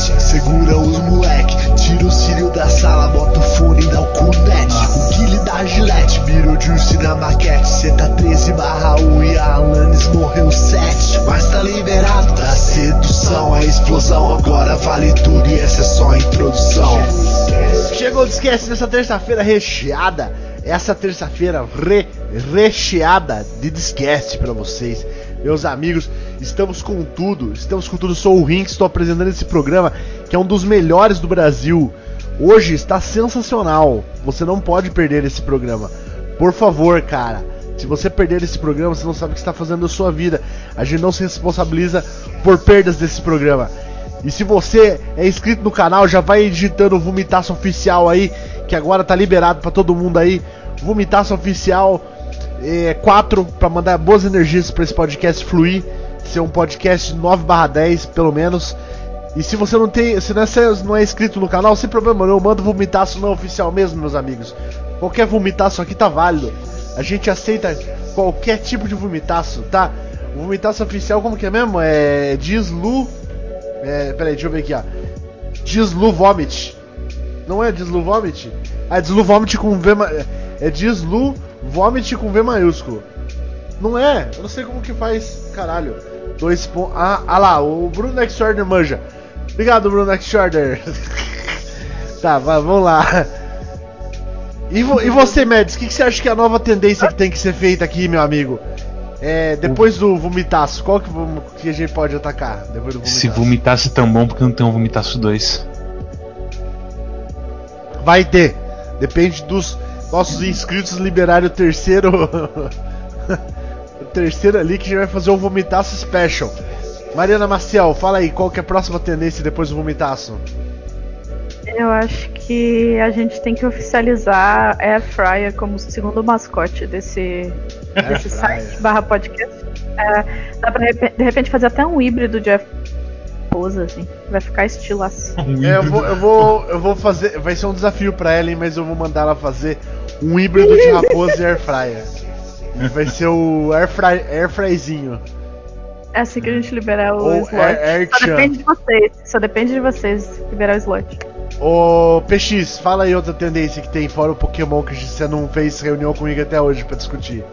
podcast. Segura os moleque, tira o cílio da sala, bota o fone e dá o cunete. O Guile da Gillette, Beetlejuice na maquete. Cê tá 13 barra 1 e a Alanis morreu 7. Mas tá liberado da sedução, a explosão agora vale tudo e essa é só a introdução. Chegou, esquece, nessa terça-feira recheada. Essa terça-feira re, recheada de disquete pra vocês. Meus amigos, estamos com tudo. Estamos com tudo. Sou o Rinks, estou apresentando esse programa que é um dos melhores do Brasil. Hoje está sensacional. Você não pode perder esse programa. Por favor, cara. Se você perder esse programa, você não sabe o que está fazendo da sua vida. A gente não se responsabiliza por perdas desse programa. E se você é inscrito no canal, já vai digitando o Vomitaço Oficial aí, que agora tá liberado para todo mundo aí. Vomitaço Oficial é, 4 para mandar boas energias para esse podcast fluir, ser um podcast 9/10 pelo menos. E se você não tem, se não é, é inscrito no canal, sem problema, eu mando vomitaço não oficial mesmo, meus amigos. Qualquer vomitaço aqui tá válido. A gente aceita qualquer tipo de vomitaço, tá? O vomitaço oficial, como que é mesmo? É Dislu. É, peraí, deixa eu ver aqui, ó. Dislu Vomit. Não é Dislu Vomit? Ah, é Dislu Vomit com V. É Dislu Vomit com V maiúsculo. Não é? Eu não sei como que faz. Caralho. Dois pontos. Ah, ah lá, o Bruno Nextshorter manja. Obrigado, Bruno Nextshorter. tá, vamos lá. E, vo e você, Mads, o que, que, você acha que é a nova tendência que tem que ser feita aqui, meu amigo? É, depois do vomitaço, qual que, que a gente pode atacar? Depois do vomitaço? Se vomitasse é tão bom, porque não tem um vomitaço 2? Vai ter. Depende dos nossos inscritos liberarem o terceiro. o terceiro ali que a gente vai fazer o vomitaço special. Mariana Maciel, fala aí, qual que é a próxima tendência depois do vomitaço? Eu acho que a gente tem que oficializar a Air Fryer como segundo mascote desse, desse site barra podcast. É, dá pra de repente fazer até um híbrido de raposa, assim. Vai ficar estilo assim. É, eu vou, eu vou, eu vou fazer. Vai ser um desafio pra ela, hein, mas eu vou mandar ela fazer um híbrido de raposa e air fryer. Vai ser o air, fry, air fryzinho. É assim que a gente liberar o Ou slot. Air, air só depende de vocês. Só depende de vocês liberar o slot. Ô PX, fala aí outra tendência que tem fora o Pokémon que você não fez reunião comigo até hoje pra discutir.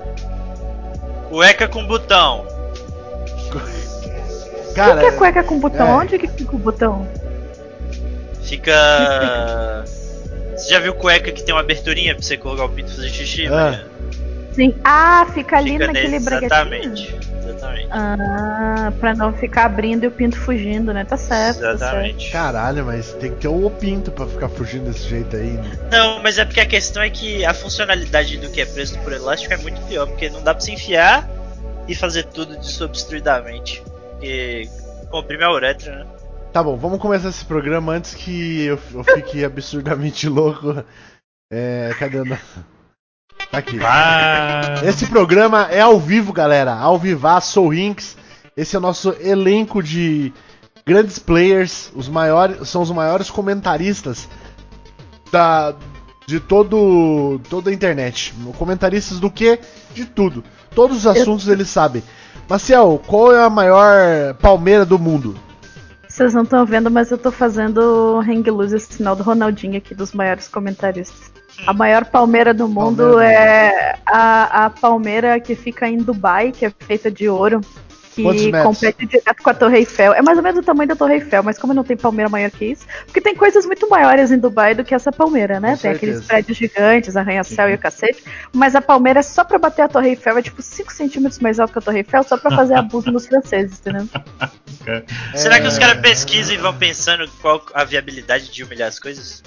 Cueca com botão. Cara, o que é cueca com botão? É... Onde que fica o botão? Fica. Você já viu cueca que tem uma aberturinha pra você colocar o pinto e fazer xixi? Ah. Né? Sim. Ah, fica ali fica naquele Exatamente. Exatamente. Ah, pra não ficar abrindo e o pinto fugindo, né? Tá certo. Tá Exatamente. Tá certo. Caralho, mas tem que ter o pinto pra ficar fugindo desse jeito aí. Né? Não, mas é porque a questão é que a funcionalidade do que é preso por elástico é muito pior, porque não dá pra se enfiar e fazer tudo desobstruidamente. Porque comprime a uretra, né? Tá bom, vamos começar esse programa antes que eu, eu fique absurdamente louco. É. Cadê o. Tá aqui. Ah. Esse programa é ao vivo, galera. Ao vivar, sou Rinks. Esse é o nosso elenco de grandes players. Os maiores. São os maiores comentaristas da. De todo. toda a internet. Comentaristas do que? De tudo. Todos os assuntos eles sabem. Maciel, qual é a maior palmeira do mundo? Vocês não estão vendo, mas eu tô fazendo o hang loose, esse sinal do Ronaldinho aqui, dos maiores comentaristas. A maior palmeira do mundo palmeira. é a, a palmeira que fica em Dubai, que é feita de ouro que compete direto com a Torre Eiffel. É mais ou menos o tamanho da Torre Eiffel, mas como não tem palmeira maior que isso, porque tem coisas muito maiores em Dubai do que essa palmeira, né? Com tem certeza. aqueles prédios gigantes, arranha-céu uhum. e o cacete, mas a palmeira é só pra bater a Torre Eiffel, é tipo 5 centímetros mais alto que a Torre Eiffel, só pra fazer abuso nos franceses, entendeu? É... Será que os caras pesquisam e vão pensando qual a viabilidade de humilhar as coisas?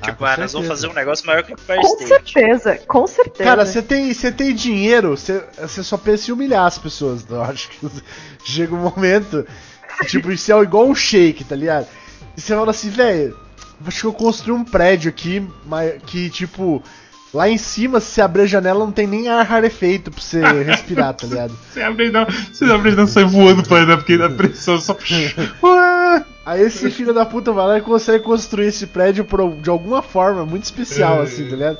Ah, tipo, ah, nós vamos fazer um negócio maior que o Empire Com certeza, com certeza. Cara, você tem, você tem dinheiro, você, você só pensa em humilhar as pessoas. Eu acho que chega um momento, tipo, isso é igual um shake, tá ligado? E você fala assim, velho, acho que eu construí um prédio aqui, que, tipo, Lá em cima, se você abrir a janela, não tem nem ar rarefeito pra você respirar, tá ligado? Se abrir não, se abrir não sai voando pra né? Porque a pressão só. Aí esse filho da puta vai lá e consegue construir esse prédio por, de alguma forma muito especial, é. assim, tá ligado?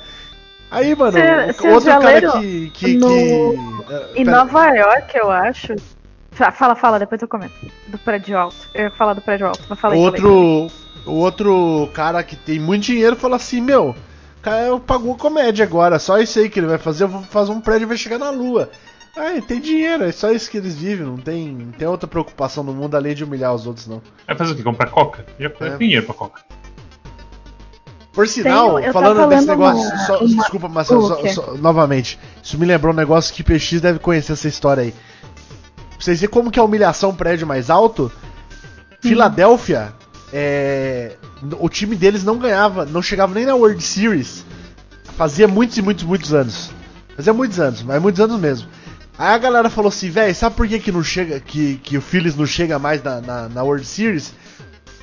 Aí, mano, cê, outro cara que. que, no... que... Uh, em Nova York, eu acho, Fa- Fala, fala, depois eu comento. Do prédio alto. Eu ia falar do prédio alto, mas aí. Outro, o outro cara que tem muito dinheiro fala assim: Meu, cara pagou comédia agora, só isso aí que ele vai fazer. Eu vou fazer um prédio e vai chegar na lua. Ah, ele tem dinheiro, é só isso que eles vivem, não tem, não tem outra preocupação no mundo além de humilhar os outros, não. Vai fazer o quê? Comprar coca? Já É. tem dinheiro pra coca. Por sinal, Tenho- falando tava desse negócio, uma- só- uma- desculpa, Marcelo, só- só- novamente. Isso me lembrou um negócio que PX deve conhecer essa história aí. Pra vocês verem como que é a humilhação prédio mais alto, Filadélfia, é, o time deles não ganhava, não chegava nem na World Series. Fazia muitos e muitos, muitos anos. Fazia muitos anos, mas muitos anos mesmo. Aí a galera falou assim, velho, sabe por que, que não chega, que, que o Phillies não chega mais na, na, na World Series?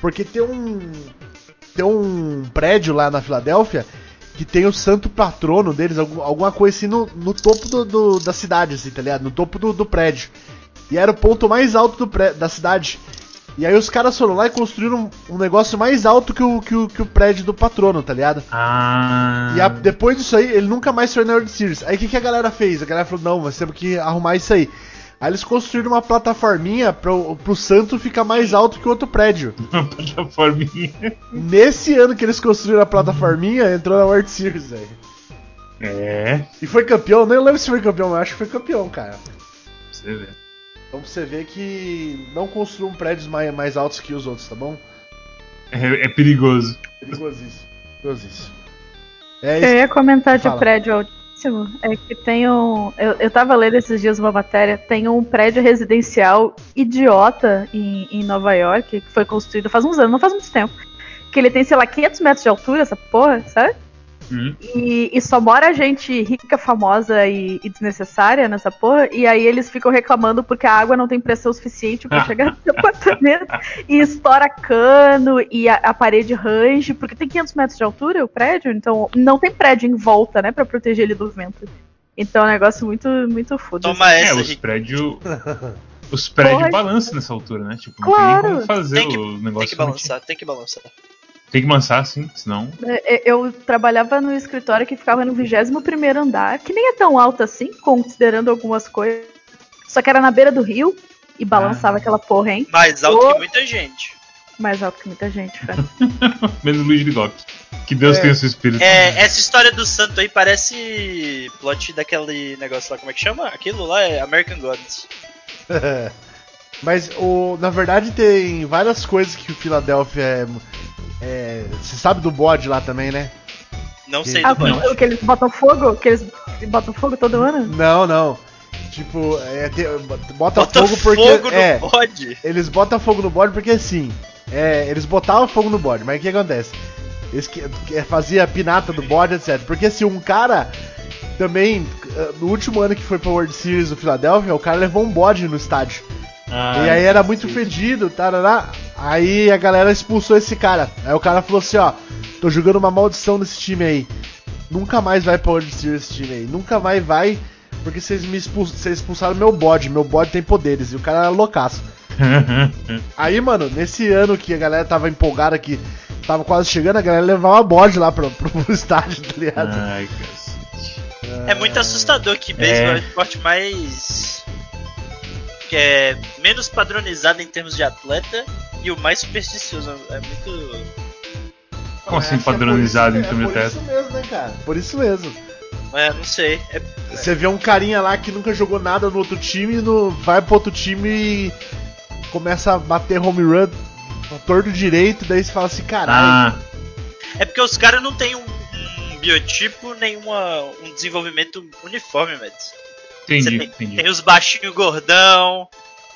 Porque tem um tem um prédio lá na Filadélfia que tem o santo patrono deles, algum- alguma coisa assim no, no topo do, do- da cidade, assim, tá ligado? No topo do, do prédio. E era o ponto mais alto do pré- da cidade. E aí os caras foram lá e construíram um, um negócio mais alto que o, que, o, que o prédio do patrono, tá ligado? Ah. E a- depois disso aí, ele nunca mais foi na World Series. Aí o que, que a galera fez? A galera falou, não, nós temos que arrumar isso aí. Aí eles construíram uma plataforminha pro, pro santo ficar mais alto que o outro prédio. Uma plataforminha. Nesse ano que eles construíram a plataforminha, entrou na World Series, velho. É, E foi campeão, nem lembro se foi campeão, mas acho que foi campeão, cara. você ver. Então pra você ver que não construam prédios mais, mais altos que os outros, tá bom? É, é perigoso. Perigosíssimo. Perigosíssimo. É Eu isso. ia comentar de Fala. prédio altíssimo. É que tem um. Eu, eu tava lendo esses dias uma matéria. Tem um prédio residencial idiota em, em Nova York, que foi construído faz uns anos, não faz muito tempo. Que ele tem, sei lá, 500 metros de altura, essa porra, sabe? Hum. E, e só mora gente rica, famosa e, e desnecessária nessa porra. E aí eles ficam reclamando porque a água não tem pressão suficiente pra chegar no apartamento. E estoura cano e a, a parede range, porque tem 500 metros de altura o prédio. Então não tem prédio em volta, né, pra proteger ele do vento. Então é um negócio muito, muito foda. Toma É, essa, os Rick. prédios. Os prédios balançam nessa altura, né? Tipo, não Claro. tem como fazer Tem que- o negócio. Tem que balançar, tem que balançar. Tem que balançar, sim, senão. É, é, Eu trabalhava no escritório que ficava no 21 andar, que nem é tão alto assim, considerando algumas coisas. Só que era na beira do rio e balançava Ah. aquela porra, hein? Mais alto Ô. que muita gente. Mais alto que muita gente, Fran. Menos Luiz de Gock. Que Deus É. tenha o seu espírito. É, essa história do santo aí parece plot daquele negócio lá, como é que chama? Aquilo lá é American Gods. Mas o, na verdade tem várias coisas que o Philadelphia é. é você sabe do bode lá também, né? Não Que- sei Ah, do bode. que eles botam fogo? Que eles botam fogo todo ano? Não, não. Tipo, é, tem- bota, Bota fogo porque. fogo no é, bode. eles botam fogo no bode porque assim. É, eles botavam fogo no bode, mas o que acontece? Eles que, que fazia a pinata do bode, etc. Porque se um cara também, no último ano que foi pra World Series do Philadelphia, o cara levou um bode no estádio. Ah, e aí era muito fedido, tarará. Aí a galera expulsou esse cara. Aí o cara falou assim, ó, tô jogando uma maldição nesse time aí. Nunca mais vai pra World Series esse time aí. Nunca mais vai, porque vocês me expul vocês expulsaram meu bode. Meu bode tem poderes. E o cara era loucaço. Aí, mano, nesse ano que a galera tava empolgada que tava quase chegando, a galera levava bode lá pro, pro, pro estádio, tá ligado? Ai, cacete. É muito assustador que beisebol é o esporte mais. Que é menos padronizado em termos de atleta e o mais supersticioso. É muito. Como assim, é padronizado em isso- termos de É teto? por isso mesmo, né, cara? Por isso mesmo. É, não sei. É, Você vê um carinha lá que nunca jogou nada no outro time, no, vai pro outro time e começa a bater home run torto direito, daí você fala assim, caralho. Ah, é porque os caras não têm um, um biotipo nem uma, um desenvolvimento uniforme, Mads. Entendi, tem, entendi. tem os baixinhos gordão,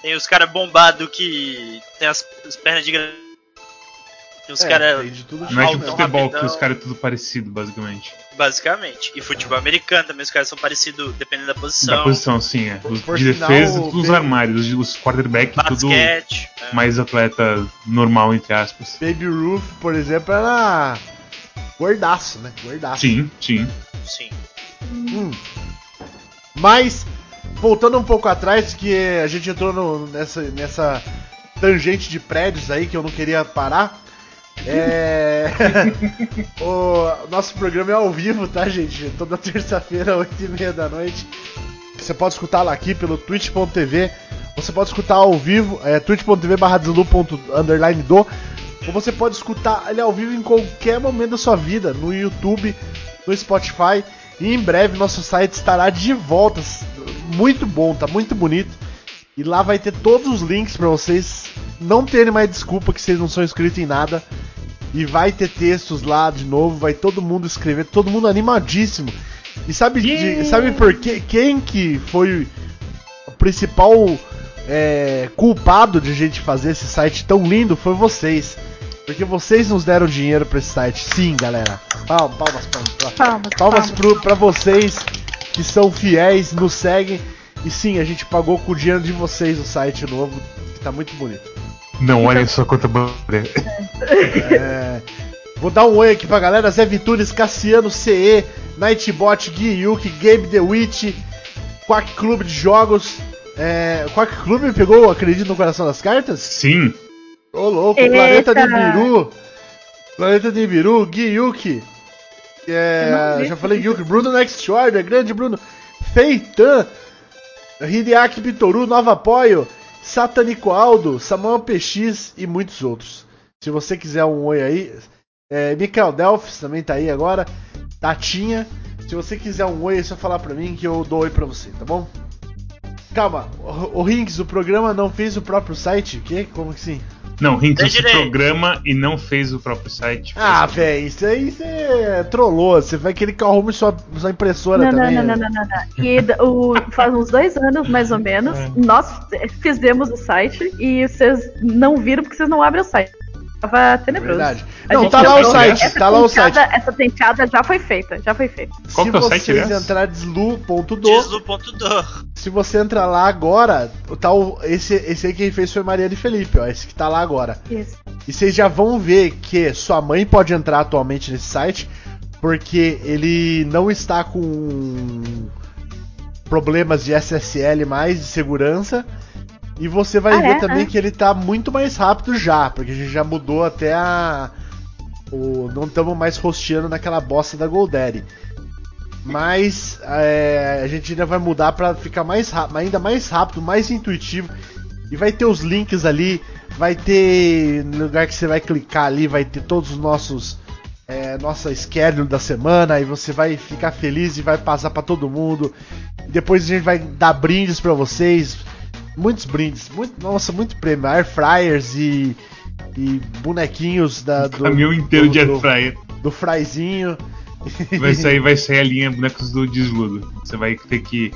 tem os caras bombados que tem as, as pernas de. Tem os É, tudo Não é tipo futebol, rapidão. que os caras é tudo parecido, basicamente. Basicamente. E futebol americano também, os caras são parecidos dependendo da posição. Da posição, sim, é. Os Por de defesa, tudo os armários. Os, quarterback, tudo Basquete. é. mais atleta normal, entre aspas. Baby Ruth, por exemplo, era gordaço, né? Gordaço. Sim, sim. Sim. Hum. Mas, voltando um pouco atrás, que a gente entrou no- nessa, nessa tangente de prédios aí que eu não queria parar. É. o nosso programa é ao vivo, tá, gente? Toda terça-feira, 8h30 da noite. Você pode escutar lá aqui pelo twitch.tv Você pode escutar ao vivo, é twitch.tv barra underline do. Ou você pode escutar ele ao vivo em qualquer momento da sua vida, no YouTube, no Spotify. E em breve nosso site estará de volta. Muito bom, tá muito bonito. E lá vai ter todos os links para vocês não terem mais desculpa que vocês não são inscritos em nada. E vai ter textos lá de novo, vai todo mundo escrever, todo mundo animadíssimo. E sabe, de, sabe por quê? Quem que foi o principal é, culpado de a gente fazer esse site tão lindo? Foi vocês. Porque vocês nos deram dinheiro para esse site. Sim, galera. Palmas, palmas, palmas. Palmas, palmas, palmas. para vocês que são fiéis, nos seguem. E sim, a gente pagou com o dinheiro de vocês o site novo, que tá muito bonito. Não olhem só quanto bandeira. É, vou dar um oi aqui pra galera: Zé Vitunes, Cassiano CE, Nightbot, Gui Yuki, Gabe The Witch, Quack Clube de Jogos. É, Quack Clube pegou, acredito, no coração das cartas? Sim. Ô louco, Eita. Planeta de Biru. Planeta de Biru, Gui Yuki. É, já falei Gui Yuki, Bruno Next Order, grande Bruno. Feitan, Hideaki Pitoru, Nova Apoio. Satanico Aldo, Samuel PX e muitos outros. Se você quiser um oi aí, é, Mikael Delphs também tá aí agora, Tatinha. Se você quiser um oi, é só falar pra mim que eu dou oi pra você, tá bom? Calma, o, o Rinks, o programa não fez o próprio site? Que? Como que sim? Não, Rinks, você programa e não fez o próprio site. Ah, velho, isso aí você trollou. Você vai querer que eu arrume sua, sua impressora não, também. Não, não, não, não, não. E o, faz uns dois anos, mais ou menos, é. nós fizemos o site e vocês não viram porque vocês não abrem o site tava tenebroso. Verdade. Não, tá lá o site, essa tá lá o site. Essa tenteada já foi feita, já foi feita. Qual Se que é o site, vocês entrar deslu.do, deslu.do. Se você entrar lá agora, tá o, esse, esse aí quem fez foi Maria de Felipe, ó, esse que tá lá agora. Isso. E vocês já vão ver que sua mãe pode entrar atualmente nesse site, porque ele não está com problemas de SSL mais de segurança e você vai ah, ver é? também é. que ele tá muito mais rápido já, porque a gente já mudou até a. O, não estamos mais rosteando naquela bosta da GoDaddy. Mas é, a gente ainda vai mudar para ficar mais ainda mais rápido, mais intuitivo. E vai ter os links ali, vai ter no lugar que você vai clicar ali, vai ter todos os nossos é, nossa schedule da semana e você vai ficar feliz e vai passar para todo mundo. Depois a gente vai dar brindes para vocês muitos brindes, muito, nossa, muito prêmio, air fryers e, e bonequinhos da, do caminhão inteiro do, de air fryer. Do, do Fraizinho. Vai sair, vai sair a linha bonecos do desludo. Você vai ter que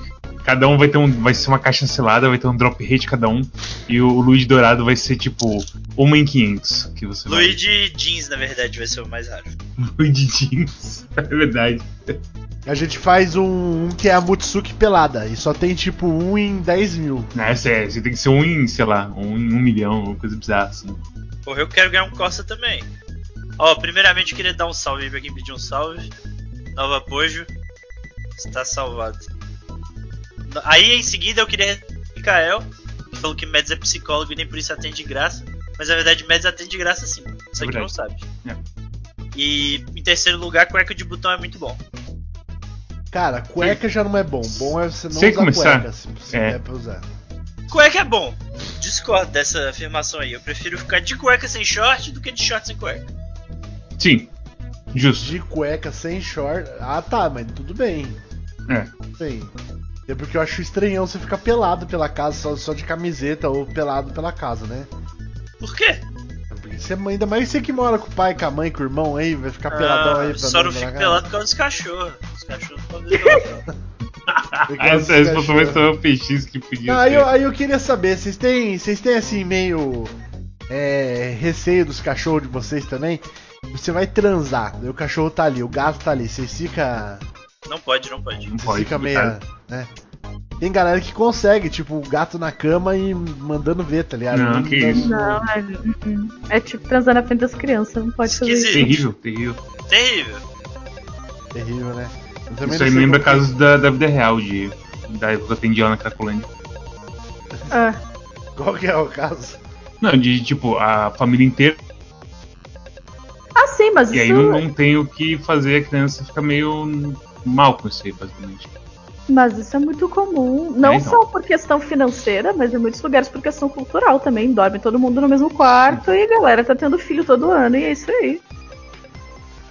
cada um vai ter um. Vai ser uma caixa selada, vai ter um drop rate cada um. E o, o Luigi Dourado vai ser tipo uma em 500. Que você Luigi vai... Jeans, na verdade, vai ser o mais raro. Luigi Jeans, é verdade. A gente faz um, um, que é a Mutsuki pelada. E só tem tipo um em 10 mil. É, sério, você tem que ser um em, sei lá, um em um milhão, uma coisa bizarra assim. Porra, eu quero ganhar um Costa também. Ó, primeiramente eu queria dar um salve aí pra quem pediu um salve. Nova Pojo. Está salvado. Aí em seguida eu queria Mikael, que falou que Meds é psicólogo e nem por isso atende de graça. Mas na verdade Meds atende de graça sim. Isso aqui é não sabe. É. E em terceiro lugar, cueca de botão é muito bom. Cara, cueca já não é bom. Bom é você não Sem usar começar. cueca, se você é. pra usar. Cueca é bom. Discordo dessa afirmação aí. Eu prefiro ficar de cueca sem short do que de short sem cueca. Sim. Justo. De cueca sem short. Ah tá, mas tudo bem. É. Sim. É porque eu acho estranhão você ficar pelado pela casa, só, só de camiseta ou pelado pela casa, né? Por quê? Você, ainda mais você que mora com o pai, com a mãe, com o irmão aí, vai ficar peladão aí pra Só não fico pelado por causa dos cachorros. Os cachorros podem Essa resposta vai ser o PX que podia não, aí, eu, aí eu queria saber, vocês têm, vocês têm assim meio é, receio dos cachorros de vocês também? Você vai transar, o cachorro tá ali, o gato tá ali, vocês ficam... Não pode, não pode. Não pode. Fica meio, né? Tem galera que consegue, tipo, o gato na cama e mandando ver, tá ligado? Não, que isso. Não, é, hum, é tipo transar na frente das crianças, não pode fazer isso. Terrível, terrível. Terrível. Terrível, né? Isso aí me lembra casos da, da vida real, de, da época que eu atendi lá na Cracolândia. Ah. Qual que é o caso? Não, de tipo, a família inteira. Ah, sim, mas e isso... aí não, não tem o que fazer, a criança fica meio mal com isso aí, basicamente. Mas isso é muito comum, não É, só por questão financeira, mas em muitos lugares por questão cultural também. Dorme todo mundo no mesmo quarto e a galera tá tendo filho todo ano e é isso aí.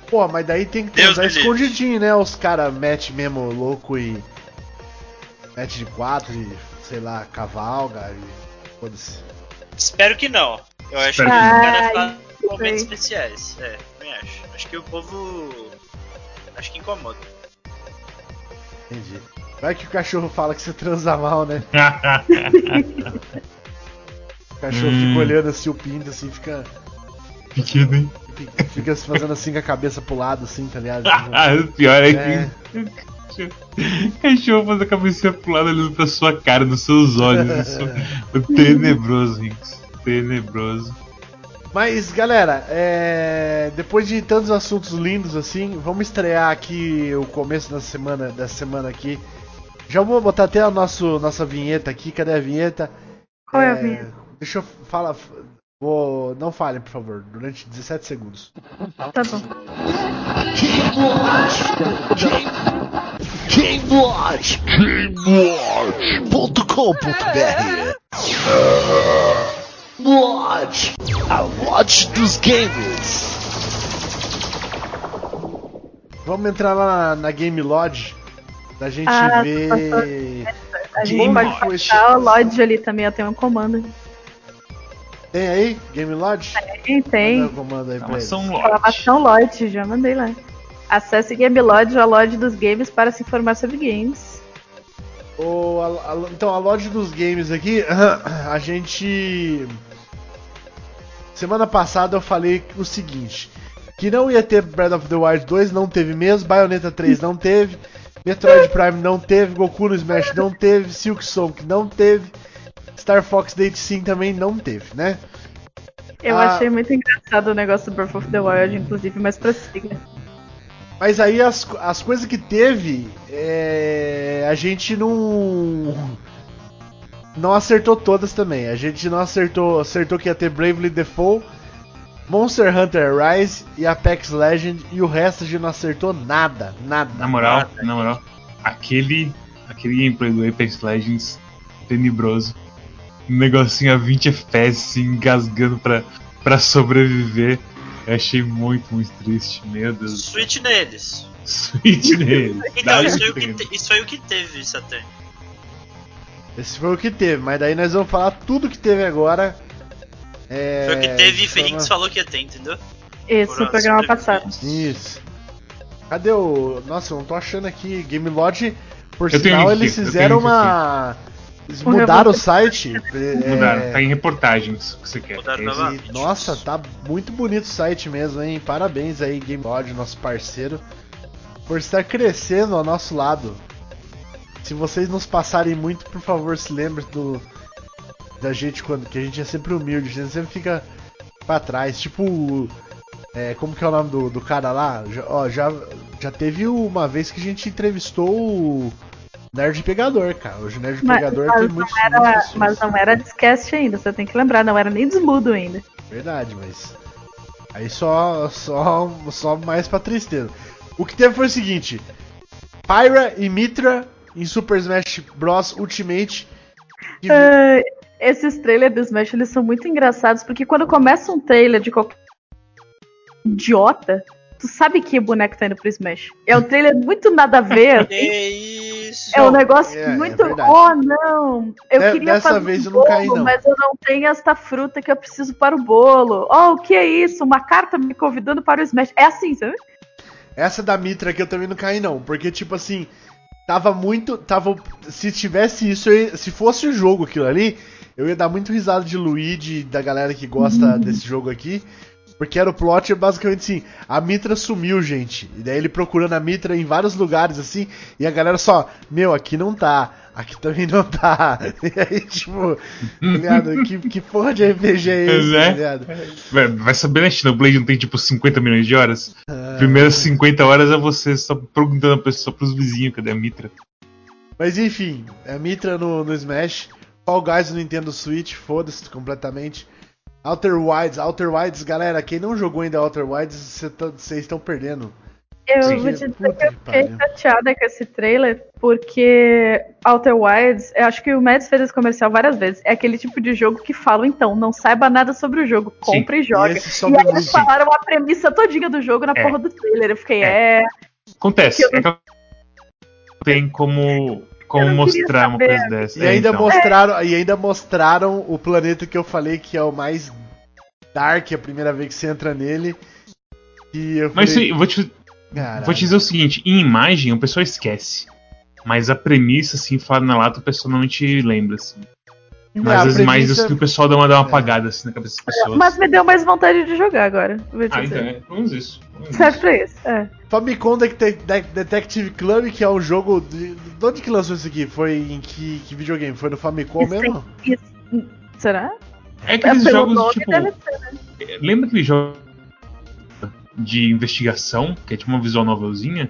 Pô, mas daí tem que transar escondidinho, né? Os caras metem mesmo louco e. Mete de quatro e, sei lá, cavalga e. Foda-se. Espero que não. Eu acho Espero que que não. o cara Ai, faz momentos especiais. É, também acho. Acho que o povo. Acho que incomoda. Entendi. Vai que o cachorro fala que você transa mal, né? O cachorro Hum. fica olhando assim o pinto, assim, fica. Pequeno, hein? Fica, se fazendo assim com a cabeça pro lado, assim, tá ligado? Ah, o pior é É. que o cachorro faz a cabeça pro lado olhando pra sua cara, nos seus olhos. Isso é tenebroso, Rinks. Tenebroso. Mas, galera, é... depois de tantos assuntos lindos assim, vamos estrear aqui o começo da semana, dessa semana aqui. Já vou botar até a nosso, nossa vinheta aqui. Cadê a vinheta? Qual é, É, a vinheta? Deixa eu falar. Vou... Não falem, por favor, durante 17 segundos. Tá bom. GameWatch GameWatch.com.br Watch A Watch dos Games Vamos entrar lá na, na Game Lodge da gente Ah, ver. A gente Game pode o Lodge ali também, eu tenho um comando. Tem aí? Game Lodge? Tem? Manda o comando aí. Exclamação Lodge. Exclamação Lodge, já mandei lá. Acesse Game Lodge, a Lodge dos games, para se informar sobre games. O, a- a- então, a loja dos games aqui, a gente. Semana passada eu falei o seguinte: que não ia ter Breath of the Wild 2, não teve mesmo, Bayonetta 3 não teve, Metroid Prime não teve, Goku no Smash não teve, Silk Song não teve, Star Fox Date Sim também não teve, né? Eu Ah. achei muito engraçado o negócio do Breath of the Wild, inclusive, mas prossiga. Mas aí as, as coisas que teve, é, a gente não. Não acertou todas também. A gente não acertou. Acertou que ia ter Bravely Default, Monster Hunter Rise e Apex Legend. E o resto a gente não acertou nada. Nada. Na moral, na moral, aquele, aquele gameplay do Apex Legends tenebroso. Um negocinho a 20 FPS, assim, engasgando pra, pra sobreviver. Eu achei muito, muito triste. Meu Deus. Switch neles. Switch nele. Então, isso foi, o que te- isso foi o que teve, Satan. Esse foi o que teve. Mas daí nós vamos falar tudo que teve agora. É, Foi o que teve e forma- Ferrix falou que ia ter, entendeu? Isso, Foram no programa as passado. Isso. Cadê o. Nossa, eu não tô achando aqui. Game Lodge, por Eu sinal, eles fizeram uma. Eles Um mudaram o revolta- site. é, Mudaram, tá em reportagens o que você quer. Mudaram Esse- novamente. e, nossa, tá muito bonito o site mesmo, hein? Parabéns aí, Game Lodge, nosso parceiro, por estar crescendo ao nosso lado. Se vocês nos passarem muito, por favor, se lembrem do da gente quando que a gente é sempre humilde, a gente sempre fica pra trás, tipo o- é, como que é o nome do, do cara lá? Já, ó, já, já teve uma vez que a gente entrevistou o Nerd Pegador, cara. Hoje o Nerd Mas- Pegador mas tem muitos, era-. Mas não era Discast ainda, você tem que lembrar, não era nem desmudo ainda. Verdade, mas. Aí só, só, só mais pra tristeza. O que teve foi o seguinte: Pyra e Mitra em Super Smash Bros. Ultimate. Ah, esses trailers do Smash eles são muito engraçados porque quando começa um trailer de qualquer idiota, tu sabe que o boneco tá indo pro Smash. É um trailer muito nada a ver. assim. Que isso? É um negócio É, é muito. verdade. oh, não! Eu De- queria dessa fazer vez um eu não caí, bolo, não. mas eu não tenho esta fruta que eu preciso para o bolo. Oh, o que é isso? Uma carta me convidando para o Smash. É assim, sabe? Essa da Mitra aqui eu também não caí, não. Porque, tipo assim, tava muito. Tava. Se tivesse isso, eu ia- se fosse o jogo aquilo ali, eu ia dar muito risada de Luigi, da galera que gosta desse jogo aqui. Porque era o plot, basicamente assim, a Mitra sumiu, gente. E daí ele procurando a Mitra em vários lugares, assim, e a galera só, meu, aqui não tá, aqui também não tá. E aí, tipo, tá ligado? Que, que porra de RPG é esse, Né? tá ligado? Vai, vai saber, né, Xenoblade não tem tipo 50 milhões de horas? Ah. Primeiras 50 horas é você só perguntando a pessoa pros vizinhos cadê a Mitra. Mas enfim, a Mitra no, no Smash, Fall Guys no Nintendo Switch, foda-se completamente. Outer Wilds, Outer Wilds, galera, quem não jogou ainda Outer Wilds, vocês estão perdendo. Eu Sim. vou te dizer que eu que fiquei pariu. chateada com esse trailer, porque Outer Wilds, eu acho que o Mads fez esse comercial várias vezes. É aquele tipo de jogo que fala, então, não saiba nada sobre o jogo, Sim. compre e joga. E E aí eles falaram a premissa todinha do jogo na É. porra do trailer. Eu fiquei, É. é. Acontece. Eu É que tem como, como Eu não queria mostrar uma coisa dessa. E É, ainda, então. mostraram, e ainda mostraram o planeta que eu falei que é o mais dark a primeira vez que você entra nele. E eu Mas falei, eu vou te, vou te dizer o seguinte: em imagem o pessoal esquece. Mas a premissa, assim, falada na lata, o pessoal não te lembra, assim. Mas as imagens premissa- que o pessoal dá uma, dá uma É. apagada assim na cabeça das pessoas. Mas me deu mais vontade de jogar agora. Ah, então é. Menos isso. Serve pra isso. É. Famicom Det- Det- Detective Club, que é um jogo. De, de onde que lançou isso aqui? Foi em que, que videogame? Foi no Famicom Isso mesmo? Isso- Será? É aqueles Pelo jogos, nome tipo. ser. Lembra aquele jogo de investigação, que é tipo uma visual novelzinha?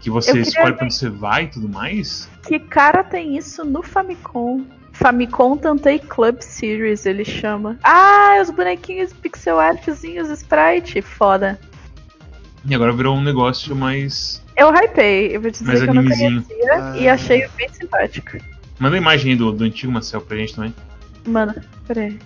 Que você escolhe ver. pra onde você vai e tudo mais? Que cara tem isso no Famicom? Famicom Tantei Club Series, ele chama. Ah, os bonequinhos pixel artzinhos, sprite. Foda. E agora virou um negócio mais. Eu hypei, eu vou te dizer Mais que eu não animezinho. conhecia Ah. e achei bem simpático. Manda a imagem aí do, do antigo Marcel pra gente também. Mano, peraí.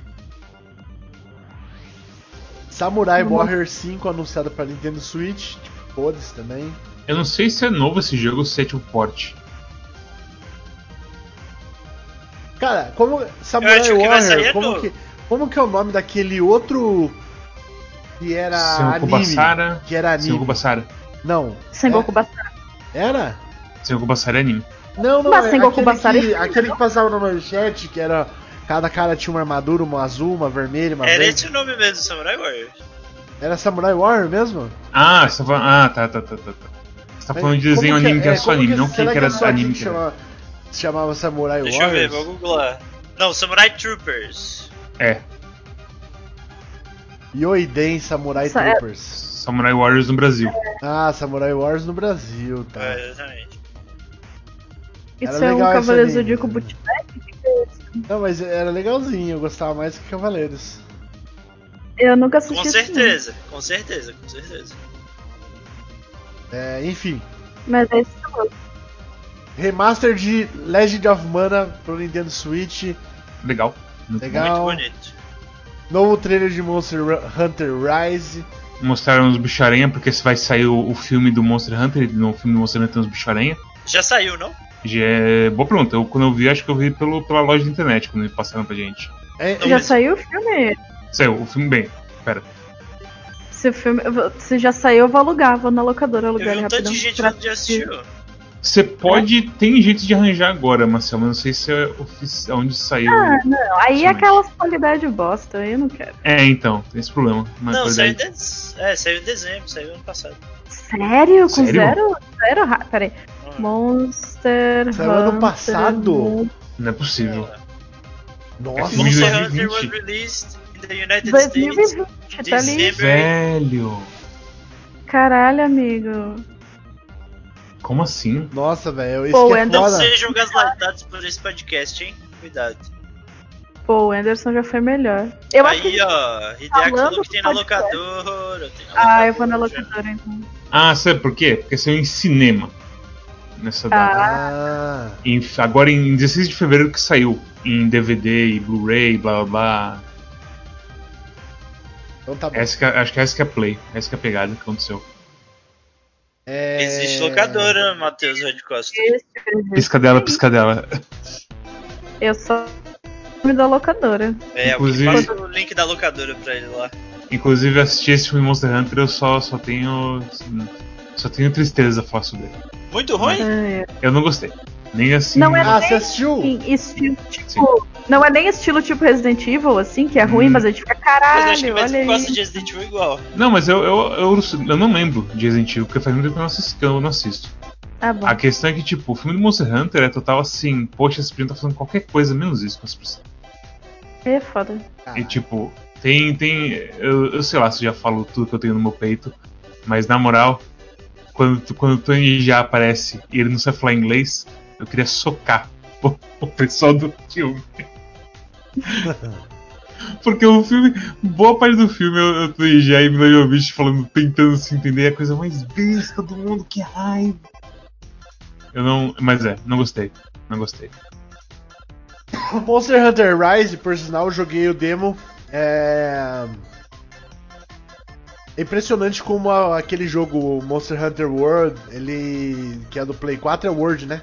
Samurai Vamos. Warrior 5 anunciado pra Nintendo Switch. Tipo, foda-se também. Eu não sei se é novo esse jogo ou se é tipo porte. Cara, como. Samurai que Warrior, é como que, como que é o nome daquele outro. Que era Sengoku anime? Basara. Que era anime. Sengoku Basara. Não. Sengoku Basara. Era? Sengoku Basara é anime. Não, não, Mas é Sengoku aquele, Basara é que, filme, aquele que passava na manchete, que era. Cada cara tinha uma armadura, uma azul, uma vermelha, uma Era verde. esse o nome mesmo, Samurai Warriors. Era Samurai Warrior mesmo? Ah, você tá falando. Ah, tá, tá, tá, tá. tá. Você tá falando de desenho que anime que é, é só anime, não que, que era é anime. que que era. chama- se chamava Samurai Deixa eu ver, Warriors? vou googlar. Não, Samurai Troopers. É, Yoiden Samurai Essa é- Troopers. Samurai Warriors no Brasil. Ah, Samurai Warriors no Brasil, tá. É, exatamente. Isso Era é um Cavaleiro Zodíaco né? Bootleg? O que que é isso? Não, mas era legalzinho, eu gostava mais que Cavaleiros. Eu nunca assisti Com certeza, com certeza, com certeza. É, enfim. Mas é isso que eu gosto. Remaster de Legend of Mana pro Nintendo Switch. Legal. Muito Legal. Muito bonito. Novo trailer de Monster Hunter Rise. Mostraram os bicho-aranha, porque se vai sair o, o filme do Monster Hunter, e no filme do Monster Hunter tem os bicho-aranha. Já saiu, não? Já é boa pergunta. Eu, quando eu vi, acho que eu vi pelo, pela loja da internet, quando eles passaram pra gente. É, Não, Já mas- saiu o filme? Saiu, o filme bem. Pera. Se, o filme se já saiu, eu vou alugar. Vou na locadora Eu alugar vi ele um tanto rapidão. de gente já assistiu. Você pode. Tem jeito de arranjar agora, Marcel, mas não sei se é ofici- onde saiu. Ah, não. Aí é aquelas qualidade bosta, aí eu não quero. É, então, tem esse problema. Não, saiu dez... é, saiu em dezembro, saiu ano passado. Sério? Com Sério? zero? Zero? ra- Peraí. Ah, Monster. Saiu ano Hunter passado? Moon- Não é possível. Nossa, filme de Monster 2020. Hunter was released in the United States 2020, tá ali. Velho! Caralho, amigo. Como assim? Nossa, velho, isso Pô, que é Anderson Não sejam gaslightados por esse podcast, hein? Cuidado. Pô, o Anderson já foi melhor. Eu acho Aí, que. ó, Hideaki falando falou que tem na locadora. Na Ah, eu vou na locadora. então. Ah, sabe por quê? Porque saiu em cinema. Nessa data. Ah, Em- agora em 16 de fevereiro que saiu. Em DVD e Blu-ray, blá blá blá. então tá bom. Essa que é- acho que essa que é a play. Essa que é a pegada que aconteceu. É... Existe locadora, Matheus Red Costa. Piscadela, piscadela. Eu só me da locadora. É, Inclusive- passa o link da locadora pra ele lá. Inclusive, assistir esse filme Monster Hunter eu só, só tenho. Só tenho tristeza a falar sobre ele. Muito ruim? É. Eu não gostei. Nem assim. Não é- Ah, você assistiu? Sim, estilo tipo. Não é nem estilo tipo Resident Evil, assim, que é ruim, Hum. mas a gente fica, Mas caralho, acho que gosta de Resident Evil igual. Não, mas eu, eu, eu, eu não lembro de Resident Evil, porque faz muito tempo que eu não assisto. que eu não assisto. Ah, bom. A questão é que, tipo, o filme do Monster Hunter é total assim, poxa, esse primo tá fazendo qualquer coisa menos isso com essa pessoas. É foda. E tipo, tem. tem eu, eu sei lá se eu já falo tudo que eu tenho no meu peito, mas na moral, quando, quando o Tony já aparece e ele não sabe falar inglês, eu queria socar o, o pessoal do filme. Porque o filme, boa parte do filme eu, eu tô já e Milojovic falando, tentando se entender, é a coisa mais besta do mundo, que raiva. Eu não. Mas é, não gostei. Não gostei. Monster Hunter Rise, por sinal, eu joguei o demo. É. É impressionante como a- aquele jogo Monster Hunter World, ele. que é do Play 4, é World, né?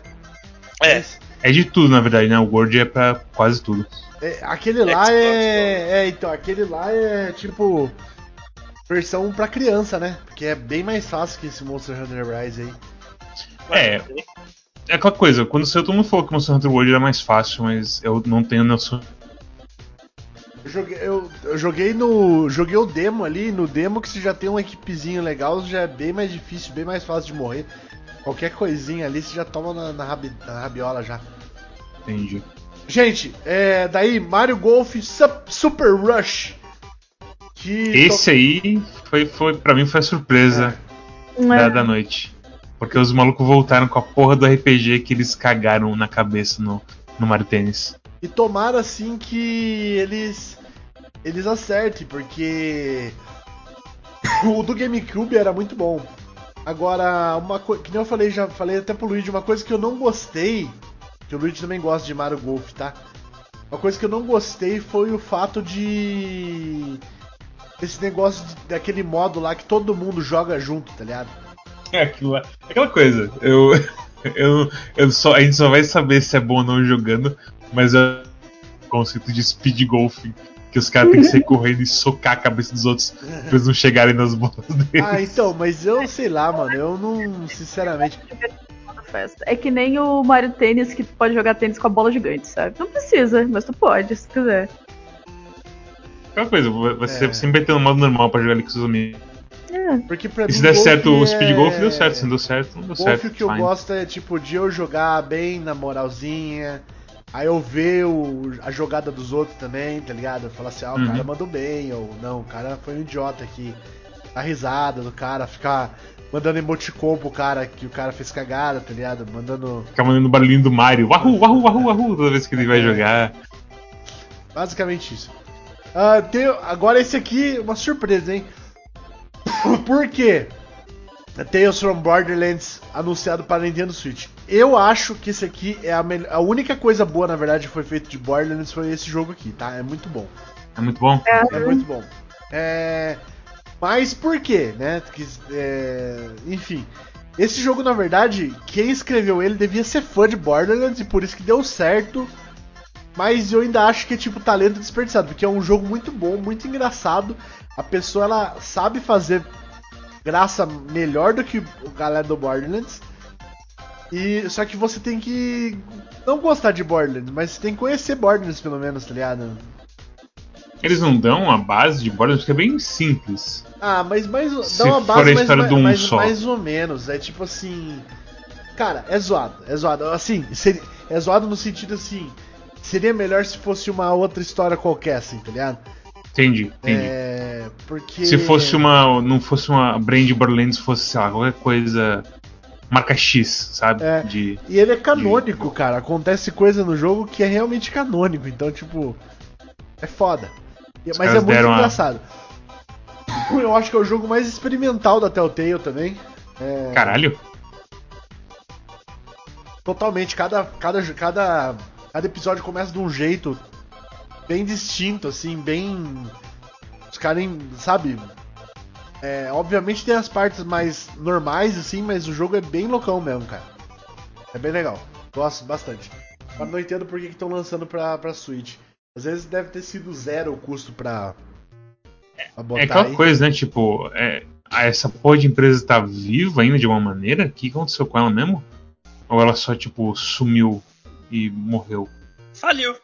É, É de tudo, na verdade, né? O Word é pra quase tudo. É, aquele lá Xbox é. É, então, aquele lá é tipo. Versão pra criança, né? Porque é bem mais fácil que esse Monster Hunter Rise aí. É. É aquela coisa, quando saiu, todo mundo falou que Monster Hunter World era mais fácil, mas eu não tenho noção. Eu joguei, eu, eu joguei no. Joguei o demo ali, no demo que você já tem uma equipezinha legal, já é bem mais difícil, bem mais fácil de morrer. Qualquer coisinha ali você já toma na, na, rabi- na rabiola já. Entendi. Gente, é, daí Mario Golf Sup- Super Rush. Que Esse aí foi, foi pra mim foi a surpresa da, da noite. Porque os malucos voltaram com a porra do RPG que eles cagaram na cabeça no, no Mario Tênis. E tomara assim que eles eles acertem, porque o do GameCube era muito bom. Agora, uma coisa que nem eu falei, já falei até pro Luigi, uma coisa que eu não gostei, que o Luigi também gosta de Mario Golf, tá? Uma coisa que eu não gostei foi o fato de esse negócio de- daquele modo lá que todo mundo joga junto, tá ligado? É aquilo. Aquela coisa, eu, eu, eu só, a gente só vai saber se é bom ou não jogando, mas é o conceito de speed golfing. Que os caras têm que sair correndo e socar a cabeça dos outros pra eles não chegarem nas bolas deles. Ah, então, mas eu sei lá, mano, eu não, sinceramente. É que nem o Mario Tênis que tu pode jogar tênis com a bola gigante, sabe? Não precisa, mas tu pode, se quiser. Aquela coisa, você É. sempre vai ter um modo normal pra jogar ali com seus amigos. É. porque pra E se mim der golfe certo o é- speed golf, deu certo. Se não deu certo, não deu Golfe certo. o que eu fine. gosto é tipo de eu jogar bem na moralzinha. Aí eu ver o- a jogada dos outros também, tá ligado? Falo assim, ah, o Uhum. cara mandou bem, ou não, o cara foi um idiota aqui. A risada do cara, ficar mandando emoticon pro cara que o cara fez cagada, tá ligado? Mandando. Ficar mandando o barulhinho do Mario. Wahoo, wahoo, wahoo, wahoo, toda vez que ele vai jogar. Basicamente isso. Ah, tem, agora esse aqui, uma surpresa, hein? Por quê? Tales from Borderlands anunciado para Nintendo Switch. Eu acho que esse aqui é a, a única coisa boa, na verdade, que foi feito de Borderlands foi esse jogo aqui, tá? É muito bom. É muito bom. É muito bom. É... Mas por quê, né? Que, é, Enfim. Esse jogo, na verdade, quem escreveu ele devia ser fã de Borderlands e por isso que deu certo. Mas eu ainda acho que é tipo talento desperdiçado, porque é um jogo muito bom, muito engraçado. A pessoa ela sabe fazer graça melhor do que o galera do Borderlands. E só que você tem que não gostar de Borderlands, mas você tem que conhecer Borderlands pelo menos, tá ligado? Eles não dão a base de Borderlands, porque é bem simples. Ah, mas mais dá uma for base a mais, história mais, de um mais, só. mais ou menos. É tipo assim. Cara, é zoado, é zoado. Assim, seria- é zoado no sentido assim. Seria melhor se fosse uma outra história qualquer, assim, tá ligado? Entendi, entendi. É. Porque. Se fosse uma. Não fosse uma brand Borderlands, fosse, sei lá, qualquer coisa. Marca X, sabe? É. De. E ele é canônico, cara. Acontece coisa no jogo que é realmente canônico. Então, tipo. É foda. Os Mas é muito deram a- engraçado. Eu acho que é o jogo mais experimental da Telltale também. É, Caralho. Totalmente, cada, cada, cada, cada episódio começa de um jeito bem distinto, assim, bem. Os caras, sabe? É, obviamente tem as partes mais normais, assim, mas o jogo é bem loucão mesmo, cara. É bem legal. Gosto bastante. Mas não entendo por que estão lançando pra, pra Switch. Às vezes deve ter sido zero o custo pra, pra botar É aquela aí. coisa, né? Tipo, é, ah, essa porra de empresa tá viva ainda de uma maneira? O que aconteceu com ela mesmo? Ou ela só, tipo, sumiu e morreu? Faliu.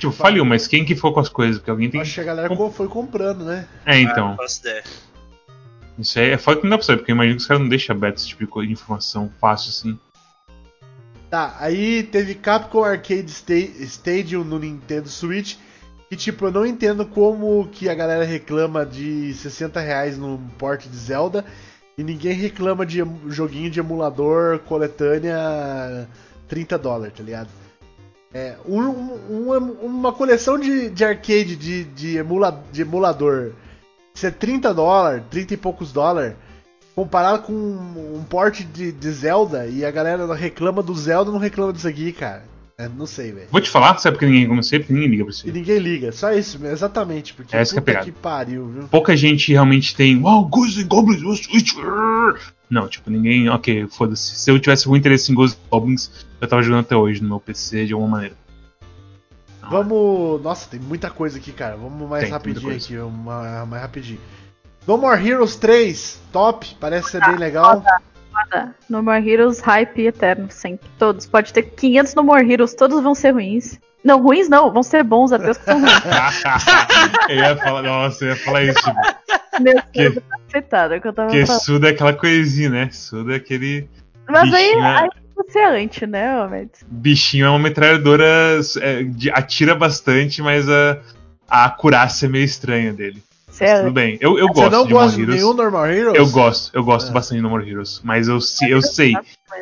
Tipo, faliu, mas quem que ficou com as coisas? Porque alguém tem Acho que a galera co- foi comprando, né? É, Ah, então. faço ideia. Isso aí é foda que não dá pra saber, porque eu imagino que os caras não deixam aberto esse tipo de informação fácil assim. Tá, aí teve Capcom Arcade Sta- Stadium no Nintendo Switch. E tipo, eu não entendo como que a galera reclama de 60 reais num porte de Zelda e ninguém reclama de joguinho de emulador coletânea 30 dólares, tá ligado? É, um- um- uma, coleção de, de arcade de, de, emula, de emulador. Isso é 30 dólares, 30 e poucos dólares. Comparado com um, um porte de, de Zelda e a galera reclama do Zelda não reclama disso aqui, cara. É, não sei, velho. Vou te falar, sabe por que ninguém começou? Porque ninguém liga pra isso. E ninguém liga, só isso, exatamente. Porque Essa que é puta pegada. que pariu, viu? Pouca gente realmente tem. Wow, Ghosts and Goblins, no Switch. rrr." Não, tipo, ninguém. Ok, foda-se. Se eu tivesse algum interesse em Ghosts and Goblins, eu tava jogando até hoje no meu PC de alguma maneira. Não, Vamos. Nossa, tem muita coisa aqui, cara. Vamos mais Tem, rapidinho aqui, vamos mais rapidinho. No More Heroes 3, top, parece ser bem legal. No More Heroes, hype eterno, sempre. Todos. Pode ter 500 No More Heroes, todos vão ser ruins. Não, ruins não, vão ser bons até os que são ruins. eu ia falar, nossa, eu ia falar isso, Meu Que- cérebro tá afetado, é que eu tava porque falando. Suda é aquela coisinha, né? Suda é aquele. Mas aí, bichinho, né? aí você é anti, né, Ahmed? Bichinho é uma metralhadora. é, de- atira bastante, mas a, a acurácia é meio estranha dele. Mas é tudo bem. Eu, eu Você gosto não de gosta de Heroes. nenhum Normal Heroes? Eu gosto, eu gosto Ah. bastante de No More Heroes. Mas eu, se- eu sei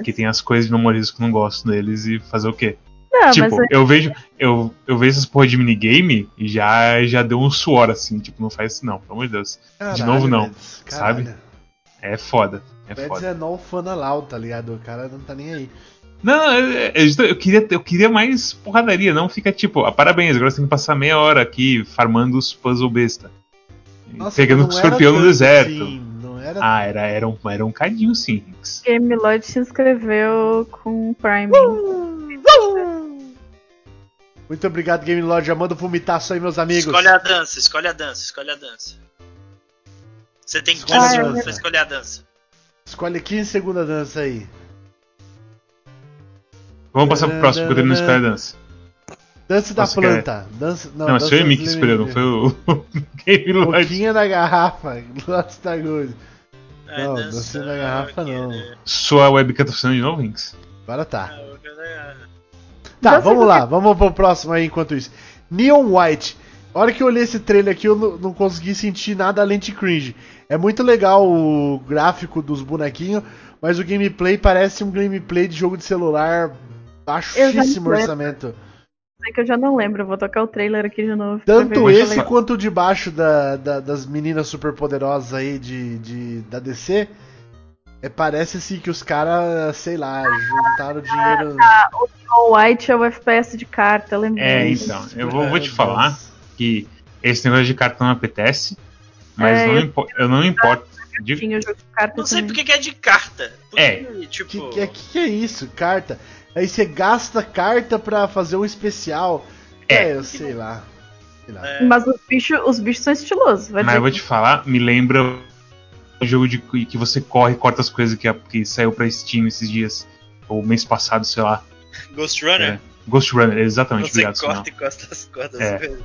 que tem as coisas de No More Heroes que eu não gosto deles e fazer o quê? Não, tipo, mas é- eu vejo eu, eu vejo essas porra de minigame e já, já deu um suor assim, tipo, não faz isso não, pelo amor de Deus. de novo, não, Mads, sabe? caralho. É foda, é Mads foda. é non fanalau, tá ligado? O cara não tá nem aí. Não, é- é justo- eu queria, eu queria mais porradaria, não fica tipo, ah, parabéns, agora você tem que passar meia hora aqui farmando os puzzle besta. Nossa, Pegando o escorpião no deserto. assim, não era Ah, era, era, um, era um cadinho sim. Game Lloyd se inscreveu com Prime. Muito obrigado, Game Lord. Já manda vomitaço aí, meus amigos. Escolhe a dança, escolhe a dança, escolhe a dança. Você tem 15 Escolhe a segundos pra escolher a dança. Escolhe 15 segundos a dança aí. Vamos passar pro próximo, porque eu não escolhi a dança. Dança da quer- planta. Dança, não, Não, dança foi o Emi que escolheu, não foi o, o Game Lord. Boquinha da garrafa. Lost da Good. Vai Não, dança na garrafa não. querer. Sua webcam tá funcionando de novo, Rinks? Agora tá. Ah, Tá, vamos lá. Vamos pro próximo aí enquanto isso. Neon White. A hora que eu olhei esse trailer aqui, eu não, não consegui sentir nada além de cringe. É muito legal o gráfico dos bonequinhos, mas o gameplay parece um gameplay de jogo de celular baixíssimo lembro. É que eu já não lembro, vou tocar o trailer aqui de novo. Tanto esse quanto o de baixo da, da- das meninas superpoderosas aí de, de, da DC. É, parece assim que os caras, sei lá, juntaram dinheiro. O White é o FPS de carta, eu lembrei. É, então, eu vou, vou te Meu falar que esse negócio de cartão não apetece, mas É, não eu- impo- eu não importo. de- carta Não sei também. porque que é de carta. Porque, É. Tipo, que, que que é isso? Carta. Aí você gasta carta pra fazer um especial. É. É, eu sei lá. Sei lá. É. Mas os bichos, os bichos são estilosos. Vai Mas eu vou te falar, me lembra o jogo de que você corre e corta as coisas que, que saiu pra Steam esses dias, ou mês passado, sei lá. Ghost Runner. É. Ghost Runner, exatamente, Você obrigado, corta e costa as cordas. É. as coisas.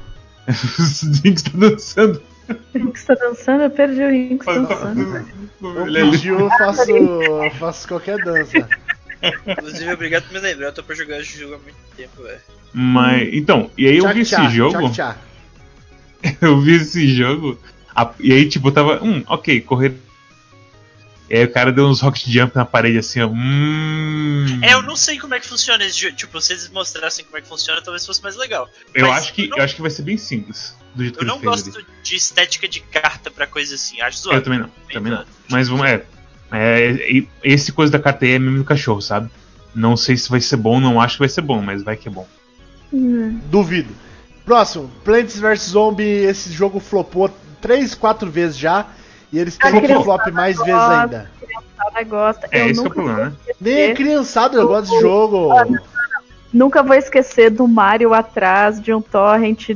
Os Rinks tá dançando. o Rinks tá dançando, eu perdi o Rinks dançando. Eu é eu faço, eu faço qualquer dança. Inclusive, obrigado por me lembrar. Eu tô pra jogar esse jogo há muito tempo, velho. Mas, então, e aí eu vi esse jogo, tchá, tchá. eu vi esse jogo, e aí, tipo, eu tava, hum, ok, correr. E aí o cara deu uns rocket jump na parede assim, ó. Hum. É, eu não sei como é que funciona esse jogo. Tipo, se eles mostrassem como é que funciona, talvez fosse mais legal. Eu Mas acho que eu não- eu acho que vai ser bem simples. Do jeito que Eu ele não gosto ali. de estética de carta pra coisa assim. Acho Eu zoado. também não, também não. Mas vamos, é, é, Esse coisa da carta aí é mesmo do cachorro, sabe? Não sei se vai ser bom, não acho que vai ser bom, mas vai que é bom. Hum. Duvido. Próximo, Plants vs Zombie. Esse jogo flopou 3, 4 vezes já. E eles querem que criançada flop mais vezes gosta. ainda. Ela gosta. É, eu esse que é o nunca, problema, né? Nem a criançada eu gosto desse jogo. nunca vou esquecer do Mario atrás de um torrent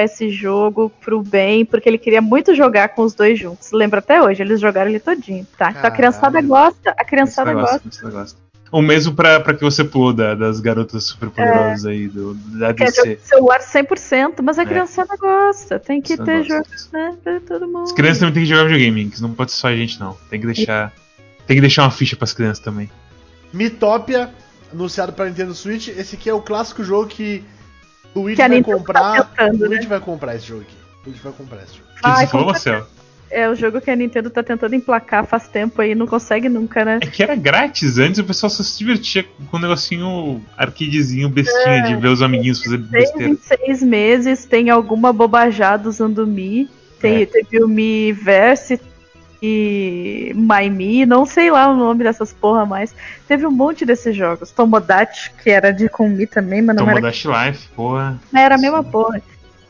do esse jogo pro bem, porque ele queria muito jogar com os dois juntos. Lembra até hoje, eles jogaram ele todinho, tá? Então a criançada gosta, a criançada gosta. negócio. O mesmo pra, pra que você pulou da- das garotas super poderosas aí, do, da DC. celular 100%, mas a É. criançada gosta. Tem que ter gosta. jogo, né? Pra todo mundo. As crianças também têm que jogar videogame, não pode ser só a gente não. Tem que deixar. Tem que deixar uma ficha pras crianças também. Mitopia, anunciado para Nintendo Switch. Esse aqui é o clássico jogo que Luigi Que a vai comprar. tá tentando, o Luigi né? vai comprar esse jogo aqui. O Luigi vai comprar esse jogo. O que Vai, você falou, com Marcel? É o jogo que a Nintendo tá tentando emplacar faz tempo aí, não consegue nunca, né? É que era grátis antes, o pessoal só se divertia com um negocinho arcadezinho bestinha de ver os amiguinhos fazer Seis besteira. em seis meses tem alguma bobajada usando o Mi. Tem, É. Teve o Mi Verse e My Mi, não sei lá o nome dessas porra mais. Teve um monte desses jogos. Tomodachi, que era de com Mi também, mas não era Tomodachi Life, porra. Era a mesma porra.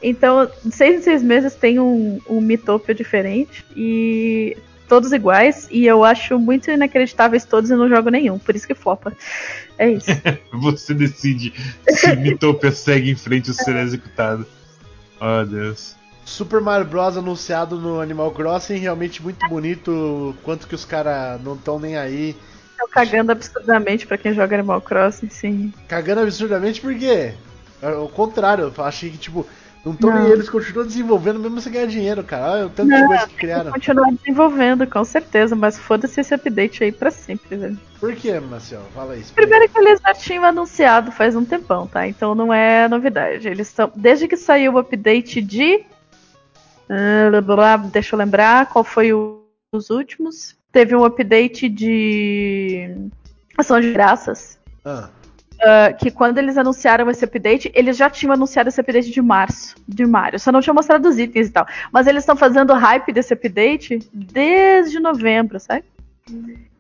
Então, seis em seis meses tem um, um Mitopia diferente e todos iguais. E eu acho muito inacreditáveis todos e não jogo nenhum, por isso que flopa. É isso. Você decide se Mitopia segue em frente ou será executado. Oh, Deus. Super Mario Bros. anunciado no Animal Crossing, realmente muito bonito. Quanto que os caras não estão nem aí. Tô cagando absurdamente pra quem joga Animal Crossing, sim. Cagando absurdamente porque. é o contrário, eu achei que, tipo, não estão nem eles, continuam desenvolvendo mesmo sem ganhar dinheiro, cara. Olha o tanto de Não, coisa que criaram. continuar desenvolvendo, com certeza, mas foda-se esse update aí pra sempre, velho. Por que, Marcel? Fala isso. Primeiro que eles já tinham anunciado faz um tempão, tá? Então não é novidade. Eles estão. Desde que saiu o update de. Ah, blá, blá, deixa eu lembrar qual foi o- os últimos. Teve um update de. Ação de graças. Ah, ah, que quando eles anunciaram esse update, eles já tinham anunciado esse update de março, de Mario. Só não tinham mostrado os itens e tal. Mas eles estão fazendo hype desse update desde novembro, sabe?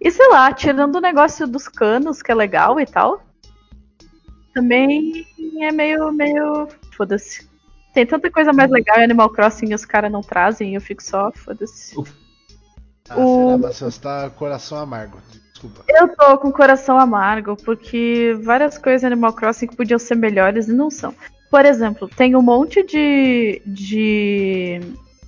E sei lá, tirando o negócio dos canos, que é legal e tal. Também é meio, meio. Foda-se. Tem tanta coisa mais legal em Animal Crossing e os caras não trazem, e eu fico só, foda-se. ah O- será? Você tá com coração amargo. Desculpa. Eu tô com coração amargo, porque várias coisas em Animal Crossing que podiam ser melhores e não são. Por exemplo, tem um monte de, de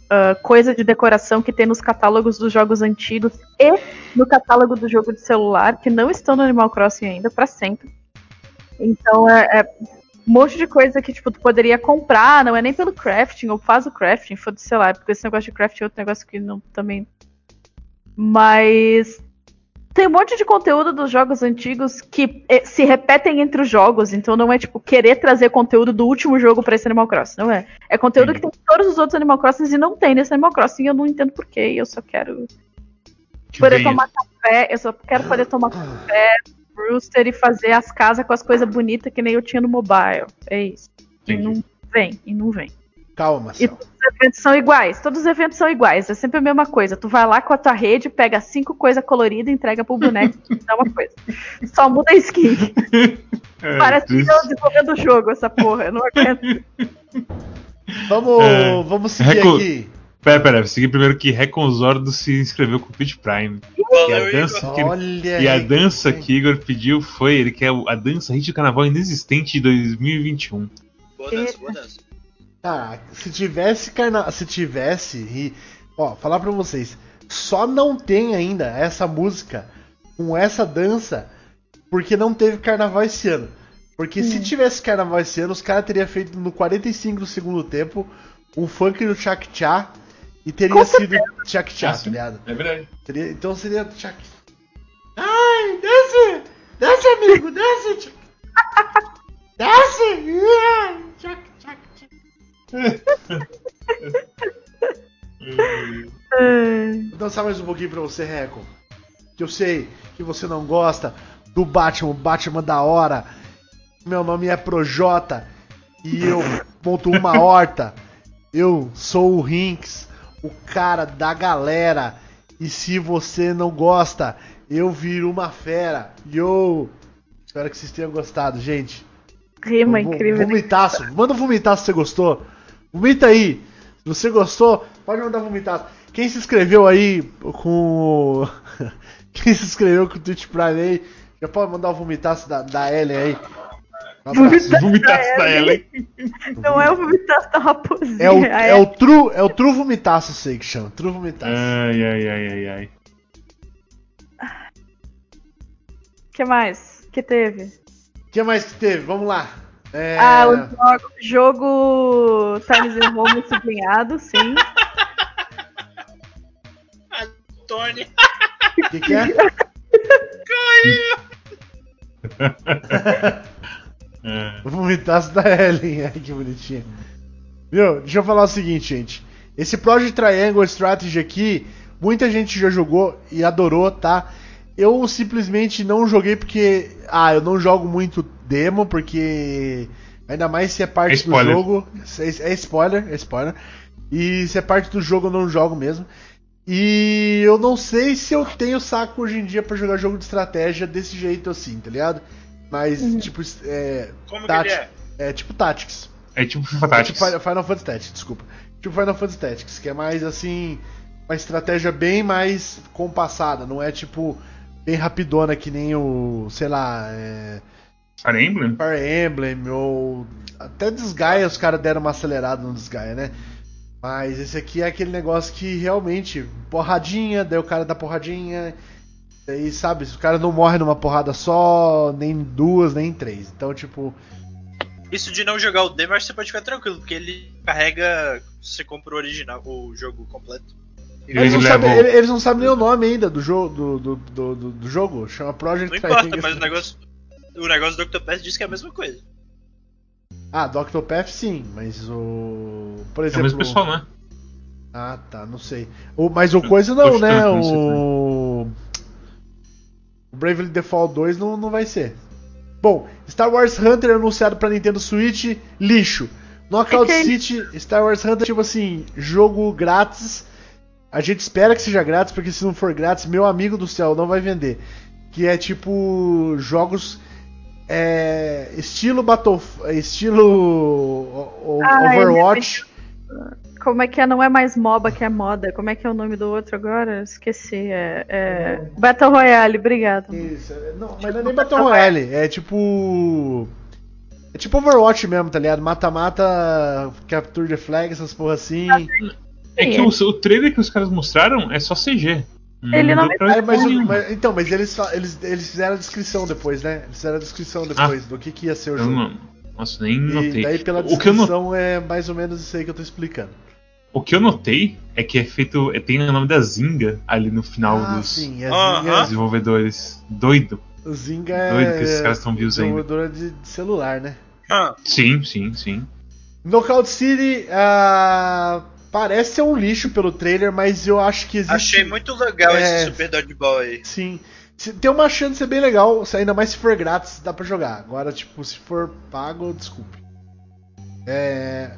ah, coisa de decoração que tem nos catálogos dos jogos antigos e no catálogo do jogo de celular, que não estão no Animal Crossing ainda, pra sempre. Então é, é um monte de coisa que tipo, tu poderia comprar, não é nem pelo crafting, ou faz o crafting, foda-se, sei lá, porque esse negócio de crafting é outro negócio que não também. Mas tem um monte de conteúdo dos jogos antigos que eh, se repetem entre os jogos, então não é tipo querer trazer conteúdo do último jogo pra esse Animal Crossing, não é. É conteúdo que tem em todos os outros Animal Crossings e não tem nesse Animal Crossing, e eu não entendo porquê, eu só quero Que poder tomar café, eu só quero poder tomar café, Brewster e fazer as casas com as coisas bonitas que nem eu tinha no mobile. É isso. E Entendi. não vem, e não vem. Calma, E Marcel. todos os eventos são iguais. Todos os eventos são iguais. É sempre a mesma coisa. Tu vai lá com a tua rede, pega cinco coisas coloridas, entrega pro boneco e dá uma coisa. Só muda a skin. É, Parece que triste. eu desenvolvendo o jogo, essa porra. Eu não aguento. Vamos, É. vamos seguir Recu- aqui. Pera, pera, segui primeiro que Reconzordo se inscreveu com o Twitch Prime. E a Valeu, dança Igor. que ele Olha E a aí, dança que- que Igor pediu foi, ele quer a dança hit do carnaval inexistente de 2021. Boa dança, boa dança. Ah, se tivesse carna... se tivesse e ó, falar pra vocês, só não tem ainda essa música com essa dança porque não teve carnaval esse ano. Porque se tivesse carnaval esse ano, os caras teriam feito no 45 do segundo tempo um funk do Chak Chá e teria Com sido Ah, tá sim. ligado? É verdade. Seria- então seria Chak. Ai, desce! Desce, amigo, desce! Chak. Desce! Chak, Chak. É. Vou dançar mais um pouquinho pra você, Reco. Que eu sei que você não gosta do Batman, Batman da hora. Meu nome é Projota e eu monto uma horta. Eu sou o Rinks, o cara da galera. E se você não gosta, eu viro uma fera. Yo! Espero que vocês tenham gostado, gente. Rima Vo- incrível. Vomitaço. Manda um vomitaço se você gostou. Vomita aí. Se você gostou, pode mandar vomitaço. Quem se inscreveu aí com. Quem se inscreveu com o Twitch Prime aí, já pode mandar o vomitaço da, da Ellen aí. Abraço. Vomitaço. Vomitaço da Ellen. Ellen. Não é o vomitaço da raposinha. É o, é o true, é o true vomitaço, sei que chama. True vomitaço. Ai, ai, ai, ai, ai. que mais? que teve? O que mais que teve? Vamos lá. É... Ah, o jogo, jogo Times New Roman sublinhado, sim. Tony. O que, que é? É. O vomitaço da Ellen. Ai, que bonitinha. Viu? Deixa eu falar o seguinte, gente. Esse Project Triangle Strategy aqui, muita gente já jogou e adorou, tá? Eu simplesmente não joguei porque. Ah, eu não jogo muito demo, porque. Ainda mais se é parte É do jogo. É, é spoiler, é spoiler. E se é parte do jogo, eu não jogo mesmo. E eu não sei se eu tenho saco hoje em dia pra jogar jogo de estratégia desse jeito assim, tá ligado? Mas, tipo, é. Como que Tati- ele é? É tipo Tactics. É tipo FIFA É Tactics. tipo Fi- Final Fantasy Tactics, desculpa. Tipo Final Fantasy Tactics, que é mais assim. Uma estratégia bem mais compassada, não é tipo. Bem rapidona que nem o. sei lá. É, Fire Emblem? Fire Emblem ou. Até Desgaia os caras deram uma acelerada no Desgaia, né? Mas esse aqui é aquele negócio que realmente. Porradinha, daí o cara dá porradinha. Daí, sabe, o cara não morre numa porrada só, nem duas, nem três. Então, tipo. Isso de não jogar o demo, acho que você pode ficar tranquilo, porque ele carrega. Você compra o original, o jogo completo. Eles não, sabem, eles não sabem nem o nome ainda do jogo, do, do, do, do- do jogo. Chama Project Não importa, mas o negócio. O negócio do Octopath diz que é a mesma coisa. Ah, do Octopath sim, mas o. Por É o exemplo. mesmo pessoal, né? Ah, tá, não sei. O, mas o coisa não, Gostei, né? O. O Bravely Default 2 não, não vai ser. Bom, Star Wars Hunter anunciado pra Nintendo Switch, lixo. Knockout que- City, Star Wars Hunter, tipo assim, jogo grátis. A gente espera que seja grátis, porque se não for grátis, meu amigo do céu, não vai vender. Que é tipo jogos é, estilo Battle, estilo Ah, é Overwatch. Como é que é? Não é mais MOBA que é moda. Como é que é o nome do outro agora? Esqueci. É, é... Battle Royale, obrigado. Isso, é- não, mas não é nem Battle Royale, é tipo. É tipo Overwatch mesmo, tá ligado? Mata-mata, Capture the Flag, essas porra assim. É que o, o trailer que os caras mostraram é só CG. Ele não pra Aí, mas, mas- então, mas eles, eles, eles fizeram a descrição depois, né? Eles fizeram a descrição depois do que, que ia ser o jogo. não, nossa, nem E notei. daí pela o, que eu no- descrição é mais ou menos isso aí que eu tô explicando. O que eu notei é que é feito. é- tem o nome da Zinga ali no final ah, dos sim. Zinga, desenvolvedores. Doido. o Zinga é. Doido que esses caras estão vivos ainda. desenvolvedora de, de celular, né? Ah, Sim, sim, sim. Knockout City ah, parece ser um lixo pelo trailer, mas eu acho que existe. achei muito legal É. esse Super Dodgeball aí. Sim. Se- Tem uma chance de ser bem legal, se- ainda mais se for grátis, dá pra jogar. Agora, tipo, se for pago, desculpe. É...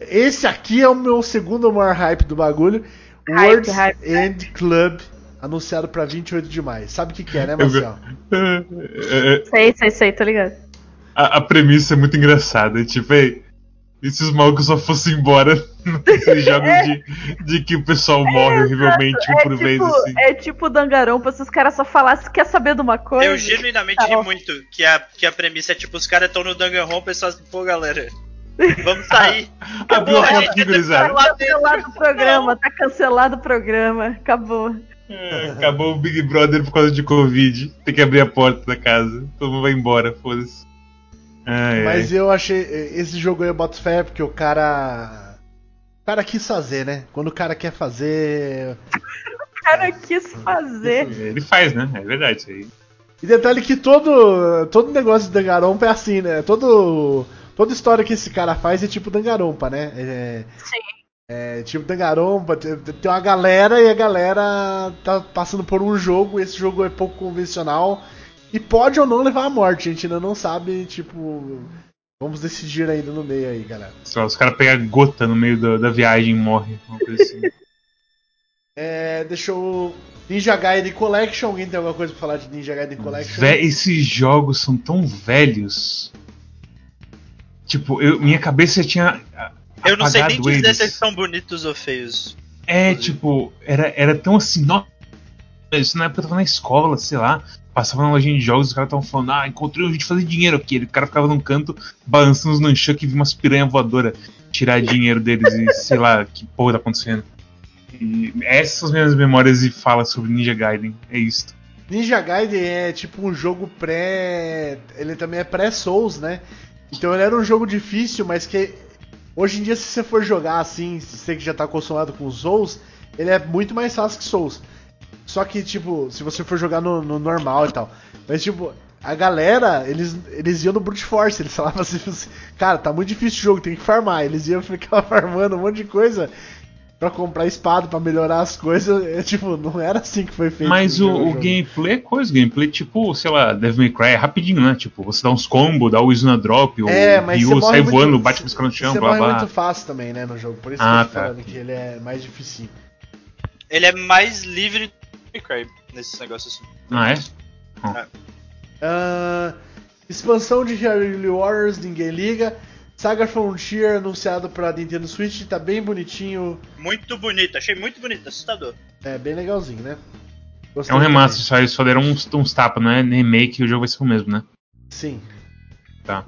Esse aqui é o meu segundo maior hype do bagulho. Hype, World's hype, End Club, anunciado pra 28 de maio. Sabe o que, que é, né, Marcel? É, é, Sei, sei, sei, tô ligado. a, a premissa é muito engraçada. Tipo, ei, e se os malucos só fossem embora nesses jogos de, de que o pessoal morre horrivelmente um É por vez, tipo, assim. é tipo Dangarompa, se os caras só falassem, quer saber de uma coisa? Eu genuinamente ri Tá. muito que a, que a premissa é tipo, os caras estão no Danganronpa e só assim, pô galera, vamos sair. Abriu a aqui, gurizada. lá Tá cancelado o programa, tá cancelado o programa, acabou. É, Acabou o Big Brother por causa de Covid. Tem que abrir a porta da casa. Todo mundo vai embora, foda-se. Mas ai. eu achei. Esse jogo aí eu boto fé porque o cara. O cara quis fazer, né? Quando o cara quer fazer. O cara quis fazer. Ele faz, né? É verdade isso aí. E detalhe que todo, todo negócio de Dangarompa é assim, né? Todo, toda história que esse cara faz é tipo Dangarompa, né? É, Sim. é tipo Dangarompa, tem, uma galera e a galera tá passando por um jogo, esse jogo é pouco convencional e pode ou não levar à morte, a gente ainda não sabe, tipo... Vamos decidir ainda no meio aí, galera. Lá, os caras pegam gota no meio da, da viagem e morrem. Assim. É, deixa eu... Ninja Gaiden Collection, alguém tem alguma coisa pra falar de Ninja Gaiden Collection? Vé- esses jogos são tão velhos. Tipo, eu, minha cabeça tinha. Eu não sei nem dizer eles. se eles são bonitos ou feios. É, tipo, era, era tão assim, nossa. Isso na época eu tava na escola, sei lá. Passava na lojinha de jogos, os caras estavam falando, ah, encontrei um jeito de fazer dinheiro aqui. O cara ficava num canto, balançando os nunchuck e vi umas piranha voadora tirar dinheiro deles e sei lá que porra tá acontecendo. E essas são as minhas memórias e fala sobre Ninja Gaiden. É isso. Ninja Gaiden é tipo um jogo pré. Ele também é pré-Souls, né? Então ele era um jogo difícil, mas que hoje em dia, se você for jogar assim, se você que já tá acostumado com Souls, ele é muito mais fácil que Souls. Só que, tipo, se você for jogar no, no normal e tal. Mas, tipo, a galera, eles, eles iam no Brute Force, eles falavam assim, cara, tá muito difícil o jogo, tem que farmar. Eles iam ficar farmando um monte de coisa. Pra comprar espada, pra melhorar as coisas. É, tipo, não era assim que foi feito. Mas o, o gameplay é coisa, o gameplay tipo, sei lá, Devil May Cry é rapidinho, né? Tipo, você dá uns combos, dá o Izuna Drop, o É, mas você Ryu morre sai muito- voando, bate os caras no chão, Você blá morre blá. muito fácil também, né, no jogo. Por isso Ah, que eu tô tá. falando que ele é mais difícil. Ele é mais livre do Cry nesses negócios assim. Ah, é? Ah, expansão de Hyrule Warriors, ninguém liga. Saga Frontier anunciado pra Nintendo Switch, tá bem bonitinho, Muito bonito, achei muito bonito, assustador. é bem legalzinho, né? É Gostei um remaster, só, eles só deram uns, uns tapas, não é remake, o jogo vai ser o mesmo, né? Sim. Tá.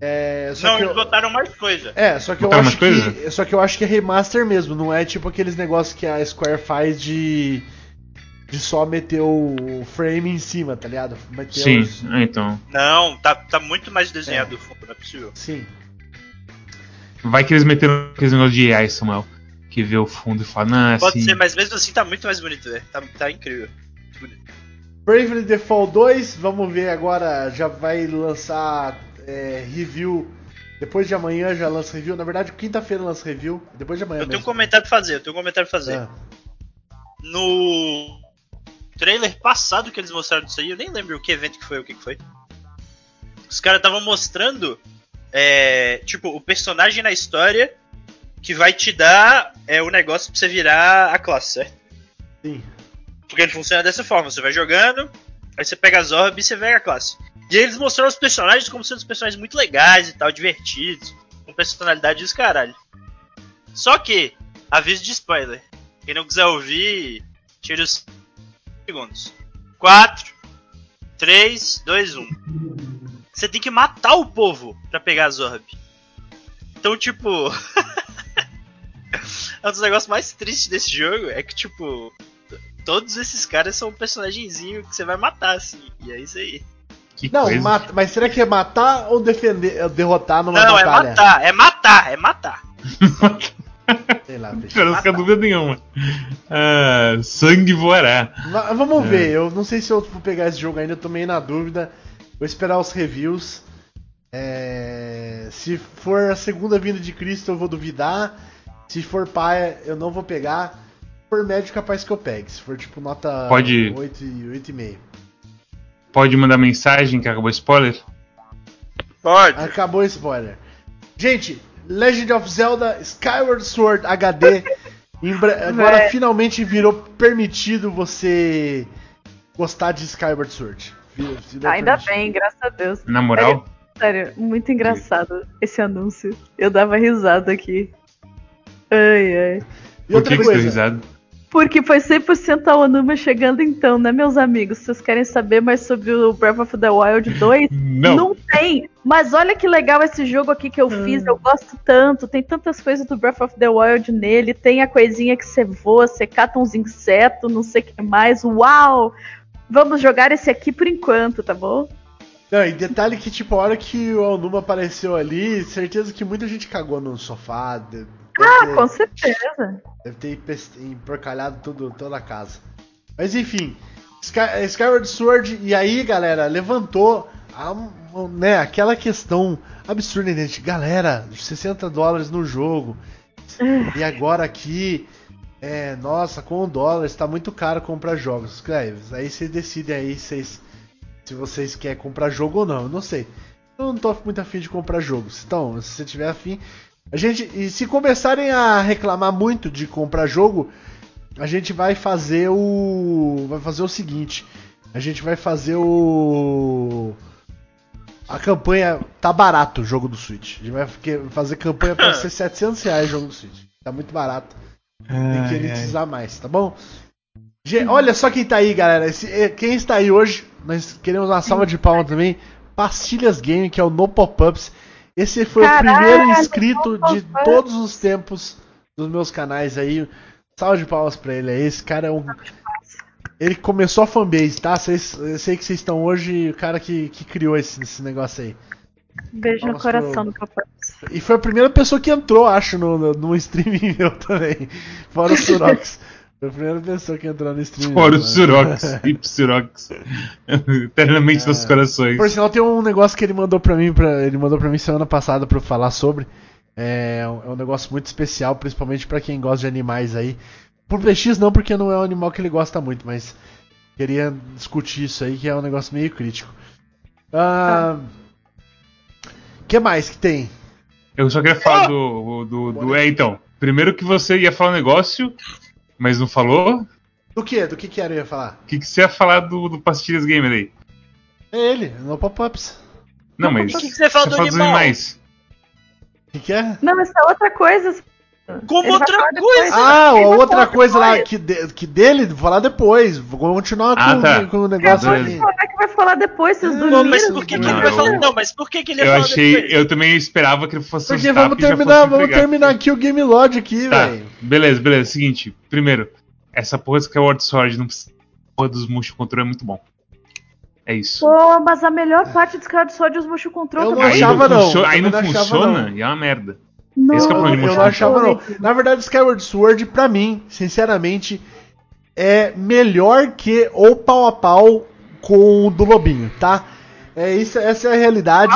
É, só Não, que eles eu- botaram mais coisa. É, só que eu Botaram acho mais que. Só que eu acho que é remaster mesmo, não é tipo aqueles negócios que a Square faz de. De só meter o frame em cima, tá ligado? Meter Sim, os- é, então. Não, tá, tá muito mais desenhado o fundo, não é possível. Sim. Vai que eles meteram aqueles negócios de AI, Samuel. Que vê o fundo e fala, não, é Pode assim. ser, mas mesmo assim tá muito mais bonito, velho. Tá, tá incrível. Muito bonito. Bravely Default 2, vamos ver agora, já vai lançar é, review. Depois de amanhã já lança review. Na verdade, quinta-feira lança review. Depois de amanhã Eu tenho um mesmo. comentário pra fazer, eu tenho um comentário pra fazer. Ah, No trailer passado que eles mostraram disso aí, eu nem lembro o que evento que foi, o que que foi. Os caras estavam mostrando, é, tipo, o personagem na história que vai te dar é, o negócio pra você virar a classe, certo? sim. Porque ele funciona dessa forma, você vai jogando, aí você pega as orbes e você pega a classe. E eles mostraram os personagens como sendo os personagens muito legais e tal, divertidos, com personalidade dos caralho. Só que, aviso de spoiler. Quem não quiser ouvir, tira os segundos. 4, 3, 2, 1. Você tem que matar o povo pra pegar as orbes. Então, tipo. é um dos negócios mais tristes desse jogo. É que, tipo. Todos esses caras são um personagemzinho que você vai matar, assim. E é isso aí. Que Não, coisa. mata, mas será que é matar ou defender, é derrotar numa não, é batalha? matar, é matar, é matar. Sei lá, bicho. Eu não fica dúvida nenhuma. Ah, sangue voará. Va- Vamos ver, eu não sei se eu vou pegar esse jogo ainda, eu tô meio na dúvida. Vou esperar os reviews. É, Se for a segunda vinda de Cristo, eu vou duvidar. Se for paia, eu não vou pegar. Se for médio, capaz que eu pegue. Se for tipo nota Pode- 8 e 8,5. Pode mandar mensagem que acabou o spoiler? Pode. Acabou o spoiler. Gente, Legend of Zelda Skyward Sword HD. Agora Véi. finalmente virou permitido você gostar de Skyward Sword. Virou Ainda bem, graças a Deus. Na moral? Sério, muito engraçado esse anúncio. Eu dava risada aqui. Ai, ai. E Por outra que, que você deu coisa, risada? Porque foi 100% a Onuma chegando então, né, meus amigos? Vocês querem saber mais sobre o Breath of the Wild 2? Não. tem! Mas olha que legal esse jogo aqui que eu fiz, eu gosto tanto. Tem tantas coisas do Breath of the Wild nele. Tem a coisinha que você voa, você cata uns insetos, não sei o que mais. Uau! Vamos jogar esse aqui por enquanto, tá bom? Não, e detalhe que, tipo, a hora que o Onuma apareceu ali, certeza que muita gente cagou no sofá. de- Deve, Ah, ter, com certeza. deve ter emporcalhado tudo, toda a casa. Mas enfim, Sky- Skyward Sword, e aí, galera, levantou a- né, aquela questão absurda, né, gente? Galera, 60 dólares no jogo. E agora aqui, é, nossa, com o dólar está muito caro comprar jogos. É, aí vocês decidem aí vocês, se vocês querem comprar jogo ou não. Eu não sei. Eu não tô muito afim de comprar jogos. Então, se você tiver afim. A gente. E se começarem a reclamar muito de comprar jogo, a gente vai fazer o. Vai fazer o seguinte. A gente vai fazer o. A campanha. Tá barato o jogo do Switch. A gente vai fazer campanha pra ser 700 reais o jogo do Switch. Tá muito barato. Tem que elitizar mais, tá bom? Olha só quem tá aí, galera. Esse- eh, quem está aí hoje, nós queremos uma salva de palmas também. Pastilhas Game, que é o No Pop-Ups. Esse foi Caralho, o primeiro inscrito No de todos os tempos dos meus canais aí. Salva de palmas pra ele aí. Esse cara é um. Ele começou a fanbase, tá? Vocês- eu sei que vocês estão hoje o cara que, que criou esse, esse negócio aí. Beijo no Palmas coração pro- do papai. E foi a primeira pessoa que entrou, acho, no, no, no streaming meu também. Fora o Surox. Foi a primeira pessoa que entrou no streaming. Fora meu, o? Surox. Hip Surox. Eternamente nos corações. Por sinal, tem um negócio que ele mandou pra mim, pra, ele mandou pra mim semana passada pra eu falar sobre. É, um- é um negócio muito especial, principalmente pra quem gosta de animais aí. Por PX não, porque não é um animal que ele gosta muito, mas queria discutir isso aí, que é um negócio meio crítico. Ah, que mais que tem? Eu só queria falar do, do, do. É, então. Primeiro que você ia falar um negócio, mas não falou. Do que? Do que que era eu ia falar? O que, que você ia falar do, do Pastilhas Gamer aí? É ele, no Pop-Ups. Não, mas. O que que você fala do dos animal? animais. O que que é? Não, isso é outra coisa. Como Ele vai outra coisa? depois. Ah, Ele vai outra coisa lá que, de- que dele, vou falar depois. Vou continuar com, Ah, tá. com o negócio aqui. Como é que vai falar depois? Vocês Não, dormiram? Mas por que, que ele Não, vai eu- falar? Não, mas por que, que ele ia Eu falar achei. depois? Eu também esperava que ele fosse Porque os vamos terminar, fosse vamos entregar. terminar aqui o Game Lodge aqui, Tá, velho. beleza, beleza. Seguinte, primeiro, essa porra de Skyward Sword não precisa. Porra dos Motion Control é muito bom. É isso. Pô, mas a melhor parte do Skyward Sword é os motion control Eu não também. aí achava, não. funcio- Aí não não achava, funciona não. e é uma merda. Não, Esse é o Eu, problema não achava, não. Na verdade, Skyward Sword, pra mim, sinceramente, é melhor que ou pau a pau com o do Lobinho, tá? É isso, essa é a realidade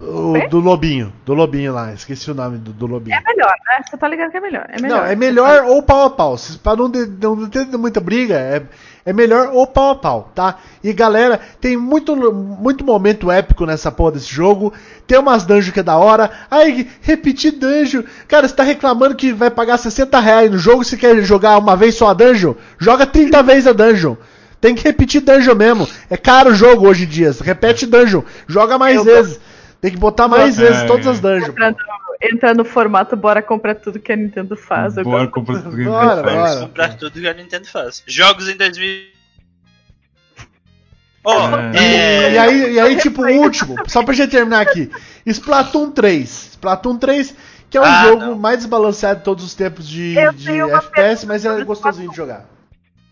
o- do Lobinho. Do Lobinho lá, esqueci o nome do, do Lobinho. É melhor, né? Você tá ligado que é melhor. É melhor. Não, é melhor ou pau a pau. Se- Pra não, de- não ter muita briga, é, é melhor ou pau a pau, tá? E galera, tem muito, muito momento épico nessa porra desse jogo. Tem umas dungeons que é da hora. Aí, repetir dungeon. Cara, você tá reclamando que vai pagar 60 reais no jogo. Se quer jogar uma vez só a dungeon, joga 30 vezes a dungeon. Tem que repetir dungeon mesmo. É caro o jogo hoje em dia. Repete dungeon. Joga mais Eu- vezes. Tem que botar mais É, vezes todas é. as dungeons. No, entra no formato, bora comprar tudo que a Nintendo faz. Bora comprar tudo que a gente Bora, faz. bora. Comprar tudo que a Nintendo faz. Jogos em 2000. Ó, É. é. E aí, e aí, tipo, o último, só pra gente terminar aqui. Splatoon 3. Splatoon 3, que é o Ah, jogo não. mais desbalanceado de todos os tempos de, de FPS, mas é gostosinho de jogar.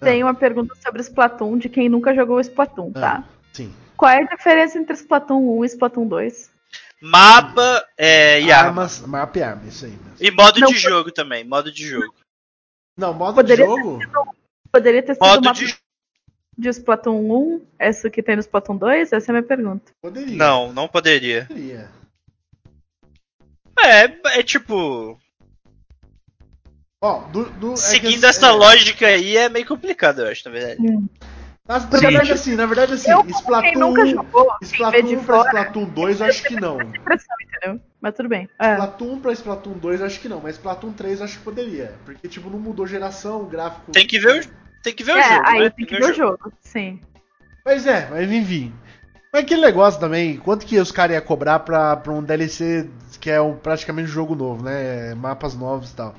Tem uma pergunta sobre Splatoon de quem nunca jogou Splatoon, tá? Sim. Qual é a diferença entre Splatoon 1 e Splatoon 2? Mapa é, e arma. Armas, mapa e arma, isso aí mesmo. E modo Não, de foi- jogo também, modo de jogo. Não, modo Poderia de jogo? Poderia ter sido Modo uma de de Splatoon 1, essa que tem no Splatoon 2? Essa é a minha pergunta. Poderia. Não, não poderia. Poderia. É, é tipo. Ó, do, do, é Seguindo que- essa é, lógica aí é meio complicado, eu acho, na verdade. Na, na verdade, assim, na verdade, assim, Eu, Splatoon nunca 1, jogou, Splatoon de 1 pra fora, Splatoon 2, eu acho que não. Mas tudo bem. É. Splatoon 1 pra Splatoon 2, eu acho que não, mas Splatoon 3 eu acho que poderia. Porque, tipo, não mudou geração, o gráfico. Tem que ver o, tem que ver o É, jogo, aí né? tem que ver o jogo. Sim. Pois é, mas enfim. Mas aquele negócio também, quanto que os caras iam cobrar pra, pra um DLC que é um, praticamente um jogo novo, né? Mapas novos e tal.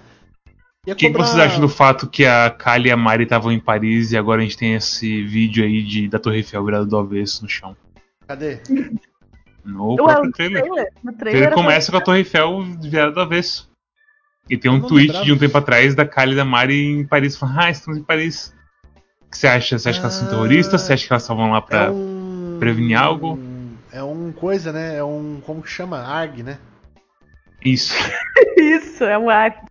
O que, que cobrar- vocês acham do fato que a Kali e a Mari estavam em Paris e agora a gente tem esse vídeo aí de, da Torre Eiffel virada do avesso no chão? Cadê? No Ué, próprio no trailer. trailer, no O trailer era começa com a Torre Eiffel virada do avesso. E tem um tweet lembrava. de um tempo atrás da Kali e da Mari em Paris falando, ah, estamos em Paris. O que você acha? Você acha que elas são Ah. terroristas? Você acha que elas estavam lá pra. É um. prevenir algo? É um coisa, né? É um. Como que chama? ARG, né? Isso, Isso, é um ar.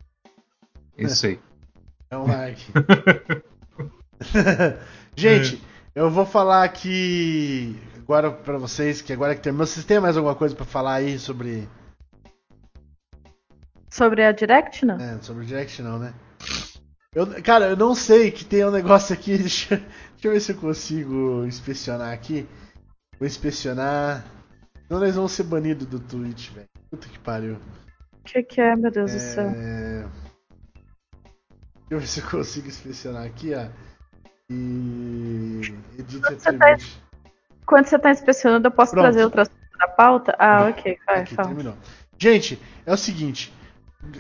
Isso aí. É um ARG. Gente, eu vou falar aqui agora pra vocês, que agora que terminou, vocês têm mais alguma coisa pra falar aí sobre. Sobre a Direct, não? É, sobre o Direct não, né? Eu, cara, eu não sei que tem um negócio aqui. Deixa, deixa eu ver se eu consigo inspecionar aqui. Vou inspecionar. Não, nós vamos ser banidos do Twitch, velho. Puta que pariu. O que, que é, meu Deus do céu? É... Deixa eu ver se eu consigo inspecionar aqui, ó. E. Edit Você tá- Attribute. Quando você tá inspecionando, eu posso Pronto. trazer outras coisas na pauta? Ah, ok, vai, Aqui, fala. terminou. Gente, é o seguinte.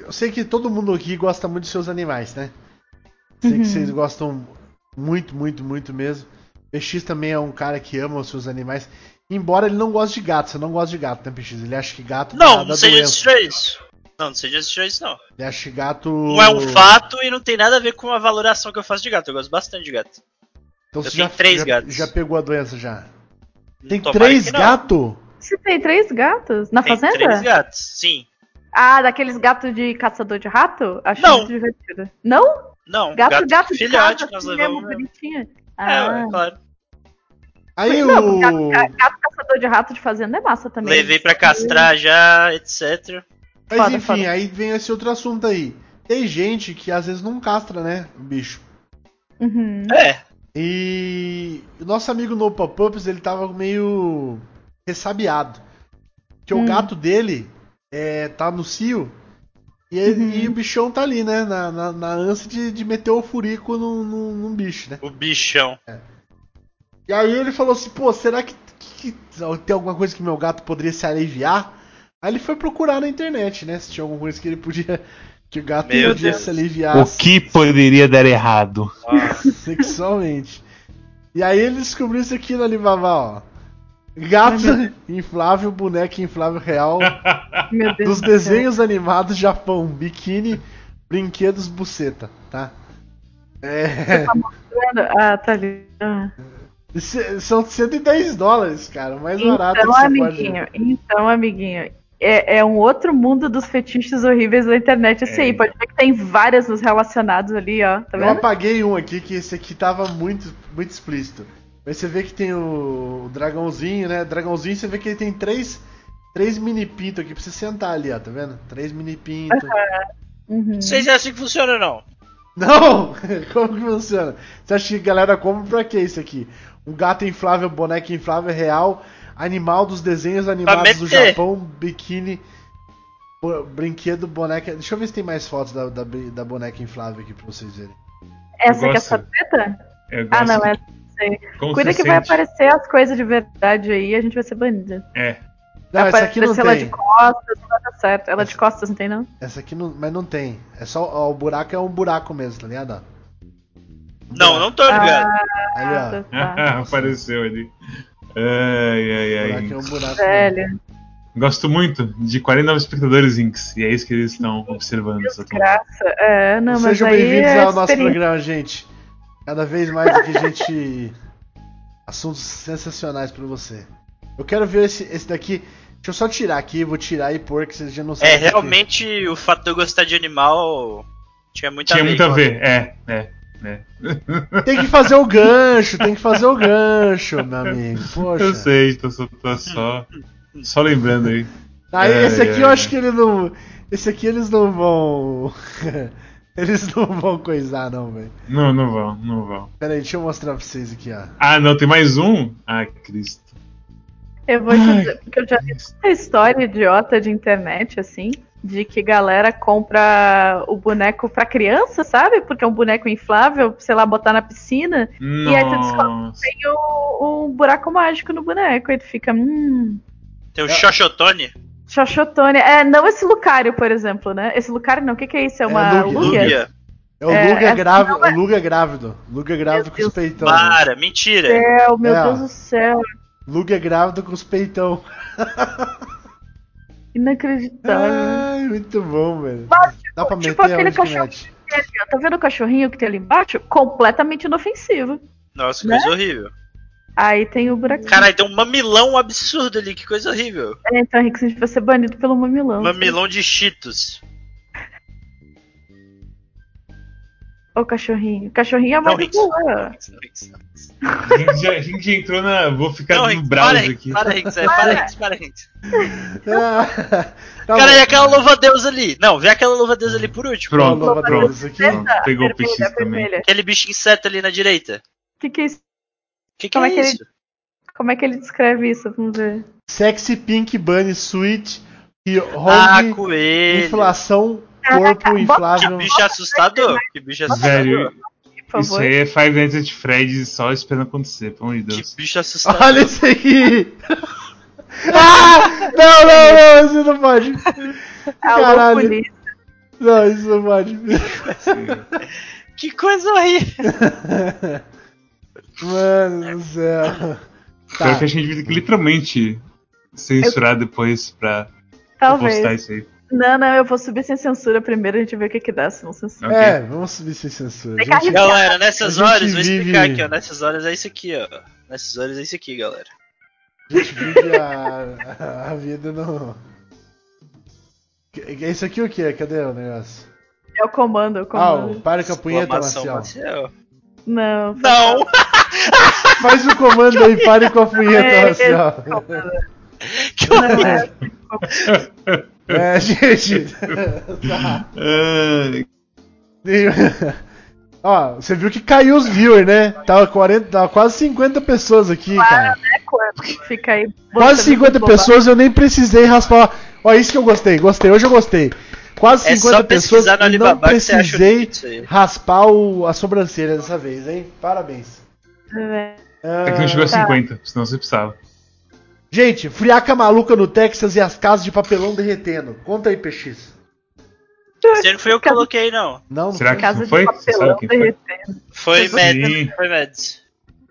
Eu sei que todo mundo aqui gosta muito dos seus animais, né? Sei Uhum. que vocês gostam muito, muito, muito mesmo. PX também é um cara que ama os seus animais. Embora ele não goste de gato. Você não gosta de gato, né, PX? Ele acha que gato Não, não dá seja doença. Não, não seja esses três, não. Ele acha que gato. Um é um fato e não tem nada a ver com a valoração que eu faço de gato. Eu gosto bastante de gato. Então eu você tenho já, três já, gatos. já pegou a doença já. Tem Tomara três não. gatos? Você tem três gatos? Na Tem fazenda? três gatos, sim. Ah, daqueles gatos de caçador de rato? Acho Não. muito divertido. Não? Não, Gato, gato, de filhote casa, que nós assim levamos mesmo, mesmo. bonitinho. É, Ah, ué, claro. Aí não, o. gato, ga- gato caçador de rato de fazenda é massa também. Levei pra castrar já, etc. Mas Foda, enfim, foda. aí vem esse outro assunto aí. Tem gente que às vezes não castra, né, o bicho. Uhum. É. E o nosso amigo No Pop-Ups, ele tava meio ressabiado. Porque o Hum. gato dele é, tá no cio e, ele- Uhum. e o bichão tá ali, né? Na, na, na ânsia de, de meter o furico num, num, num bicho, né? O bichão. E aí ele falou assim, pô, será que, que- que tem alguma coisa que meu gato poderia se aliviar? Aí ele foi procurar na internet, né? Se tinha alguma coisa que ele podia. Que o gato Meu podia Deus. se aliviar O que poderia dar errado? Sexualmente. E aí ele descobriu isso aqui no Alibaba, ó. Gato inflável, boneco inflável real Meu Deus dos desenhos animados Japão, biquíni, brinquedos, buceta, tá? É, Ah, tá ali. Ah. são 110 dólares, cara, mais barato Então, que você amiguinho, então, amiguinho, é, é um outro mundo dos fetiches horríveis da internet. Esse É. aí, pode ver que tem várias nos relacionados ali, ó. Tá Eu apaguei um aqui que esse aqui tava muito, muito explícito. Mas você vê que tem o, o dragãozinho, né? Dragãozinho, você vê que ele tem três, três mini pinto aqui pra você sentar ali, ó, tá vendo? Três mini pinto. Uhum. Vocês assim que funciona, não? Não! Como que funciona? Você acha que a galera compra pra que isso aqui? Um gato inflável, boneco inflável real, animal dos desenhos animados do. Japão, biquíni, bo- brinquedo, boneca. Deixa eu ver se tem mais fotos da, da, da boneca inflável aqui pra vocês verem. Essa que é a? Eu Ah, não, essa sei. como Cuida você que vai sente. aparecer as coisas de verdade aí e a gente vai ser banida. É. Não, vai essa aqui não aparecer ela de tem. costas, não vai dar certo. Ela de costas, não tem não? Essa aqui não. Mas não tem. É só. Ó, o buraco é um buraco mesmo, tá ligado? Não, não tô ligado. Ali, ó. Ah, tá. Apareceu ali. Ai, ai, buraco é ai. um buraco. Velho, Gosto muito de 49 espectadores Inks. E é isso que eles estão observando. Tão- graça. É, não, mas Sejam bem-vindos é ao nosso programa, gente. Cada vez mais aqui a gente. Assuntos sensacionais pra você. Eu quero ver esse, esse daqui. Deixa eu só tirar aqui, vou tirar e pôr que vocês já não sabem. É, que que- realmente o fato de eu gostar de animal tinha muito Tinha a ver. muito a ver. É, é. É. Tem que fazer o gancho, tem que fazer o gancho, meu amigo. Poxa. Eu sei, tô só, tô só, só lembrando aí. Aí É, esse aqui é, eu é. acho que ele não. Esse aqui eles não vão. eles não vão coisar, não, velho. Não, não vão, não vão. Pera aí, deixa eu mostrar pra vocês aqui, ó. Ah, não, tem mais um? Ai, Cristo. Eu vou te Ai, dizer, porque eu já vi muita história idiota de internet, assim, de que galera compra o boneco pra criança, sabe? Porque é um boneco inflável, sei lá, botar na piscina, E aí tu descobre- Nossa. tem o, um buraco mágico no boneco, aí tu fica, hum. Tem o Xoxotone. Xoxotone. É, não esse Lucario, por exemplo, né? Esse Lucario não, o que, que é isso? É uma É, Lugia. Lugia? Lugia. É o É, Luga essa grávido. não é- O Luga grávido. Luga grávido com os peitão. Para, mentira. Céu, meu É. Deus do céu. Luga grávido com os peitão. Inacreditável. Ai, muito bom, velho. Dá pra tipo meter aquele que cachorro. mete. Tá vendo o cachorrinho que tem ali embaixo? Completamente inofensivo. Nossa, que Né? coisa horrível. Aí tem o buraquinho. Caralho, tem um mamilão absurdo ali, que coisa horrível. É, então, Henrique, a gente vai ser banido pelo mamilão. Mamilão de cheetos. Ô, cachorrinho. Cachorrinho é Não, mais Henrique. boa. A gente, já, a gente já entrou na. Vou ficar Não, no Henrique, browser para, aqui. Henrique, para, Henrique, para, Henrique. Ah, tá Cara, bom. e aquela louva-a-deus ali? Não, vê aquela louva-a-Deus ali por último. Pronto, Louva a pronto. Deus aqui. Pegou o PX também. Aquele bicho inseto ali na direita. O que, que é isso? Que que Como é é que ele- isso? Como é que ele descreve isso? Vamos ver. Sexy Pink Bunny Sweet e Ah, Home coelho. Inflação Corpo Que Inflável. bicho assustador. Que bicho assustador. Velho, isso aí é Five Nights at Freddy's só esperando acontecer, pelo amor de Que Deus. bicho assustador. Olha isso aqui! ah! Não, não, não, isso não pode. Alô, Caralho. Não, isso não pode. Que coisa horrível. Mano do céu. Espero Tá. que a gente vai que literalmente censurar depois pra, pra Talvez. postar isso aí. Não, não, eu vou subir sem censura primeiro, a gente vê o que que dá, se não censura. Ok? É, vamos subir sem censura. Gente, Galera, nessas horas, vou explicar vive- aqui, ó. Nessas horas é isso aqui, ó. Nessas horas é isso aqui, galera. a gente vive a, a, vida no. Isso aqui o que? Cadê o negócio? É o comando, é o Ah, comando. o para com a punheta, Marcial. Marcial. Não. Não! Faz o comando aí, pare com a punheta, É, Marcial. Que horrível. é. Gente. tá. Ó, você viu que caiu os viewers, né? Tava, 40, tava quase 50 pessoas aqui, cara. É quando fica aí. Quase botando 50 bobagem. pessoas, eu nem precisei raspar. Ó, isso que eu gostei, gostei, hoje eu gostei. Quase É 50 só pessoas e não precisei raspar o, a sobrancelha dessa vez, hein? Parabéns. É. é que não chegou a Tá. 50, senão você precisava. Gente, friaca maluca no Texas e as casas de papelão derretendo. Conta aí, PX. Esse não foi eu que coloquei, não. Não, Será que Casa não de foi? Você papelão derretendo. Foi. Mads. Foi Mads.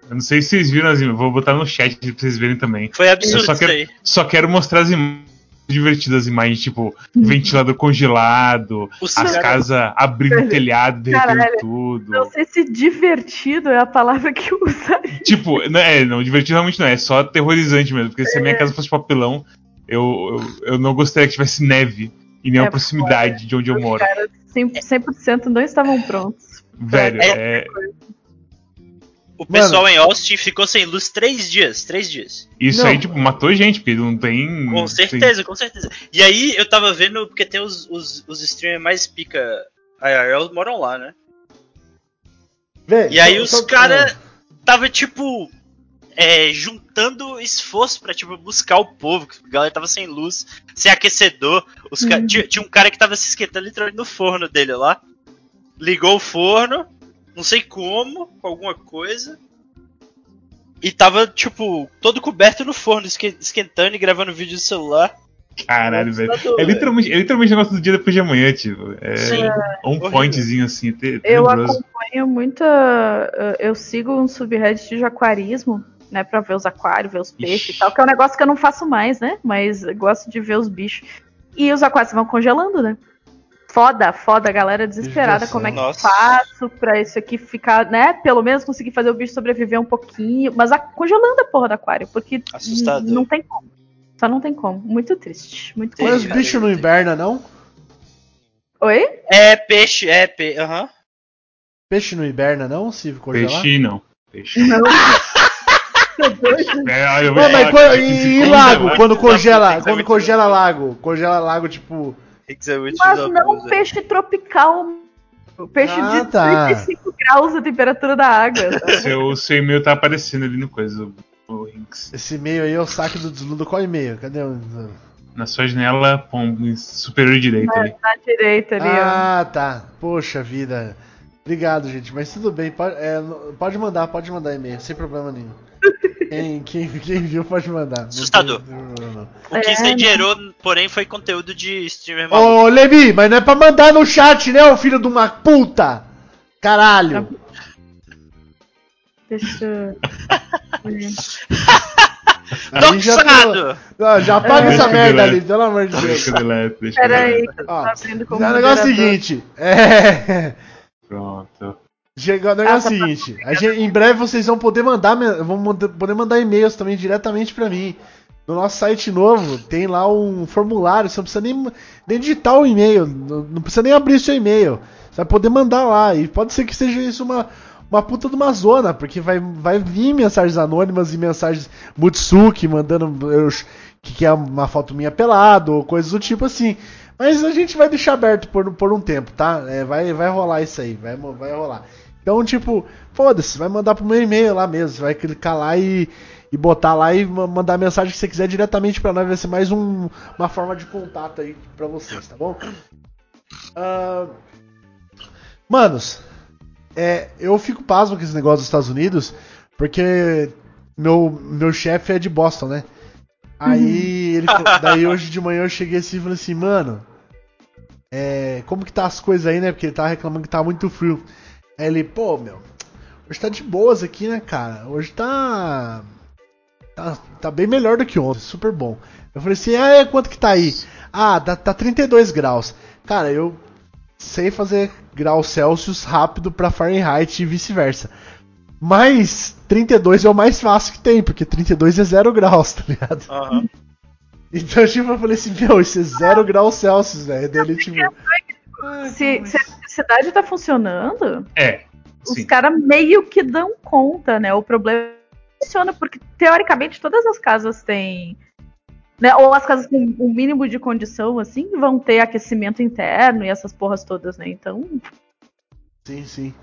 Eu não sei se vocês viram as imagens, vou botar no chat pra vocês verem também. Foi Eu absurdo só isso quero, aí. só quero mostrar as imagens divertidas, as imagens, tipo, ventilador congelado, Os as casas abrindo o telhado, derretendo Caralho. tudo. Não sei se divertido é a palavra que eu usaria. Tipo, não, é, não, divertido realmente não é, é só aterrorizante mesmo, porque se a É. minha casa fosse papelão, eu, eu, eu não gostaria que tivesse neve em nenhuma É, proximidade de onde eu moro. Cara, 100%, 100% não estavam prontos. Velho, é, O pessoal em Austin ficou sem luz três dias. Três dias. isso Não. aí, tipo, matou gente, porque não tem. Com certeza, com certeza. E aí eu tava vendo, porque tem os, os, os streamers mais pica IRL moram lá, né? Vê, E aí os só- cara tava tipo. É, juntando esforço pra tipo, buscar o povo, que a galera tava sem luz, sem aquecedor. Os Hum. tinha, tinha um cara que tava se esquentando literalmente no forno dele lá. Ligou o forno, não sei como, com alguma coisa. E tava, tipo, todo coberto no forno, esque- esquentando e gravando vídeo no celular. Caralho, velho. Assustador, É literalmente, é literalmente o negócio do dia depois de amanhã, tipo. É Sim. um horrível. pointzinho assim, te- Eu tenebroso. acompanho muita. Eu sigo um subreddit de aquarismo, né? Pra ver os aquários, ver os peixes Ixi. e tal, que é um negócio que eu não faço mais, né? Mas eu gosto de ver os bichos. E os aquários vão congelando, né? Foda, foda, a galera desesperada. Como é que Nossa. faço pra isso aqui ficar, né? Pelo menos conseguir fazer o bicho sobreviver um pouquinho. Mas a, congelando a porra do aquário, porque Assustador. não tem como. Só não tem como. Muito triste. Muito Tem, Mas os triste. bichos não hibernam, não? Oi? É peixe, é peixe, aham. Peixe não hiberna, não? Se congelar? Peixe não. Peixe. Não. É, eu Ué, mas e, e lago? Quando congela, quando congela lago? Congela lago, tipo. Mas não puta. peixe tropical. O peixe Ah, de tá. 35 graus a temperatura da água. Seu, seu e-mail tá aparecendo ali no coisa, o, o Rinks. Esse e-mail aí é o saque do desludo. Qual e-mail? Cadê o. Na sua janela pom, superior direita ali. Na direita ali, ó. Ah, tá. Poxa vida. Obrigado, gente. Mas tudo bem. Pode, é, pode mandar, pode mandar e-mail, sem problema nenhum. Quem, quem, quem viu pode mandar. Assustador. não O que É, incendiou, porém, foi conteúdo de streamer maluco. Ô, Levi, mas não é pra mandar no chat, né, ô filho de uma puta? Caralho. Deixa eu. Já Doxado! Ah, já apaga É. essa merda ali, pelo amor de Deus. Deixa eu deletar, deixa eu Pera aí, deletar. que eu Ó, tô abrindo como O negócio é o seguinte, é. Pronto. Chegou o negócio é o seguinte, a gente- em breve vocês vão poder mandar, vão poder mandar e-mails também diretamente pra mim. No nosso site novo tem lá um formulário, você não precisa nem, nem digitar o e-mail, não, precisa nem abrir seu e-mail. Você vai poder mandar lá e pode ser que seja isso uma uma puta de uma zona, porque vai, vai vir mensagens anônimas e mensagens Mutsuki mandando eu, que quer uma foto minha pelado ou coisas do tipo assim. Mas a gente vai deixar aberto por, por um tempo, tá? É, vai, vai rolar isso aí, vai, vai rolar. Então, tipo, foda-se, vai mandar pro meu e-mail lá mesmo. Vai clicar lá e, e botar lá e ma- mandar a mensagem que você quiser diretamente pra nós. Vai ser mais um- uma forma de contato aí pra vocês, tá bom? Ah, manos, é, eu fico pasmo com esse negócio dos Estados Unidos, porque meu, meu chefe é de Boston, né? Aí ele, fa- daí hoje de manhã eu cheguei assim e falei assim, mano, é, como que tá as coisas aí, né? Porque ele tava reclamando que tava muito frio. Aí ele, pô, meu, hoje tá de boas aqui, né, cara? Hoje tá. Tá, tá bem melhor do que ontem, super bom. Eu falei assim, ah, é, quanto que tá aí? Ah, tá, tá 32 graus. Cara, eu sei fazer graus Celsius rápido pra Fahrenheit e vice-versa. Mas 32 é o mais fácil que tem, porque 32 é 0 graus, tá ligado? Aham. Então, tipo, eu falei assim, meu, isso é 0 graus Celsius, velho. Daí ele, tipo. Se, se a eletricidade tá funcionando, É, os caras meio que dão conta, né? O problema é que funciona, porque teoricamente todas as casas têm Né? Ou as casas com o mínimo de condição, assim, vão ter aquecimento interno e essas porras todas, né? Então. Sim, sim.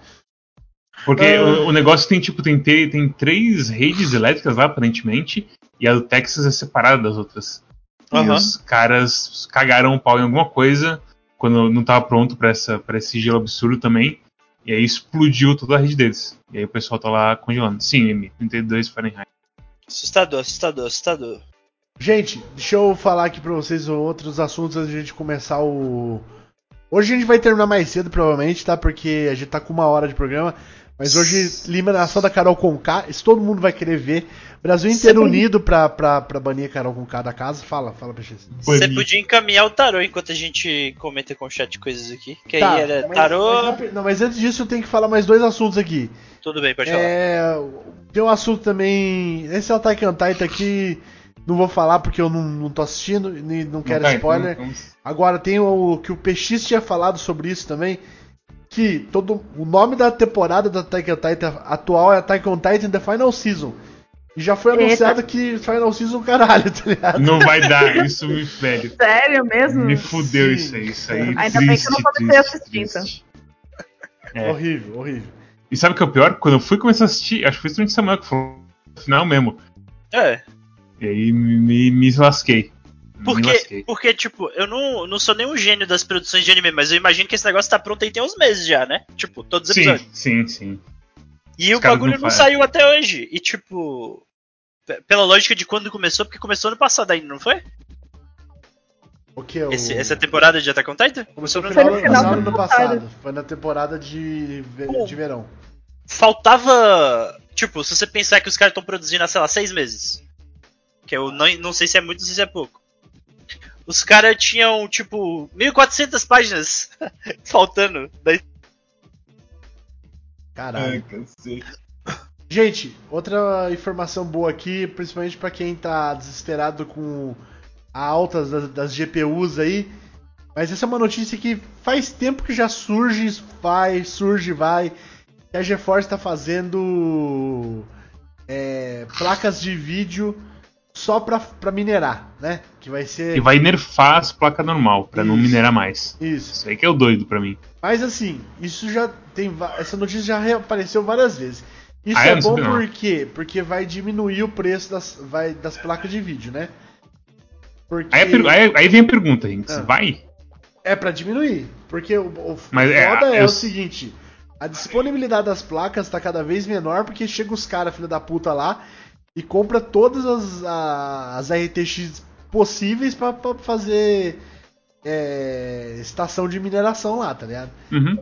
Porque Ah. o, o negócio tem, tipo, tem, te- tem três redes elétricas lá, aparentemente, e a do Texas é separada das outras. E Aham. os caras cagaram o pau em alguma coisa quando não tava pronto pra esse gelo absurdo também. E aí explodiu toda a rede deles. E aí o pessoal tá lá congelando. Sim, M, 32 Fahrenheit. Assustador, assustador, assustador. Gente, deixa eu falar aqui pra vocês outros assuntos antes de a gente começar o. Hoje a gente vai terminar mais cedo, provavelmente, tá? Porque a gente tá com uma hora de programa. Mas hoje, eliminação da Carol Conká, isso todo mundo vai querer ver. Brasil inteiro Sempre. unido pra, pra, pra banir a Carol Conká da casa. Fala, fala pra gente. Você podia encaminhar o tarô enquanto a gente comenta com o chat coisas aqui. Que Tá, aí era mas- tarô. mas- não, mas antes disso eu tenho que falar mais dois assuntos aqui. Tudo bem, pode falar. É, tem um assunto também. Esse Attack on Titan aqui, não vou falar porque eu não, não tô assistindo, nem não quero Tá, spoiler. então- Agora tem o que o PX tinha falado sobre isso também. Que todo, o nome da temporada da Attack on Titan atual é Attack on Titan The Final Season. E já foi Eita. anunciado que Final Season caralho, tá ligado? Não vai dar, isso me velho. Sério mesmo? Me fudeu Sim. isso aí, isso aí. Ainda bem que eu não triste, a triste, assistir, então. triste. É. Horrível, horrível. E sabe o que é o pior? Quando eu fui começar a assistir, acho que foi justamente Samuel que falou no final mesmo. É. E aí me, me, me lasquei. Porque, porque, tipo, eu não, não sou nenhum gênio das produções de anime, mas eu imagino que esse negócio tá pronto aí tem uns meses já, né? Tipo, todos os Sim, episódios. sim, sim. E Os o bagulho não não, saiu até hoje. E, tipo, pe- pela lógica de quando começou, porque começou ano passado ainda, não foi? O que é o. Esse- essa temporada de Attack on Titan? Começou no no- final, no final final do ano passado. Foi na temporada de, de verão. Faltava. Tipo, se você pensar que os caras estão produzindo há, sei lá, seis meses. Que eu não, não sei se é muito, sei se é pouco. Os caras tinham, tipo, 1.400 páginas faltando. da Caralho. Gente, outra informação boa aqui, principalmente pra quem tá desesperado com a altas das, das GPUs aí. Mas essa é uma notícia que faz tempo que já surge, vai, surge, vai. Que a GeForce tá fazendo é, placas de vídeo só pra, pra minerar, né? Que vai ser. E vai nerfar as placas normal, pra não minerar mais. Isso. Isso aí que é o doido pra mim. Mas assim, isso já tem. Essa notícia já reapareceu várias vezes. Isso Ah, é não bom por quê? Porque vai diminuir o preço das, vai, das placas de vídeo, né? Porque Aí, a per- aí- aí vem a pergunta, Rinks. Ah. Vai? é pra diminuir. Porque o, o Mas é, foda é, eu- o seguinte: a disponibilidade das placas tá cada vez menor porque chega os caras, filho da puta, lá e compra todas as, a- as RTX possíveis pra fazer é, estação de mineração lá, tá ligado? Uhum.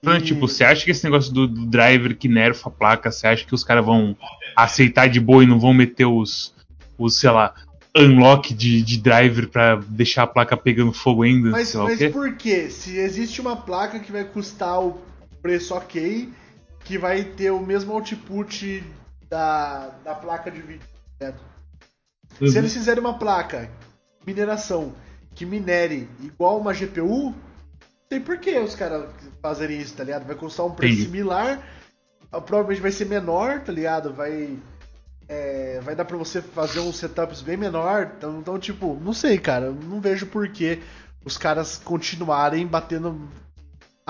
Então, E- Tipo, você acha que esse negócio do, do driver que nerfa a placa, você acha que os caras vão aceitar de boa e não vão meter os, os sei lá, unlock de, de driver pra deixar a placa pegando fogo ainda? Mas, sei lá o mas quê? por quê? Se existe uma placa que vai custar o preço ok, que vai ter o mesmo output da, da placa de vídeo. certo? Uhum. Se eles fizerem uma placa, mineração, que minere igual uma GPU, tem por que os caras fazerem isso, tá ligado? Vai custar um preço Entendi. similar, ah, provavelmente vai ser menor, tá ligado? Vai. é, vai dar pra você fazer uns setups bem menor. Então, então, tipo, não sei, cara. Não vejo por que os caras continuarem batendo.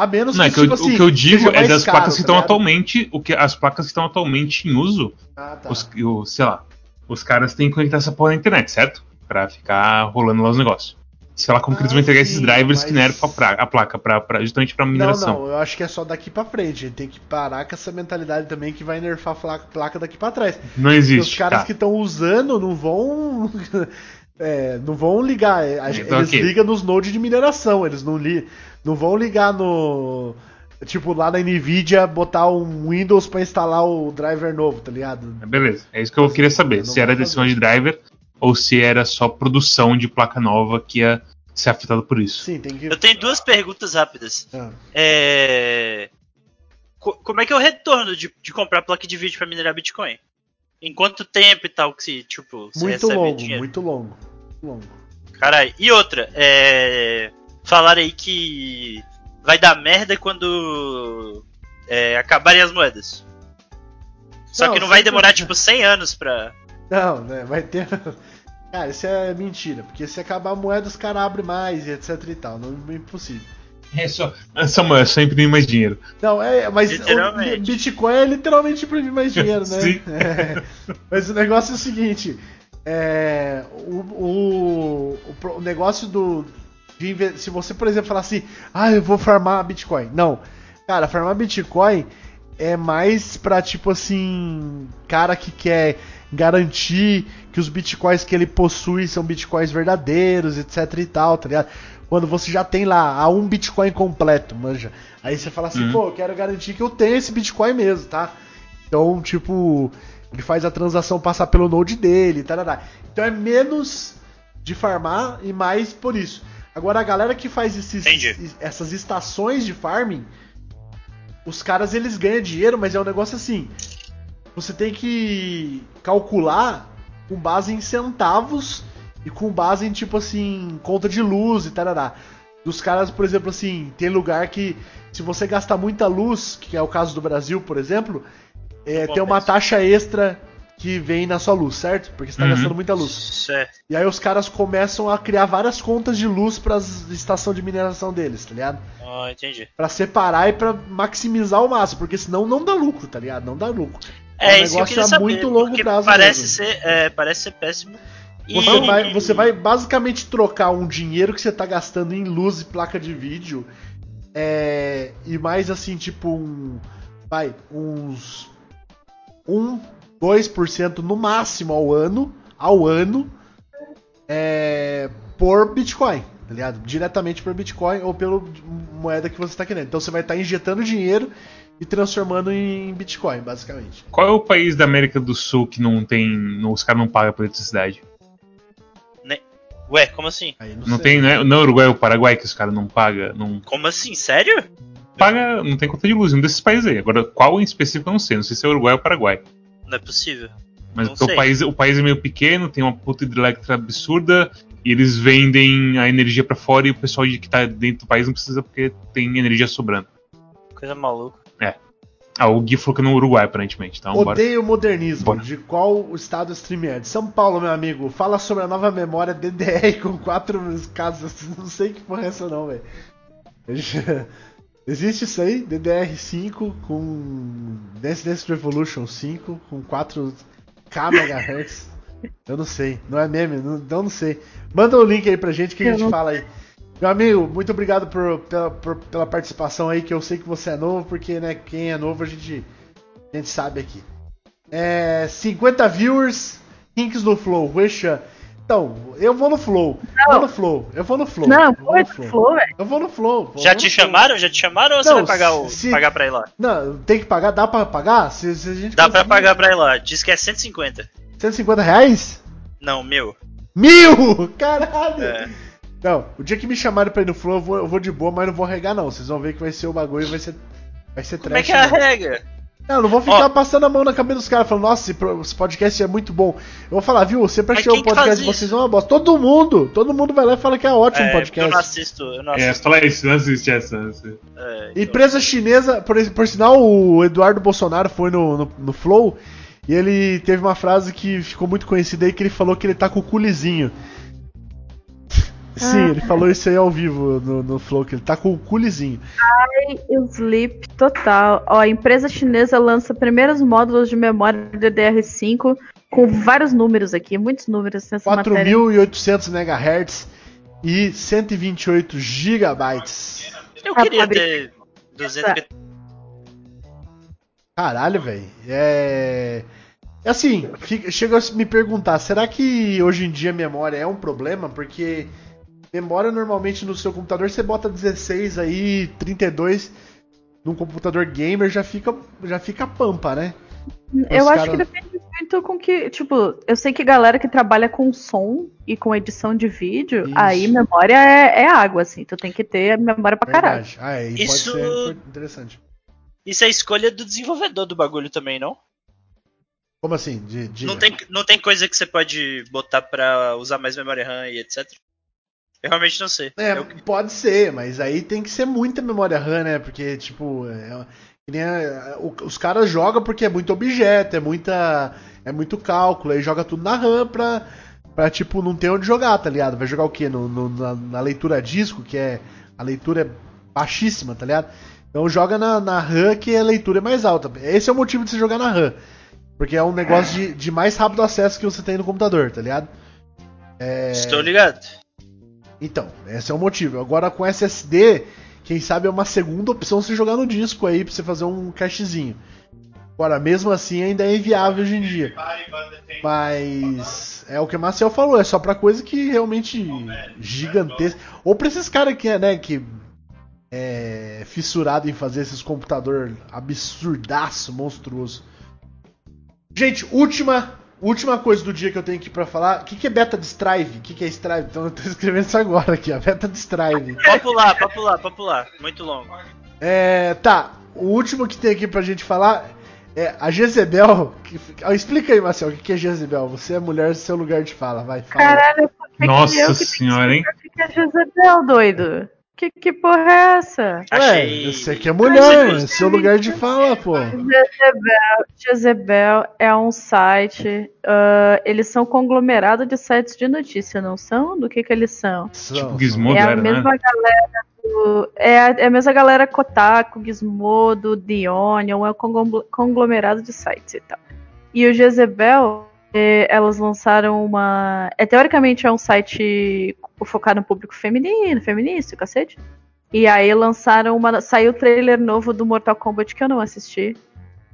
A menos Não, é que, que eu- tipo assim, o que eu digo é das caro, placas que tá estão ligado? atualmente. O que, as placas que estão atualmente em uso, Ah, tá. os, o- sei lá, os caras têm que conectar essa porra na internet, certo? Pra ficar rolando lá os negócios. Sei lá como que eles Ah, vão entregar esses sim, drivers que mas- nerfam a, pra- a placa, pra, pra- justamente pra Não, mineração. não, eu acho que é só daqui pra frente. Tem que parar com essa mentalidade também que vai nerfar a placa, daqui pra trás. Não Porque existe. os caras tá. que estão usando não vão. É, não vão ligar. é, a- Então, eles ok. ligam nos nodes de mineração. Eles não, li, não vão ligar no. Tipo, lá na Nvidia, botar um Windows pra instalar o driver novo, tá ligado? Beleza, é isso que eu queria saber. Eu Se era decisão de driver ou se era só produção de placa nova que ia ser afetado por isso. Sim, tem que. Eu tenho duas perguntas rápidas. Ah. É... co- como é que é o retorno de, de comprar placa de vídeo pra minerar Bitcoin? Em quanto tempo e tal que se, tipo, você Muito recebe longo, dinheiro? muito longo. Muito longo. Caralho. E outra, é... Falaram aí que vai dar merda quando é, acabarem as moedas. Só Não, que não vai demorar, tipo, 100 anos pra... Não, né? Vai ter. Cara, isso é mentira, porque se acabar a moeda, os caras abrem mais e etc e tal. Não é impossível. É só, Samuel, é só imprimir mais dinheiro. Não, é, mas o. Bitcoin é literalmente imprimir mais dinheiro, né? Sim. É. Mas o negócio é o seguinte: é, o, o, o negócio do. de se você, por exemplo, falar assim, ah, eu vou farmar Bitcoin. Não. Cara, farmar Bitcoin é mais pra, tipo assim, cara que quer garantir que os bitcoins que ele possui são bitcoins verdadeiros, etc e tal, tá ligado? Quando você já tem lá a um bitcoin completo, manja. Aí você fala assim, Uhum. pô, eu quero garantir que eu tenho esse bitcoin mesmo, tá? Então, tipo, ele faz a transação passar pelo node dele, tarará. Então é menos de farmar e mais por isso. Agora a galera que faz esses, Entendi. essas estações de farming, os caras eles ganham dinheiro, mas é um negócio assim. Você tem que calcular com base em centavos e com base em tipo assim, conta de luz e tarará. Dos caras, por exemplo, assim, tem lugar que se você gastar muita luz, que é o caso do Brasil, por exemplo, é, tem uma taxa extra que vem na sua luz, certo? Porque você tá Uhum. gastando muita luz. Certo. E aí os caras começam a criar várias contas de luz para estação de mineração deles, tá ligado? Ah, entendi. Pra separar e pra maximizar o máximo, porque senão não dá lucro, tá ligado? Não dá lucro. É, um isso que eu negócio a saber. muito longo prazo parece mesmo. ser, é, parece ser péssimo. E- Você vai, você vai basicamente trocar um dinheiro que você tá gastando em luz e placa de vídeo é, e mais assim, tipo um. Vai, uns. 1, 2% no máximo ao ano. Ao ano. É, por Bitcoin, tá ligado? Diretamente por Bitcoin ou pela moeda que você tá querendo. Então você vai estar injetando dinheiro e transformando em Bitcoin, basicamente. Qual é o país da América do Sul que não tem. não- os caras não pagam por eletricidade? Ué, como assim? Aí Não sei. tem, né? Não é Uruguai ou Paraguai que os caras não pagam. Não Como assim? Sério? Paga. Não tem conta de luz, um desses países aí. Agora, qual em específico eu não sei. Não sei se é Uruguai ou Paraguai. Não é possível. Mas o país, o país é meio pequeno, tem uma puta hidrelétrica absurda, e eles vendem a energia pra fora e o pessoal que tá dentro do país não precisa porque tem energia sobrando. Coisa maluca. Ah, o Gui falou que é no Uruguai, aparentemente. Então, bora. Odeio o modernismo. Bora. De qual o estado stream é? De São Paulo, meu amigo. Fala sobre a nova memória DDR com quatro casas. Não sei que porra é essa não, velho. Existe isso aí? DDR5 com Dance Dance Revolution 5 com 4K MHz. Eu não sei. Não é meme? Não, eu não sei. Manda o link aí pra gente que a Eu gente não- fala aí. Meu amigo, muito obrigado por- pela, por- pela participação aí, que eu sei que você é novo, porque, né, quem é novo a gente, a gente sabe aqui. É, 50 viewers, Kinks no Flow, Wexa. Então, eu vou no Flow. Vou no Flow. Eu vou no Flow. Não, eu vou no do Flow, velho. Eu vou no Flow. Já eu te Flow. chamaram? Já te chamaram ou você Não, vai pagar, o, se- pagar pra ir lá? Não, tem que pagar? Dá pra pagar? Se, se a gente Dá pra conseguir- pagar pra ir lá. Diz que é 150. 150 reais? Não, meu. Mil! Caralho! É. Não, o dia que me chamarem pra ir no Flow, eu vou, eu vou de boa, mas não vou regar não. Vocês vão ver que vai ser o bagulho vai ser. Vai ser Como é trash. que é a regra? Não, não vou ficar Ó. passando a mão na cabeça dos caras falando, nossa, esse podcast é muito bom. Eu vou falar, viu, Mas achei o podcast de vocês é uma bosta. Todo mundo, todo mundo vai lá e fala que é ótimo o É, porque eu podcast. não assisto. Eu não É, assisto. fala isso, não assiste essa. essa. É, então. Empresa chinesa, por, por sinal, o Eduardo Bolsonaro foi no, no, no Flow e ele teve uma frase que ficou muito conhecida aí, que ele falou que ele tá com o culizinho. Sim, Ah. ele falou isso aí ao vivo no, no Flow, que ele tá com o culizinho. Sleep total. Ó, a empresa chinesa lança primeiros módulos de memória DDR5 com vários números aqui, muitos números nessa matéria. 4.800 MHz e 128 GB. Eu A queria ter 250. Caralho, velho. É. é Assim, fica- chega a me perguntar, será que hoje em dia memória é um problema? Porque memória normalmente no seu computador você bota 16 aí, 32 num computador gamer já fica já fica pampa, né? Eu Os acho cara- que depende muito com que, tipo, eu sei que galera que trabalha com som e com edição de vídeo, Isso. aí memória é, é água, assim. Tu tem que ter memória pra caralho. Ah, é, e Isso- pode ser interessante. Isso é escolha do desenvolvedor do bagulho também, não? Como assim? De, de... Não tem, não tem coisa que você pode botar pra usar mais memória RAM e etc. Eu realmente não sei. É, Eu- pode ser, mas aí tem que ser muita memória RAM, né? Porque, tipo, é, os caras jogam porque é muito objeto, é muita. É muito cálculo, aí joga tudo na RAM pra, pra, tipo, não ter onde jogar, tá ligado? Vai jogar o quê? No, no- na, na leitura disco, que é. A leitura é baixíssima, tá ligado? Então joga na, na RAM que a leitura é mais alta. Esse é o motivo de você jogar na RAM. Porque é um negócio de, de mais rápido acesso que você tem no computador, tá ligado? É, Estou ligado. Então, esse é o motivo. Agora com SSD, quem sabe é uma segunda opção você jogar no disco aí pra você fazer um cachezinho. Agora, mesmo assim, ainda é inviável hoje em dia. Mas é o que o Marcel falou, é só pra coisa que realmente gigantesca. Ou pra esses caras que né, que é fissurado em fazer esses computador absurdaço, monstruoso. Gente, última última coisa do dia que eu tenho aqui pra falar. O que, que é beta de Strive? O que, que é Strive? Então eu tô escrevendo isso agora aqui, a beta de Strive. Popular, popular, popular. Muito longo. É, tá, o último que tem aqui pra gente falar é a Jezebel. Que, explica aí, Marcel, o que que é Jezebel? Você é mulher, seu lugar de fala, vai, fala. Caralho, Nossa senhora, hein? que que é Jezebel, doido? Que, que porra é essa? Ué, Achei. você que é mulher, Achei é seu lugar de fala, pô. Jezebel, Jezebel é um site. ah, eles são conglomerado de sites de notícia, não são? Do que que eles são? São, Gizmodo é a era, mesma né? galera do. É a, é a mesma galera Kotaku, Gizmodo, The Onion, é um conglo- conglomerado de sites e tal. E o Jezebel, elas lançaram uma. É, teoricamente é um site focado no público feminino, feminista, cacete. E aí lançaram uma. Saiu o trailer novo do Mortal Kombat que eu não assisti.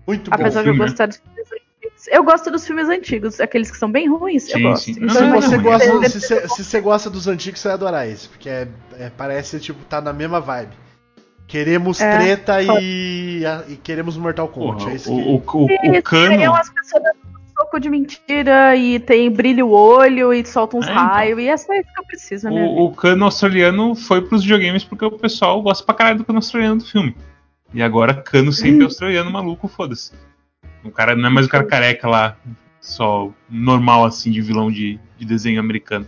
Muito bom. Apesar de eu gostar dos filmes antigos. Eu gosto dos filmes antigos, aqueles que são bem ruins, eu Sim, gosto. sim. Então, Se eu você, gosta, se, você- se você gosta dos antigos, você vai adorar esse. Porque é, é- parece, tipo, tá na mesma vibe. Queremos É, treta e, e queremos Mortal Kombat. Porra, é isso o, que... o, o, o Isso, cano. Tem umas pessoas um soco de mentira e tem brilho o olho e solta uns É, então. raios. E é só isso que eu preciso. O, o cano australiano foi pros videogames porque o pessoal gosta pra caralho do cano australiano do filme. E agora cano sempre australiano maluco, foda-se. O cara não é mais o cara careca lá, só normal assim de vilão de, de desenho americano.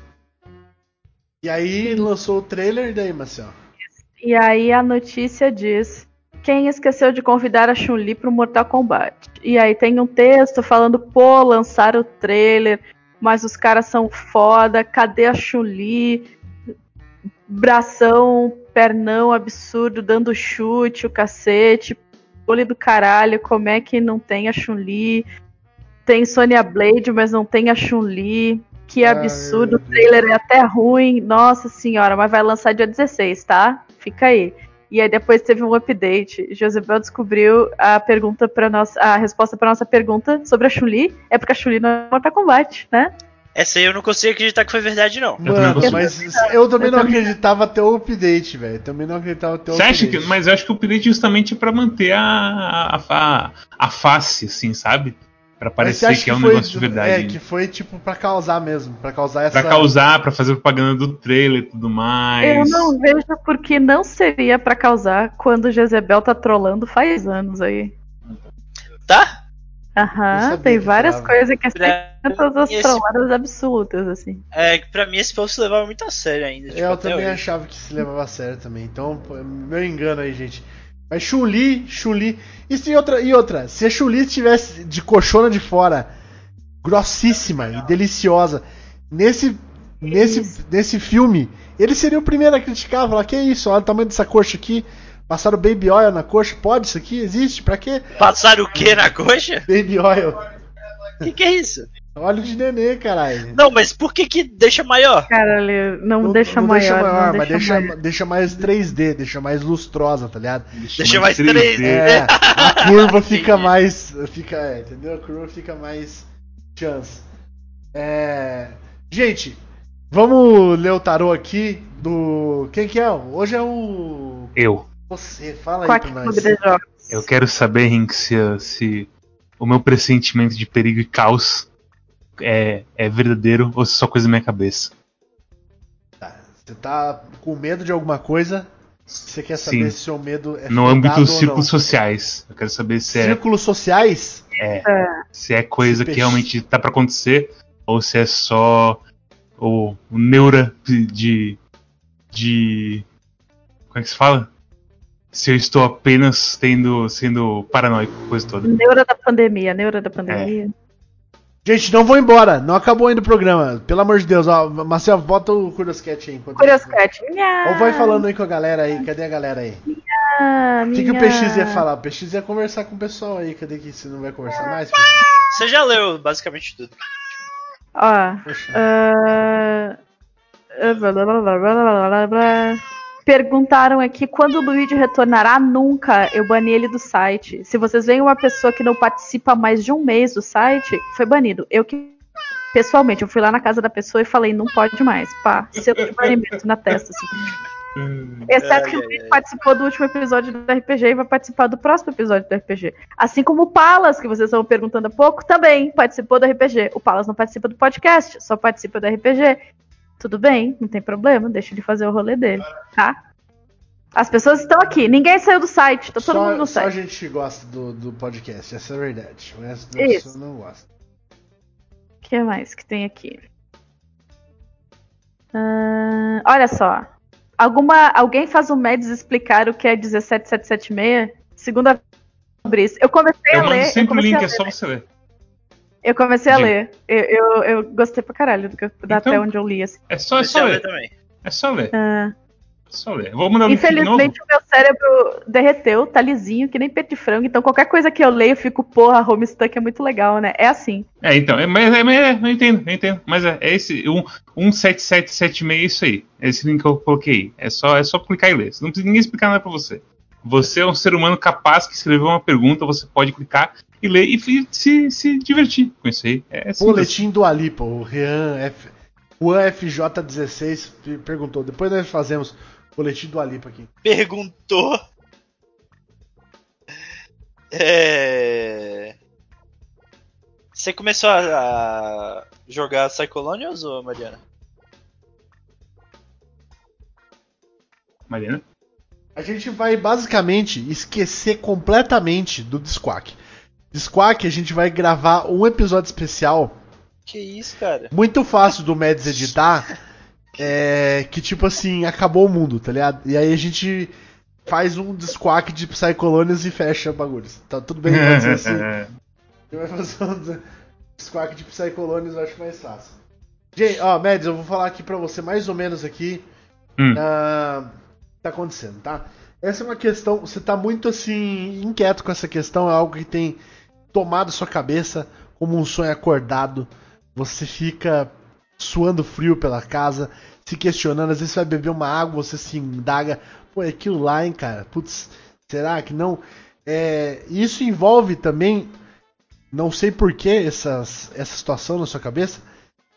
E aí lançou o trailer, e daí, Marcel? E aí a notícia diz: quem esqueceu de convidar a Chun-Li pro Mortal Kombat? E aí tem um texto falando: pô, lançaram o trailer, mas os caras são foda, cadê a Chun-Li? Bração, pernão absurdo, dando chute, o cacete, olho do caralho, como é que não tem a Chun-Li? Tem Sonya Blade, mas não tem a Chun-Li. Que Ai, absurdo, meu o trailer é até ruim. Nossa senhora, mas vai lançar dia 16, tá? Fica aí. E aí depois teve um update. Josebel descobriu a pergunta para nossa, a resposta para nossa pergunta sobre a Chun-Li. É porque a Chun-Li não é Mortal Kombat, né? Essa aí eu não consigo acreditar que foi verdade, não. Mano, consigo. mas eu também Eu não acreditava até o update, velho. Também não acreditava até o Você acha update. que. Mas eu acho que o update justamente é pra manter a, a, a, a face, assim, sabe? Pra parecer acha que é um foi- negócio de verdade. É, ainda. que foi tipo pra causar mesmo. Pra causar essa. Pra causar, pra fazer propaganda do trailer e tudo mais. Eu não vejo porque não seria pra causar quando o Jezebel tá trolando faz anos aí. Tá? Eu Aham, tem que várias coisas que Pra todas as esse- trolladas absolutas, assim. É, que pra mim esse povo se levava muito a sério ainda. tipo, Eu também hoje. achava que se levava a sério também. Então, pô, meu engano aí, gente. Mas Chun-Li, Chun-Li. E, se outra, e outra, se a Chun-Li estivesse de coxona de fora, grossíssima e deliciosa, nesse, nesse, Isso. nesse filme, ele seria o primeiro a criticar, falar: que isso, olha o tamanho dessa coxa aqui. Passaram baby oil na coxa, pode isso aqui? Existe? Pra quê? Passaram o que na coxa? Baby oil. O que, que é isso? Óleo de nenê, caralho. Não, mas por que que deixa maior? Caralho, não, deixa não maior. deixa maior, não mas deixa deixa, maior. deixa mais 3D, deixa mais lustrosa, tá ligado? Deixa mais 3D. É, a curva fica mais. Fica, é, entendeu? A curva fica mais chance. É, gente, vamos ler o tarô aqui do. Quem que é? Hoje é o. Eu. Você, fala aí Quack pra nós. Eu quero saber, Rink, se, se o meu pressentimento de perigo e caos é, é verdadeiro ou se é só coisa da minha cabeça. Você tá com medo de alguma coisa? Você quer saber Sim. se seu medo é No âmbito dos não? círculos sociais. Eu quero saber se é, Círculos sociais? se é coisa que realmente tá pra acontecer ou se é só o, o neura de, de. Como é que se fala? Se eu estou apenas tendo, sendo paranoico com a coisa toda. Neura da pandemia, neura da pandemia. Gente, não vou embora. Não acabou ainda o programa. Pelo amor de Deus. Ó, Marcelo, bota o Curioscat aí. enquanto- Curioscat. Ou vai falando aí com a galera aí. Cadê a galera aí? O que, que o minha- PX ia falar? O PX ia conversar com o pessoal aí. Cadê que você não vai conversar mais? PX? Você já leu basicamente tudo. Ó. Poxa. ah, Perguntaram aqui quando o Luigi retornará? Nunca. Eu bani ele do site. Se vocês veem uma pessoa que não participa mais de um mês do site, foi banido. Eu que. Pessoalmente, eu fui lá na casa da pessoa e falei, não pode mais. Pá, selo de banimento na testa, assim. Hum, Exceto Ai, que o Luigi ai. participou do último episódio do RPG e vai participar do próximo episódio do RPG. Assim como o Palas, que vocês estavam perguntando há pouco, também participou do RPG. O Palas não participa do podcast, só participa do RPG. Tudo bem, não tem problema, deixa ele fazer o rolê dele, tá? As pessoas estão aqui, ninguém saiu do site, tá todo só, mundo no só a site. gente que gosta do, do podcast, essa é a verdade. O resto das Isso. pessoas não gosta. O que mais que tem aqui? Ah, olha só. Alguma, alguém faz o Meds explicar o que é 17776? Segunda Fabrício. Eu comecei Eu a ler. eu sempre o comecei link, a é só você ler. Eu comecei a ler. Eu, eu, eu gostei pra caralho do que, da Então. até onde eu li. Assim. É só, é só ler ler. também. É só ler. Ah, É só ler. Vou mandar infelizmente, o meu cérebro derreteu, tá lisinho, que nem peito de frango. Então, qualquer coisa que eu leio, eu fico, porra, Homestuck é muito legal, né? É assim. É, então, é, mas, é, mas é, eu entendo, eu entendo. Mas é, é esse, um, 17776 é isso aí. É esse link que eu coloquei. É só, é só clicar e ler. Não precisa ninguém explicar nada pra você. Você é um ser humano capaz que escreveu uma pergunta, você pode clicar e ler e se, se divertir com isso aí. É simples. Boletim do Alipa, o Rian F. Juan FJ16 pe- perguntou. Depois nós fazemos boletim do Alipa aqui. Perguntou. É... Você começou a, jogar Psychologians ou Mariana? Mariana? A gente vai basicamente esquecer completamente do Disquack. Disquack a gente vai gravar um episódio especial Que isso, cara? muito fácil do Mads editar. É, que tipo assim, acabou o mundo, tá ligado? E aí a gente faz um Disquack de Psycolonians e fecha bagulhos. Tá tudo bem, pode ser assim. A gente vai fazer um Disquack de Psycolonians, eu acho mais fácil. Gente, ó, Mads, eu vou falar aqui pra você mais ou menos aqui Hum. ah, tá acontecendo, tá? Essa é uma questão, você tá muito assim inquieto com essa questão, é algo que tem tomado sua cabeça como um sonho acordado. Você fica suando frio pela casa, se questionando, às vezes você vai beber uma água, você se indaga, pô, é aquilo lá, hein, cara? Putz, será que não? É, isso envolve também, não sei porquê essas, essa situação na sua cabeça,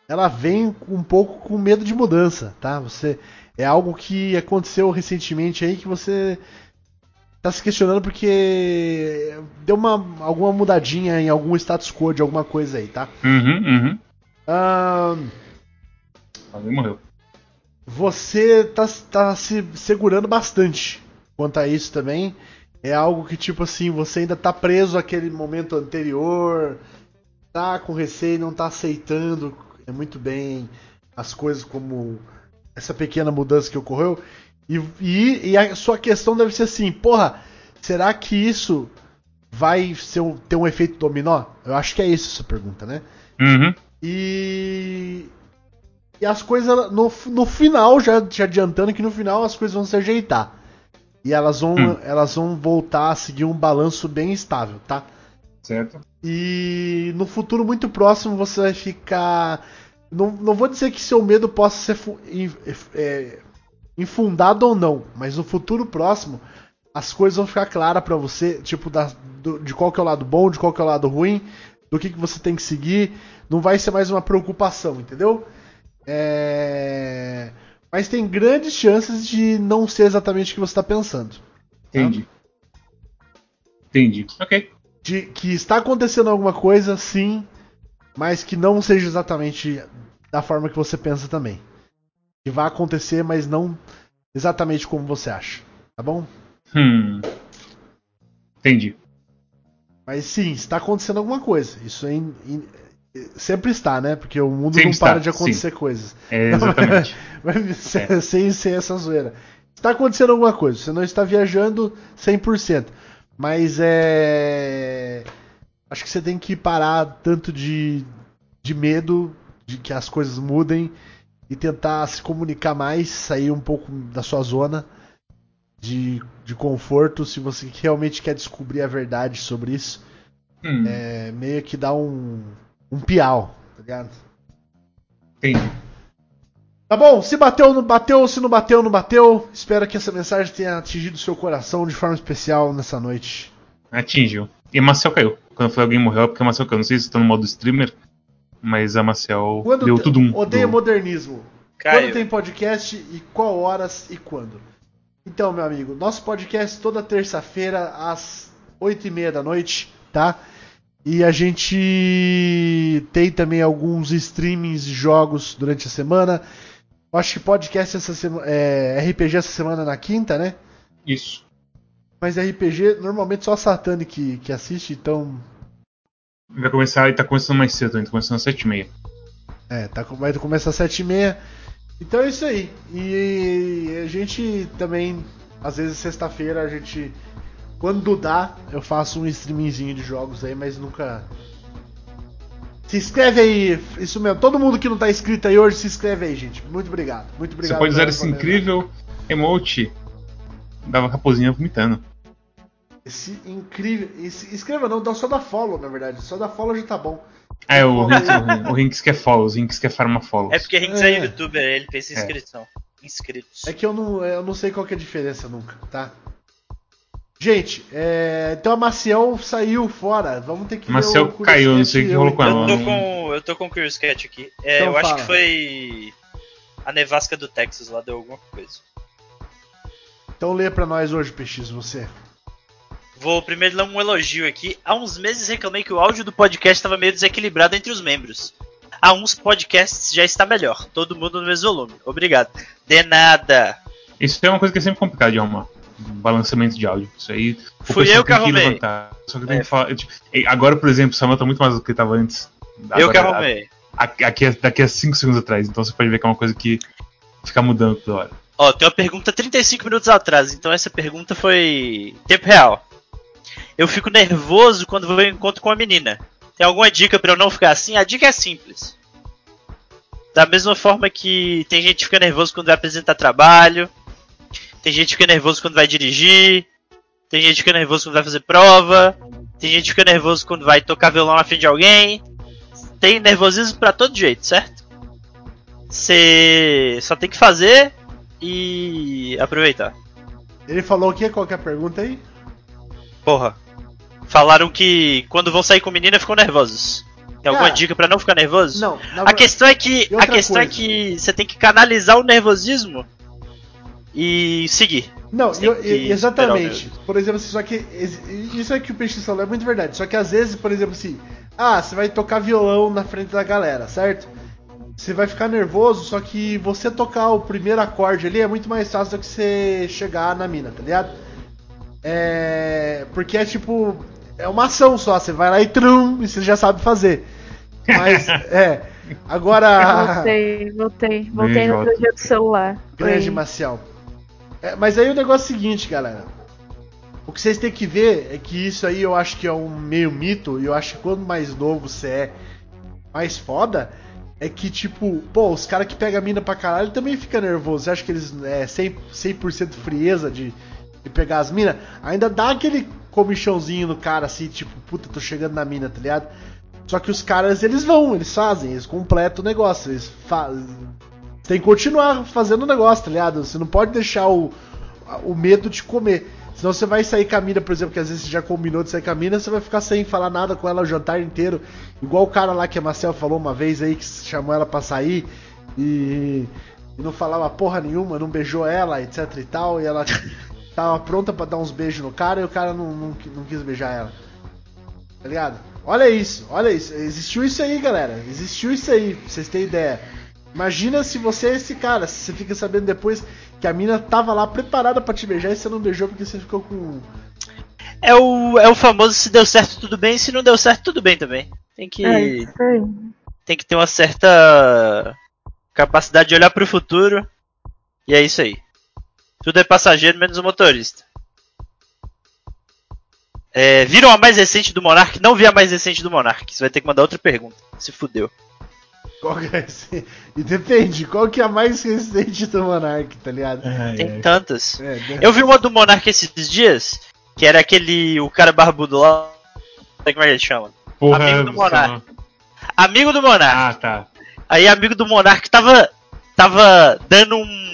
ela vem um pouco com medo de mudança, tá? Você é algo que aconteceu recentemente aí que você tá se questionando porque deu uma alguma mudadinha em algum status quo de alguma coisa aí, tá? Uhum, uhum. Alguém morreu. você tá, tá se segurando bastante quanto a isso também. É algo que, tipo assim, você ainda tá preso àquele momento anterior, tá com receio, não tá aceitando é muito bem as coisas como essa pequena mudança que ocorreu. E, e, e a sua questão deve ser assim, porra, será que isso vai ser um- ter um efeito dominó? Eu acho que é isso a sua pergunta, né? Uhum. E. E as coisas. No, no final, já te adiantando que no final as coisas vão se ajeitar. E elas vão, Hum. elas vão voltar a seguir um balanço bem estável, tá? Certo. E no futuro muito próximo você vai ficar. Não, não vou dizer que seu medo possa ser é, infundado ou não, mas no futuro próximo as coisas vão ficar claras pra você, tipo, da- do- de qual que é o lado bom, de qual que é o lado ruim, do que, que você tem que seguir. Não vai ser mais uma preocupação, entendeu? É, Mas tem grandes chances de não ser exatamente o que você está pensando. Entendi. Entendi. Ok. de que está acontecendo alguma coisa, sim, mas que não seja exatamente da forma que você pensa também. Que vai acontecer, mas não exatamente como você acha, tá bom? Hum. Entendi. Mas sim, está acontecendo alguma coisa. Isso é in- in- sempre está, né? Porque o mundo Sempre não para está, de acontecer coisas. É, exatamente. Mas sem, sem essa zoeira. Está acontecendo alguma coisa. Você não está viajando 100%. Mas é. Acho que você tem que parar tanto de de medo de que as coisas mudem e tentar se comunicar mais, sair um pouco da sua zona de, de conforto se você realmente quer descobrir a verdade sobre isso. Hum, É meio que dá um, um piau, tá ligado? entendi. Tá bom, se bateu, não bateu, se não bateu, não bateu. Espero que essa mensagem tenha atingido o seu coração de forma especial nessa noite. Atingiu. E Marcel caiu. Quando foi alguém morreu, é porque a Marcel caiu. Não sei se estou no modo streamer, mas a Marcel Quando deu tudo um. Odeio do- modernismo. Caiu. Quando tem podcast e qual horas e quando? Então, meu amigo, nosso podcast toda terça-feira às 8 e meia da noite, tá? E a gente tem também alguns streamings de jogos durante a semana. Eu acho que podcast essa semana. É, RPG essa semana na quinta, né? Isso. Mas RPG normalmente só a Satani que, que assiste, então. Vai começar, ele tá começando mais cedo, ele tá começando às 7h30. É, tá, vai começar às 7h30. Então é isso aí. E a gente também, às vezes sexta-feira, a gente. Quando dá, eu faço um streamingzinho de jogos aí, mas nunca. Se inscreve aí, isso mesmo. Todo mundo que não tá inscrito aí hoje, se inscreve aí, gente. Muito obrigado. Muito obrigado. Você pode usar esse incrível emote da raposinha vomitando. Esse incrível. Esse, inscreva não, dá só da follow, na verdade. Só da follow já tá bom. Ah, é o, Follow aí. o Rinks quer follows, o Rinks quer farma follows. É porque Rinks é, É. youtuber, ele pensa em É. inscrição. Inscritos. É que eu não, eu não sei qual que é a diferença nunca, tá? Gente, é, então a Maciel saiu fora. Vamos ter que ver Maciel o caiu, não sei o que rolou com então. ela. Eu tô com. Eu tô com o Curious Cat aqui. É, Então eu acho fala. que foi. A nevasca do Texas lá deu alguma coisa. Então lê pra nós hoje, PX, você. Vou primeiro dar um elogio aqui. Há uns meses reclamei que o áudio do podcast estava meio desequilibrado entre os membros. Há uns podcasts já está melhor. Todo mundo no mesmo volume. Obrigado. De nada. Isso é uma coisa que é sempre complicado de arrumar. Um balanceamento de áudio. Isso aí. Fui eu que arrumei. levantar. Só que tem É. que falar. tipo, Agora, por exemplo, o Samuel tá muito mais do que tava antes. eu que Agora, arrumei. Aqui, é- daqui a 5 segundos atrás. Então você pode ver que é uma coisa que fica mudando toda hora. Ó, tem uma pergunta 35 minutos atrás, então essa pergunta foi tempo real. Eu fico nervoso quando vou em encontro com a menina. Tem alguma dica pra eu não ficar assim? A dica é simples. Da mesma forma que tem gente que fica nervoso quando vai apresentar trabalho, tem gente que fica nervoso quando vai dirigir, tem gente que fica nervoso quando vai fazer prova, tem gente que fica nervoso quando vai tocar violão na frente de alguém. Tem nervosismo pra todo jeito, certo? Você só tem que fazer e aproveitar. Ele falou o quê? Qual que é a pergunta aí? Porra. Falaram que quando vão sair com menina ficam nervosos. Tem alguma Cara, dica pra não ficar nervoso? Não, na A ver- questão é que a questão é coisa? que você tem que canalizar o nervosismo e seguir. Não, eu- tem que e- exatamente. Por exemplo, assim, só que isso é que o PX falou é muito verdade. Só que às vezes, por exemplo, assim, ah, você vai tocar violão na frente da galera, certo? Você vai ficar nervoso, só que você tocar o primeiro acorde ali é muito mais fácil do que você chegar na mina, tá ligado? É. Porque é tipo. É uma ação só, você vai lá e trum, e você já sabe fazer. Mas, é. Agora. Voltei, voltei. Voltei no projeto do celular. Grande Oi. Marcial. É, mas aí o negócio é o seguinte, galera. O que vocês têm que ver é que isso aí eu acho que é um meio mito, e eu acho que quanto mais novo você é, mais foda, é que tipo, pô, os caras que pegam a mina pra caralho também fica nervoso. Você acha que eles é 100%, 100 frieza de, de pegar as minas? Ainda dá aquele comichãozinho no cara assim, tipo, puta, tô chegando na mina, tá ligado? Só que os caras, eles vão, eles fazem, eles completam o negócio, eles fazem. Tem que continuar fazendo o negócio, tá ligado? Você não pode deixar o, o medo de comer. Senão você vai sair com a mina, por exemplo, que às vezes você já combinou de sair com a mina, você vai ficar sem falar nada com ela o jantar inteiro. Igual o cara lá que a Marcel falou uma vez aí, que chamou ela pra sair e, e não falava porra nenhuma, não beijou ela, etc e tal, e ela tava pronta pra dar uns beijos no cara e o cara não, não, não quis beijar ela. Tá ligado? Olha isso, olha isso. Existiu isso aí, galera. Existiu isso aí, pra vocês terem ideia. Imagina se você é esse cara, se você fica sabendo depois que a mina tava lá preparada pra te beijar e você não beijou porque você ficou com. É o, é o famoso se deu certo tudo bem, se não deu certo tudo bem também. Tem que, É tem que ter uma certa capacidade de olhar pro futuro. E é isso aí. Tudo é passageiro, menos o motorista. É, viram a mais recente do Monark? Não vi a mais recente do Monark. Você vai ter que mandar outra pergunta. Se fudeu. Qual que é esse? E depende, qual que é a mais recente do Monark, tá ligado? Tem tantas. É, de- Eu vi uma do Monark esses dias, que era aquele. o cara barbudo lá. Como é que ele chama? Porra, Amigo do Monark. não- Amigo do Monark. Ah, tá. Aí amigo do Monark tava. tava dando um.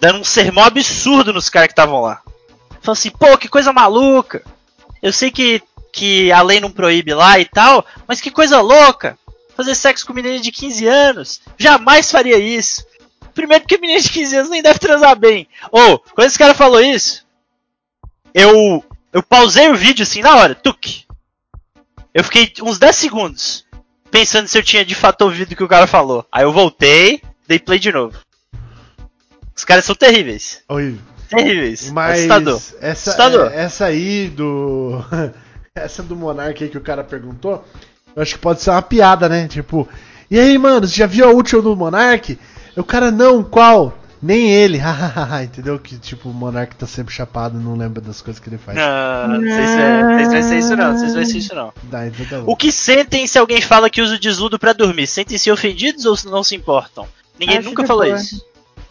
Dando um sermão absurdo nos caras que estavam lá. Falou assim, pô, que coisa maluca. Eu sei que, que a lei não proíbe lá e tal, mas que coisa louca. Fazer sexo com menina de 15 anos. Jamais faria isso. Primeiro porque menina de 15 anos nem deve transar bem. Ou, quando esse cara falou isso, eu. eu pausei o vídeo assim na hora, tuk. Eu fiquei uns 10 segundos pensando se eu tinha de fato ouvido o que o cara falou. Aí eu voltei, dei play de novo. Os caras são terríveis. Horrível. Terríveis. Mas Assustador. essa, Assustador. é- essa aí do. essa do Monark aí que o cara perguntou, eu acho que pode ser uma piada, né? Tipo, e aí, mano, você já viu a última do Monark? O cara, não, qual? Nem ele, entendeu? Que tipo, o Monark tá sempre chapado, não lembra das coisas que ele faz. Não, não sei se é- se vai ser isso não, não sei se vai ser isso não. Dá, então tá. O que sentem se alguém fala que usa o desludo pra dormir? Sentem-se ofendidos ou não se importam? Ninguém Acho nunca falou boa. isso.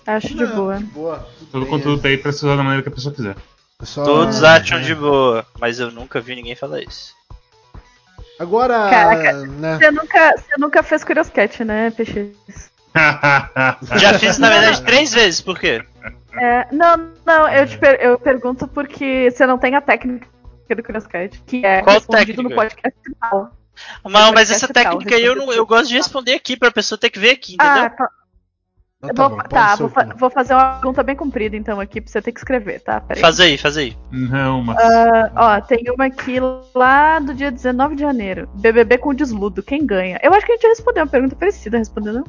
Acho de Não, boa. de boa. Todo conteúdo tá aí pra ser usado da maneira que a pessoa quiser. Só- Todos é, acham é. de boa, mas eu nunca vi ninguém falar isso. Agora, Caraca. né? Você nunca, você nunca fez Curioscat, né, Peixe? Já fiz na verdade três vezes, por quê? É, não, não, eu, te per- eu pergunto porque você não tem a técnica do Curioscat, que é Qual respondido técnica? no podcast final. Mas, mas essa técnica aí eu, não, eu gosto de responder aqui pra pessoa ter que ver aqui, entendeu? Ah, tá. Eu tá vou, bom, tá, vou, fa- vou fazer uma pergunta bem comprida então aqui pra você ter que escrever, tá? Peraí. Faz aí, faz aí. Não, mas. Ah, ó, tem uma aqui lá do dia 19 de janeiro. BBB com desludo, quem ganha? Eu acho que a gente respondeu uma pergunta parecida, respondeu não?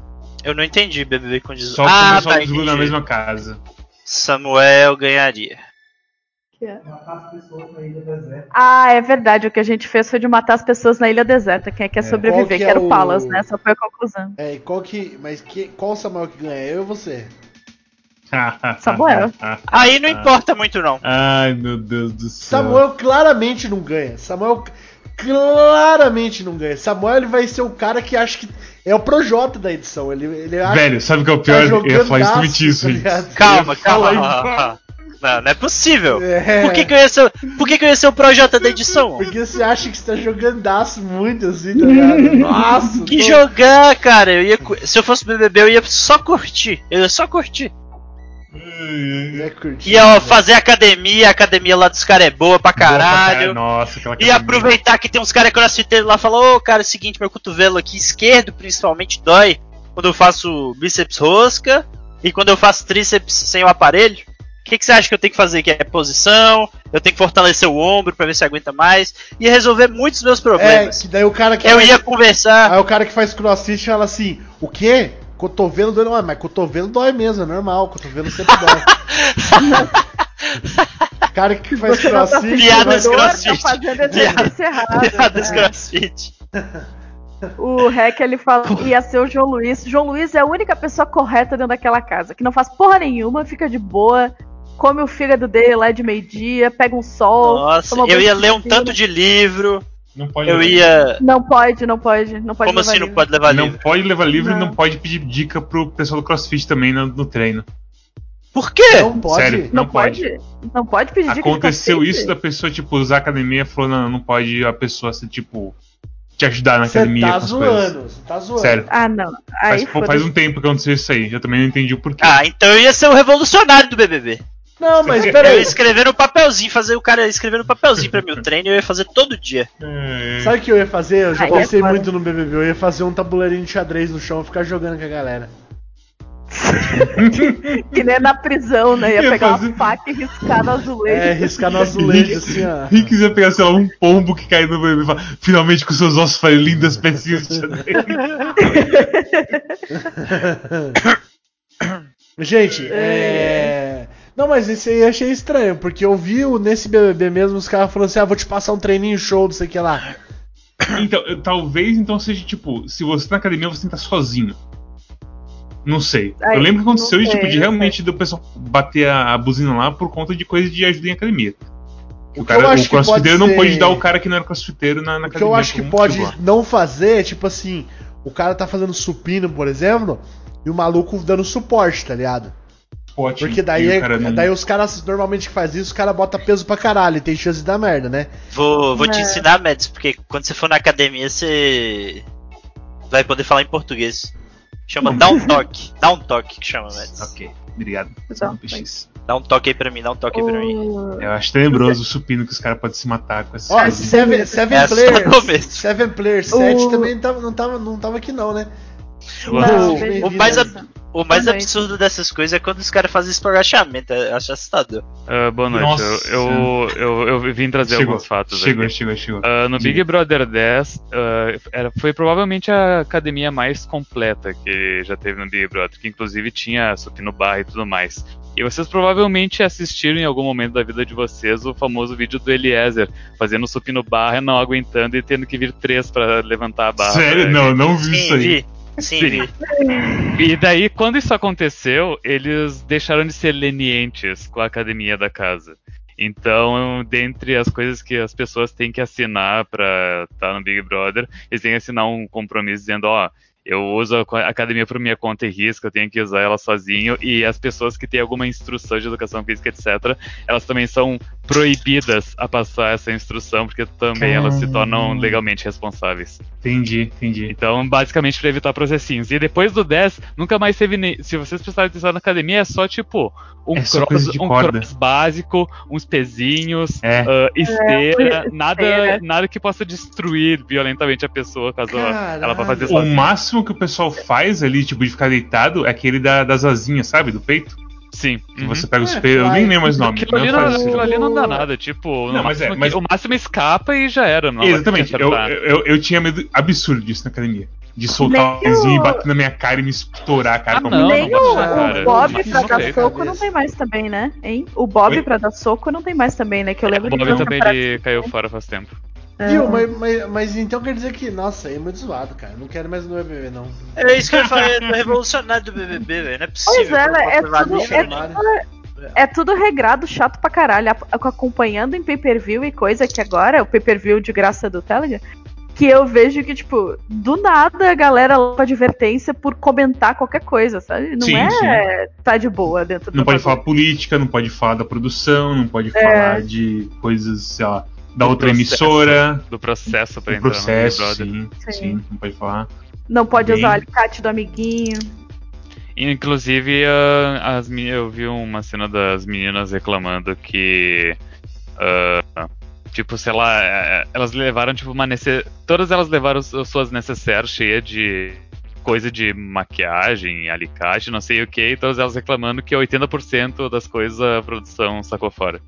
Eu não entendi, BBB com desludo. Só ah, tá, desludo na mesma casa. Samuel ganharia. É? Ah, é verdade. O que a gente fez foi de matar as pessoas na ilha deserta. Quem é que quer Qual sobreviver? que Que, é era o o- Palas, né? Essa foi a conclusão. É, e qual que. Mas que, qual o Samuel que ganha? Eu ou você? Samuel. Aí não importa muito não. Ai, meu Deus do céu. Samuel claramente não ganha. Samuel claramente não ganha. Samuel ele vai ser o cara que acha que é o Projota da edição. Ele, ele acha Velho, sabe o que é o pior? tá eu ia falar isso, tá ligado? Calma, falar calma. Não, não é possível. É. Por que, que eu ia ser, por que, que eu ia ser o Projota da edição? Porque você acha que você tá jogandaço muito assim, tá ligado? Nossa! Que tô- jogar, cara. Eu ia, se eu fosse BBB, eu ia só curtir. Eu ia só curtir. É curtir, Ia ó, né? fazer academia, a academia lá dos caras é boa pra Boa pra caralho. Nossa, E aproveitar que tem uns caras crossfiteiros lá e falar, ô cara, é o seguinte, meu cotovelo aqui esquerdo principalmente dói quando eu faço bíceps rosca e quando eu faço tríceps sem o aparelho. O que, que você acha que eu tenho que fazer? Que é posição, eu tenho que fortalecer o ombro pra ver se aguenta mais. Ia resolver muitos meus É, problemas. que daí o cara que eu faz- ia conversar. Aí o cara que faz crossfit fala assim: o quê? Cotovelo dói, não, mas cotovelo dói mesmo, é normal, cotovelo sempre dói. o cara que faz Você tá crossfit. Piadas crossfit. Tá errado. Piadas né? crossfit. O Rec ele fala que ia ser o João Luiz. João Luiz é a única pessoa correta dentro daquela casa, que não faz porra nenhuma, fica de boa, come o fígado dele lá de meio-dia, pega um sol. Nossa, toma eu ia ler um tanto de livro. Não pode Eu levar ia. Não pode, não pode, não pode Como levar assim não livro. pode levar Não livro? pode levar livro e Não. não pode pedir dica pro pessoal do CrossFit também no, no treino. Por quê? Não pode. Sério. Não, Não pode. Não pode pedir dica Aconteceu isso da pessoa, tipo, usar a academia falou, não, não pode a pessoa ser, tipo, te ajudar na academia tá com as coisas. zoando, você tá zoando. Sério. Ah, não. Faz, Aí faz foda-se. um tempo que aconteceu isso aí. Eu também não entendi o porquê. Ah, então eu ia ser o revolucionário do BBB. Não, mas Eu ia peraí. escrever no papelzinho, fazer o cara escrever no papelzinho pra mim o treino, eu ia fazer todo dia. É, Sabe o que eu ia fazer? Eu já Aí é pensei foda. muito no BBB. Eu ia fazer um tabuleirinho de xadrez no chão e ficar jogando com a galera. Que nem na prisão, né? Ia Ia pegar fazer- uma faca e riscar no azulejo. É, riscar no azulejo assim, ó. Quem quiser pegar, sei lá, um pombo que caiu no bebê e falar, finalmente com seus ossos farem lindas pecinhas de xadrez." Gente, é. Não, mas esse aí eu achei estranho, porque eu vi o- nesse BBB mesmo os caras falando assim: ah, vou te passar um treininho show, não sei o que lá. Então, eu- talvez então seja tipo, se você tá na academia, você tem que estar sozinho. Não sei. Ai, eu lembro que aconteceu isso, tipo, de realmente do pessoal bater a, a buzina lá por conta de coisa de ajuda em academia. O O, que eu cara, acho o que pode crossfiteiro não ser- pode dar o cara que não era crossfiteiro na, na O que academia. eu acho que como pode lá. não fazer é tipo assim: o cara tá fazendo supino, por exemplo, e o maluco dando suporte, tá ligado? Pote, Porque daí, e o é- cara não- daí os caras normalmente que faz isso, os caras botam peso pra caralho e tem chance de dar merda, né? Vou, vou te É. ensinar, Mads, porque quando você for na academia, você vai poder falar em português. Chama dá um toque. Dá um toque que chama, Mads. Ok, obrigado. Não. Dá um toque aí pra mim, dá um toque aí pra mim. Eu acho tenebroso o supino que os caras podem se matar com essas Ó, coisas. Seven, seven É Players. Seven Players 7 O- também tava, não, tava, não tava aqui, não, né? Não, O- o mais bem-vindo. O mais Boa noite. absurdo dessas coisas é quando os caras fazem isso por agachamento. Eu acho assustador. Ah, boa noite. Nossa. Eu, eu, eu, eu vim trazer Chegou, alguns fatos chegou, aqui. chegou, chegou. Ah, no Diga. Big Brother 10, ah, era, foi provavelmente a academia mais completa que já teve no Big Brother, que inclusive tinha supino barra e tudo mais. E vocês provavelmente assistiram em algum momento da vida de vocês o famoso vídeo do Eliezer, fazendo supino barra, não aguentando e tendo que vir três pra levantar a barra. Sério? pra- Não, não vi isso Sim, aí. vi. Sim. E daí, quando isso aconteceu, eles deixaram de ser lenientes com a academia da casa. Então, dentre as coisas que as pessoas têm que assinar pra estar no Big Brother, eles têm que assinar um compromisso dizendo, ó, eu uso a academia por minha conta e risco, eu tenho que usar ela sozinho, e as pessoas que têm alguma instrução de educação física, etc., elas também são proibidas a passar essa instrução, porque também elas se tornam Caramba. legalmente responsáveis. Entendi, entendi. Então, basicamente, pra evitar processinhos. E depois do 10, nunca mais teve. nem- Se vocês prestarem atenção na academia, é só tipo um, É só cross, um cross básico, uns pezinhos, É. ah, esteira, É, nada, esteira. nada que possa destruir violentamente a pessoa caso ela ela vá fazer O sozinha. Máximo que o pessoal faz ali, tipo, de ficar deitado, é aquele da- das asinhas, sabe? Do peito. Sim. Que uhum. você pega os É, peitos. Eu nem lembro mais o nome. Aquilo ali, não não, isso. aquilo ali não dá nada, tipo, Não, o, mas é, máximo, mas- o máximo escapa e já era. Não Exatamente. te Eu, eu, eu tinha medo absurdo disso na academia. De soltar o Nem pezinho e o- bater na minha cara e me estourar a cara Ah, não, mão. Nem não o, cara. o Bob Não pra dar soco não tem mais também, né? Hein? O Bob Oi? pra dar soco não tem mais também, né? Que eu lembro O de Bob também ele caiu fora faz tempo. É. Viu, mas, mas, mas então quer dizer que, nossa, aí é muito zoado, cara. Não quero mais no BBB, não. É isso que eu ia falar, é do revolucionário do BBB, velho. Não é possível. Pois é, eu é tudo- é mar. É tudo regrado, chato pra caralho. Acompanhando em pay-per-view e coisa que agora, o pay-per-view de graça do Telegram, que eu vejo que, tipo, do nada a galera leva advertência por comentar qualquer coisa, sabe? Não Sim, é tá de boa dentro do Não pode bagulho. falar política, não pode falar da produção, não pode É. falar de coisas, sei lá, da Do outra processo. emissora, Do processo pra do entrar processo, no Big Brother. sim, Sim. sim, não pode falar. Não pode Bem- usar o alicate do amiguinho. Inclusive, ah, as, eu vi uma cena das meninas reclamando que. ah, tipo, sei lá, eh, elas levaram, tipo, uma nece... Todas elas levaram as as suas necessaires cheias de coisa de maquiagem, alicate, não sei o que, e todas elas reclamando que 80% das coisas a produção sacou fora.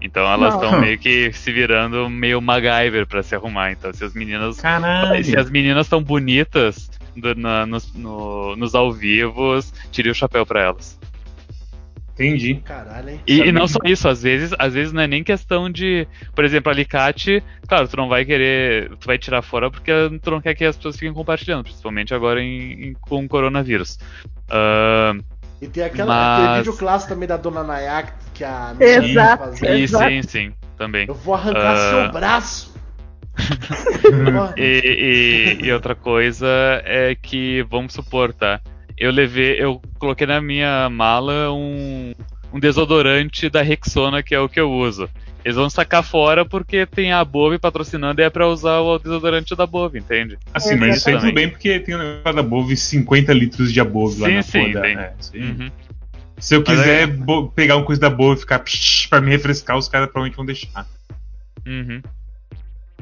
Então elas estão meio que se virando meio MacGyver pra se arrumar. Então, se as meninas Caralho! se as meninas estão bonitas do- na- nos, no- nos ao vivos, tire o chapéu pra elas. Entendi. Caralho, hein? E, e não só isso, às vezes, às vezes não é nem questão de, por exemplo, alicate, claro, tu não vai querer, tu vai tirar fora porque tu não quer que as pessoas fiquem compartilhando, principalmente agora em, em- com o coronavírus. Ah, E tem aquela, Mas- aquele vídeo clássico também da Dona Nayak que a Exato, fazendo. e Exato. sim, sim, também. Eu vou arrancar Ah. seu braço. E, e- e outra coisa é que, vamos supor, tá? Eu levei, eu coloquei na minha mala um, um desodorante da Rexona, que é o que eu uso. Eles vão sacar fora porque tem a Bove patrocinando e é pra usar o desodorante da Bove, entende? Assim, mas isso aí tudo bem porque tem o negócio da Bove 50 litros de Above lá Sim, na sim, foda. É, isso aí. Uhum. Se eu quiser é- pegar uma coisa da Bove e ficar psh, pra me refrescar, os caras provavelmente vão deixar. Uhum.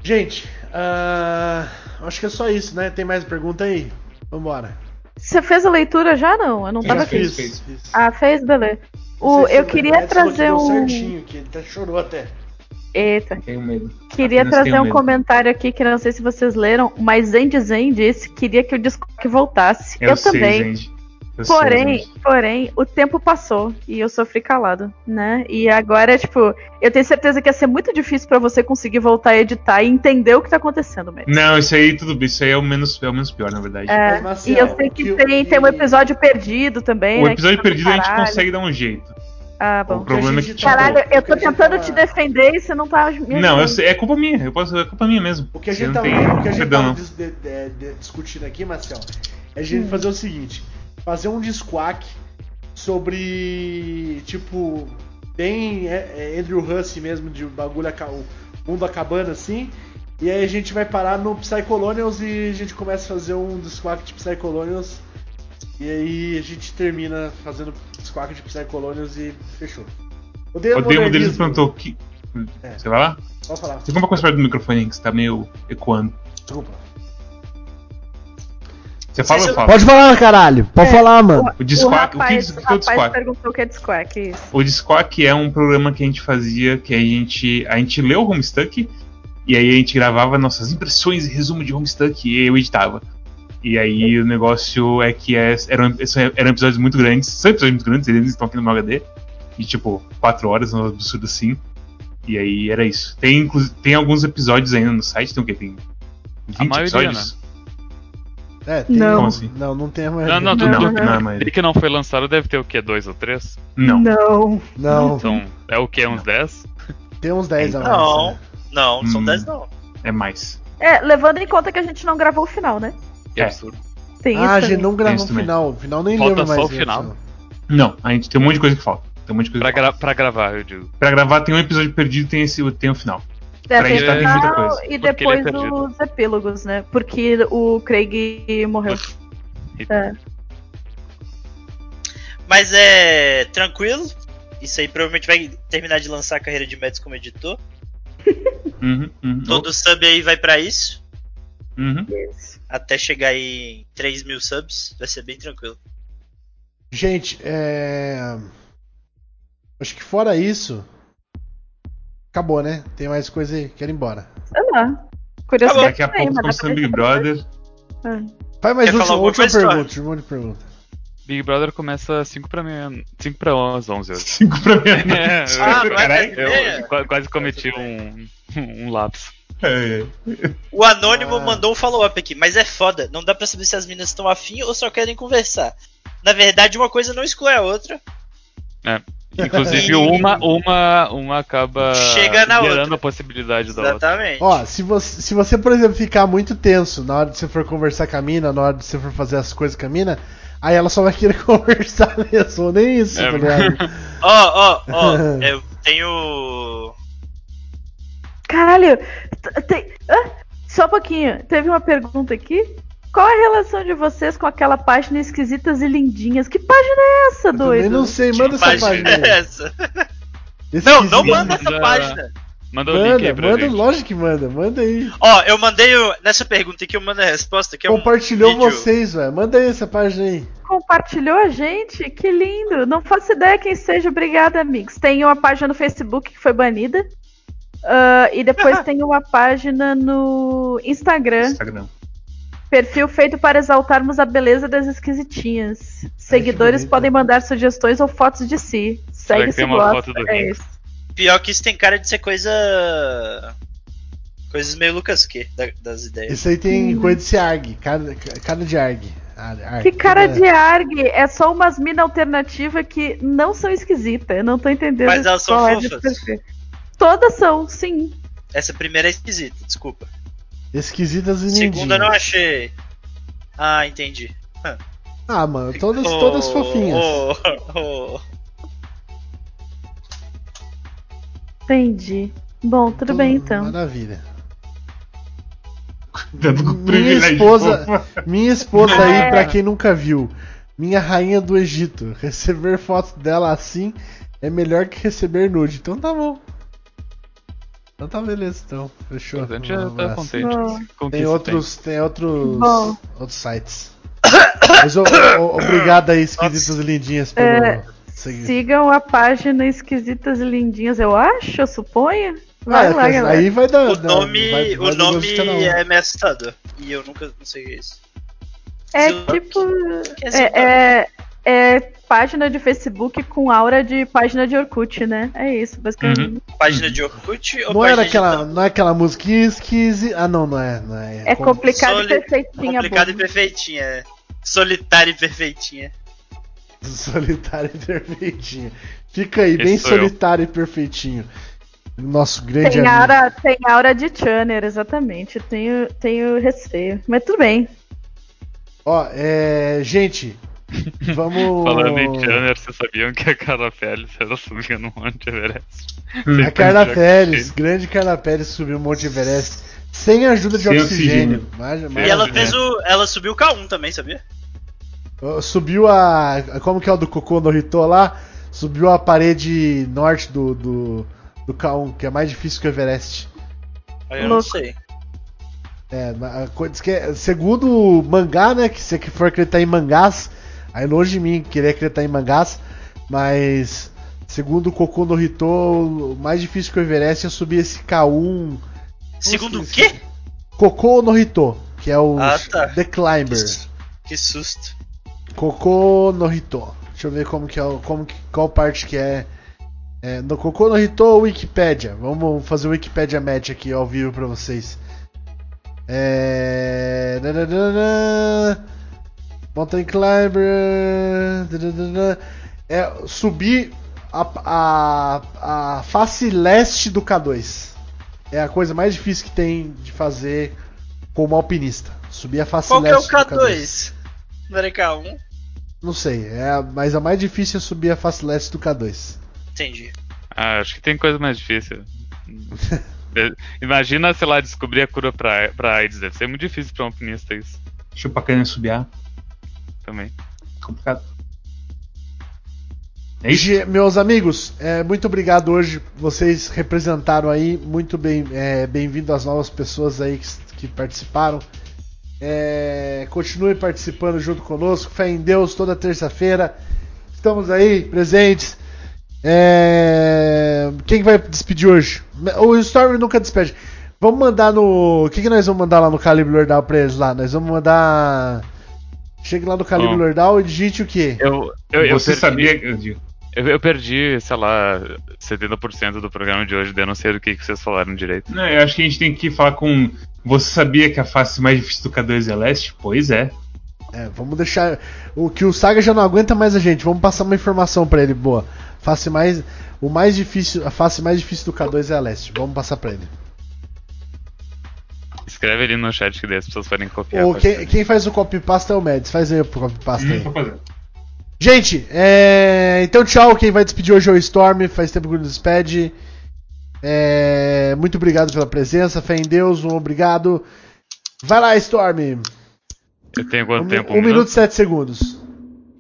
Gente, ah, acho que é só isso, né? Tem mais pergunta aí? Vambora. Você fez a leitura já, não? Eu não Já tava Já aqui. fez, fiz. fez. fiz. Ah, fez? Beleza. O, eu queria Edson trazer um. certinho, que ele até chorou até. Eita. Tenho medo. Queria Apenas trazer tenho um medo. comentário aqui que não sei se vocês leram, mas Zen Zen disse que queria que o Discord voltasse. Eu, sei, também. gente. Eu sei, Porém, gente. porém, o tempo passou e eu sofri calado, né? E agora, tipo, eu tenho certeza que ia ser muito difícil pra você conseguir voltar a editar e entender o que tá acontecendo, mesmo. Não, isso aí tudo bem. Isso aí é o menos, é o menos pior, na verdade. É, Mas, e eu sei que, que- tem, tem um episódio perdido também, o né? episódio tá do perdido a gente consegue dar um jeito. Ah, bom. O problema é que, tá- tipo, Caralho, eu tô tentando tava- te defender e você não tá me Não, eu sei, é culpa minha. Eu posso, é culpa minha mesmo. O que a Você gente não tava, tem o que a gente perdão, de- discutindo aqui, Marcel, é a gente fazer o seguinte: fazer um disquack sobre. Tipo. Bem é, é Andrew Hussey mesmo, de bagulho, o mundo acabando assim. E aí a gente vai parar no Psycolonials e a gente começa a fazer um disquack de Psycolonials. E aí a gente termina fazendo disquack de Psycolonials e fechou. Odeio, Odeio o modernismo. modelismo perguntou que. É. Você vai lá? Pode falar, Tem uma coisa perto do microfone que você tá meio ecoando. desculpa. Você fala ou eu falo? Pode falar, caralho. Pode É, falar, mano. O Disquack, o que, rapaz, o que é o Disquack? perguntou o que é Disquack, isso. O Disquack é um programa que a gente fazia, que a gente, a gente leu o Homestuck e aí a gente gravava nossas impressões e resumo de Homestuck e eu editava. E aí o negócio é que é, eram, eram episódios muito grandes, são episódios muito grandes, eles estão aqui no meu HD, e tipo, 4 horas, um absurdo assim. E aí era isso. Tem, tem alguns episódios ainda no site, tem o quê? Tem 20 A maioria, episódios? É, tem Não. Como assim? Não, não tem a Não, maioria. não, Não, tudo não, é a maioria. que não foi lançado deve ter o quê? Dois ou três? Não. Não. Não, Então, é o quê? Uns 10? tem uns 10 a mais. Não, né? não, não são Hum. 10 não. É mais. É, levando em conta que a gente não gravou o final, né? Que É. absurdo. Tem Ah, a isso. gente não gravou isso o final. O final nem Falta lembro só mais. o final. né? Não, a gente tem um monte de coisa que falta. Tem um monte de coisa Pra, que falta. gra pra gravar, eu digo. Pra gravar tem um episódio perdido tem esse tem o final. É, pra tem editar tem o muita coisa. E é depois perdido. os epílogos, né? Porque o Craig morreu. É. Mas é tranquilo. Isso aí provavelmente vai terminar de lançar a carreira de Mads como editor. Uhum, uhum. Todo sub aí vai pra isso. Uhum. Até chegar aí em 3 mil subs. Vai ser bem tranquilo. Gente, é. Acho que fora isso. Acabou, né? Tem mais coisa aí. Quero ir embora. Sei lá. Curiosidade Daqui a pouco começa o Big Brother. Vai mais Quer última, última pergunta. Última pergunta. Big Brother começa 5 pra meia. 5 pra 11 hoje. 5 pra meia-noite. É, Ah, eu- Caralho. eu É. qua- quase cometi um, um lapso. É. O Anônimo Ah. mandou um follow-up aqui, mas é foda. Não dá pra saber se as meninas estão afim ou só querem conversar. Na verdade, uma coisa não exclui a outra. Inclusive, uma, uma, uma acaba Chega na gerando outra. a possibilidade da outra. Exatamente. Ó, se você, se você, por exemplo, ficar muito tenso na hora de você for conversar com a mina, na hora de você for fazer as coisas com a mina, aí ela só vai querer conversar mesmo, nem isso, É. tá ligado? Ó, ó, ó. Eu tenho. Caralho, tem. ah, só um pouquinho. Teve uma pergunta aqui. Qual a relação de vocês com aquela página esquisitas e lindinhas? Que página é essa, Eu doido? não sei, manda essa página é aí. essa? Não, não manda essa Manda- página. Manda o link aí Manda, pra manda, gente. lógico que manda, manda aí. Ó, eu mandei o- nessa pergunta aqui, eu mando a resposta, que é um Compartilhou vídeo. vocês, velho. Manda aí essa página aí. Compartilhou a gente? Que lindo. Não faço ideia quem seja. Obrigada, amigos. Tem uma página no Facebook que foi banida. Ah, e depois tem uma página no Instagram. Instagram. Perfil feito para exaltarmos a beleza das esquisitinhas. Seguidores bonito. podem mandar sugestões ou fotos de si. Segue que se gosta. foto do é isso. Pior que isso tem cara de ser coisa. Coisas meio Lucas Q da- das ideias. Isso aí tem coisa de ser ARG, cara, cara de ARG. Ar-. Que cara de arg. É só umas mina alternativa que não são esquisitas. Eu não tô entendendo. Mas elas são é fofas. Todas são, sim. Essa primeira é esquisita, desculpa. Esquisitas e Segunda não achei. Ah, entendi. Ah, mano, todas, Oh, todas fofinhas. oh, oh. Entendi. Bom, tudo bem então. Maravilha. Minha esposa, minha esposa aí, É. pra quem nunca viu, minha rainha do Egito. Receber foto dela assim é melhor que receber nude. Então tá bom. Então tá beleza, então. Fechou. Tá contente o Tem outros, tem outros, Bom. outros sites. Mas ô, ô, obrigado aí, esquisitas e lindinhas, pelo É, seguir. Sigam a página Esquisitas e Lindinhas, eu acho, eu suponho. Vai Ah, lá, é, galera. aí vai dar. O dar- nome, vai- vai o nome um. é assustador. E eu nunca não sei o é isso. É tipo. É Zilk? É, é, página de Facebook com aura de página de Orkut, né? É isso, basicamente. Página de Orkut ou Não página era de aquela, Tumblr? não é aquela musiquinha esquisita. Ah, não, não é. Não é, É com- complicado Soli- e perfeitinha. Complicada e perfeitinha. é. Solitária e perfeitinha. Solitário e perfeitinho. Fica aí, Esse bem sou eu. solitário e perfeitinho. Nosso grande Tem amigo. aura, tem aura de Channer, exatamente. Tenho, tenho receio. Mas tudo bem. Ó, é. Gente, vamos. Falando em Channer, vocês sabiam que a Carla Pérez ela subiu no Monte Everest? A Carla Pérez, grande Carla Pérez subiu o Monte Everest sem ajuda de Sem oxigênio. oxigênio. Mas- E mas- ela é. fez o. Ela subiu o K1 também, sabia? Subiu a. Como que é o do Cocô no Ritô lá? Subiu a parede norte do, do, do K1, que é mais difícil que o Everest. Eu não sei. É, é- segundo o mangá, né? Que se for acreditar em mangás, aí longe de mim querer acreditar em mangás, mas segundo o Cocô no Ritô, o mais difícil que o Everest é subir esse K1. Segundo o quê? Cocô no Ritô, que é o Ah, tá. The Climber. Que susto. Cocô no Hito. Deixa eu ver como que é como que, qual parte que é. é no Cocô no Hito ou Wikipedia? Vamos fazer o Wikipedia Match aqui ao vivo pra vocês. É. dadadana, Mountain Climber. É subir a, a, a face leste do K2. É a coisa mais difícil que tem de fazer como alpinista. Subir a face Qual que é o leste do K2. K2? Não era K1? Não sei, é a- mas a mais difícil é subir a face leste do K2. Entendi. Ah, acho que tem coisa mais difícil. Imagina, sei lá, descobrir a cura pra, pra AIDS. Deve ser muito difícil pra um alpinista isso Chupar cana subiar. Também. Complicado. É Meus amigos, é, muito obrigado hoje. Vocês representaram aí. Muito bem, é, bem-vindo às novas pessoas aí que, que participaram. É, continue participando junto conosco. Fé em Deus toda terça-feira. Estamos aí presentes. É, quem que vai despedir hoje? O Storm nunca despede. Vamos mandar no. O que, que nós vamos mandar lá no Calibre Lordal pra eles lá? Nós vamos mandar. Chegue lá no Calibre. Lordal e digite o quê? Eu, eu, eu Você perdi, sabia. eu Eu, eu perdi, sei lá, 70% do programa de hoje, daí eu não sei do que, que vocês falaram direito. Não, eu acho que a gente tem que falar com. Você sabia que a face mais difícil do K2 é leste? Pois é. É, vamos deixar. O que o Saga já não aguenta mais a gente. Vamos passar uma informação pra ele, boa. Face mais. O mais difícil. A face mais difícil do K2 é a leste. Vamos passar pra ele. Escreve ali no chat que daí as pessoas podem copiar. Ou pode quem, quem faz o copy pasta é o Mads. Faz aí o copy pasta Hum, aí. fazendo. Gente, é... então tchau. Quem vai despedir hoje é o Storm. Faz tempo que não despede. É... Muito obrigado pela presença. Fé em Deus. Um obrigado. Vai lá, Storm. Eu tenho quanto Um, tempo? um minuto e sete segundos.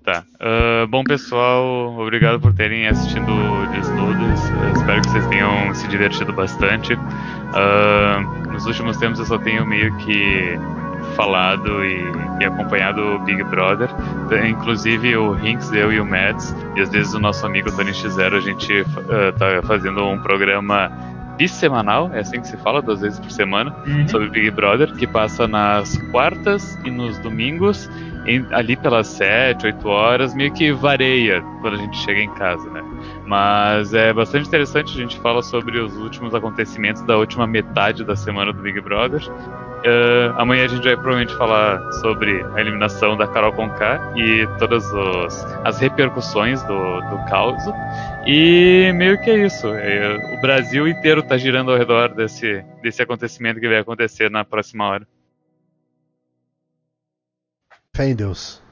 Tá. Ah, bom, pessoal, obrigado por terem assistido Desnudos. Espero que vocês tenham se divertido bastante. Ah, nos últimos tempos eu só tenho meio que falado e, e acompanhado o Big Brother. Inclusive o Hinks, eu e o Mads, e às vezes o nosso amigo Tony X0, a gente ah, tá fazendo um programa bissemanal, é assim que se fala, duas vezes por semana Uhum. sobre Big Brother, que passa nas quartas e nos domingos, em- ali pelas 7, 8 horas, meio que vareia quando a gente chega em casa, né? Mas é bastante interessante, a gente fala sobre os últimos acontecimentos da última metade da semana do Big Brother. Eh, amanhã a gente vai provavelmente falar sobre a eliminação da Carol Conká e todas os- as repercussões do, do caos. E meio que é isso. é, o Brasil inteiro tá girando ao redor desse, desse acontecimento que vai acontecer na próxima hora. Fé em Deus.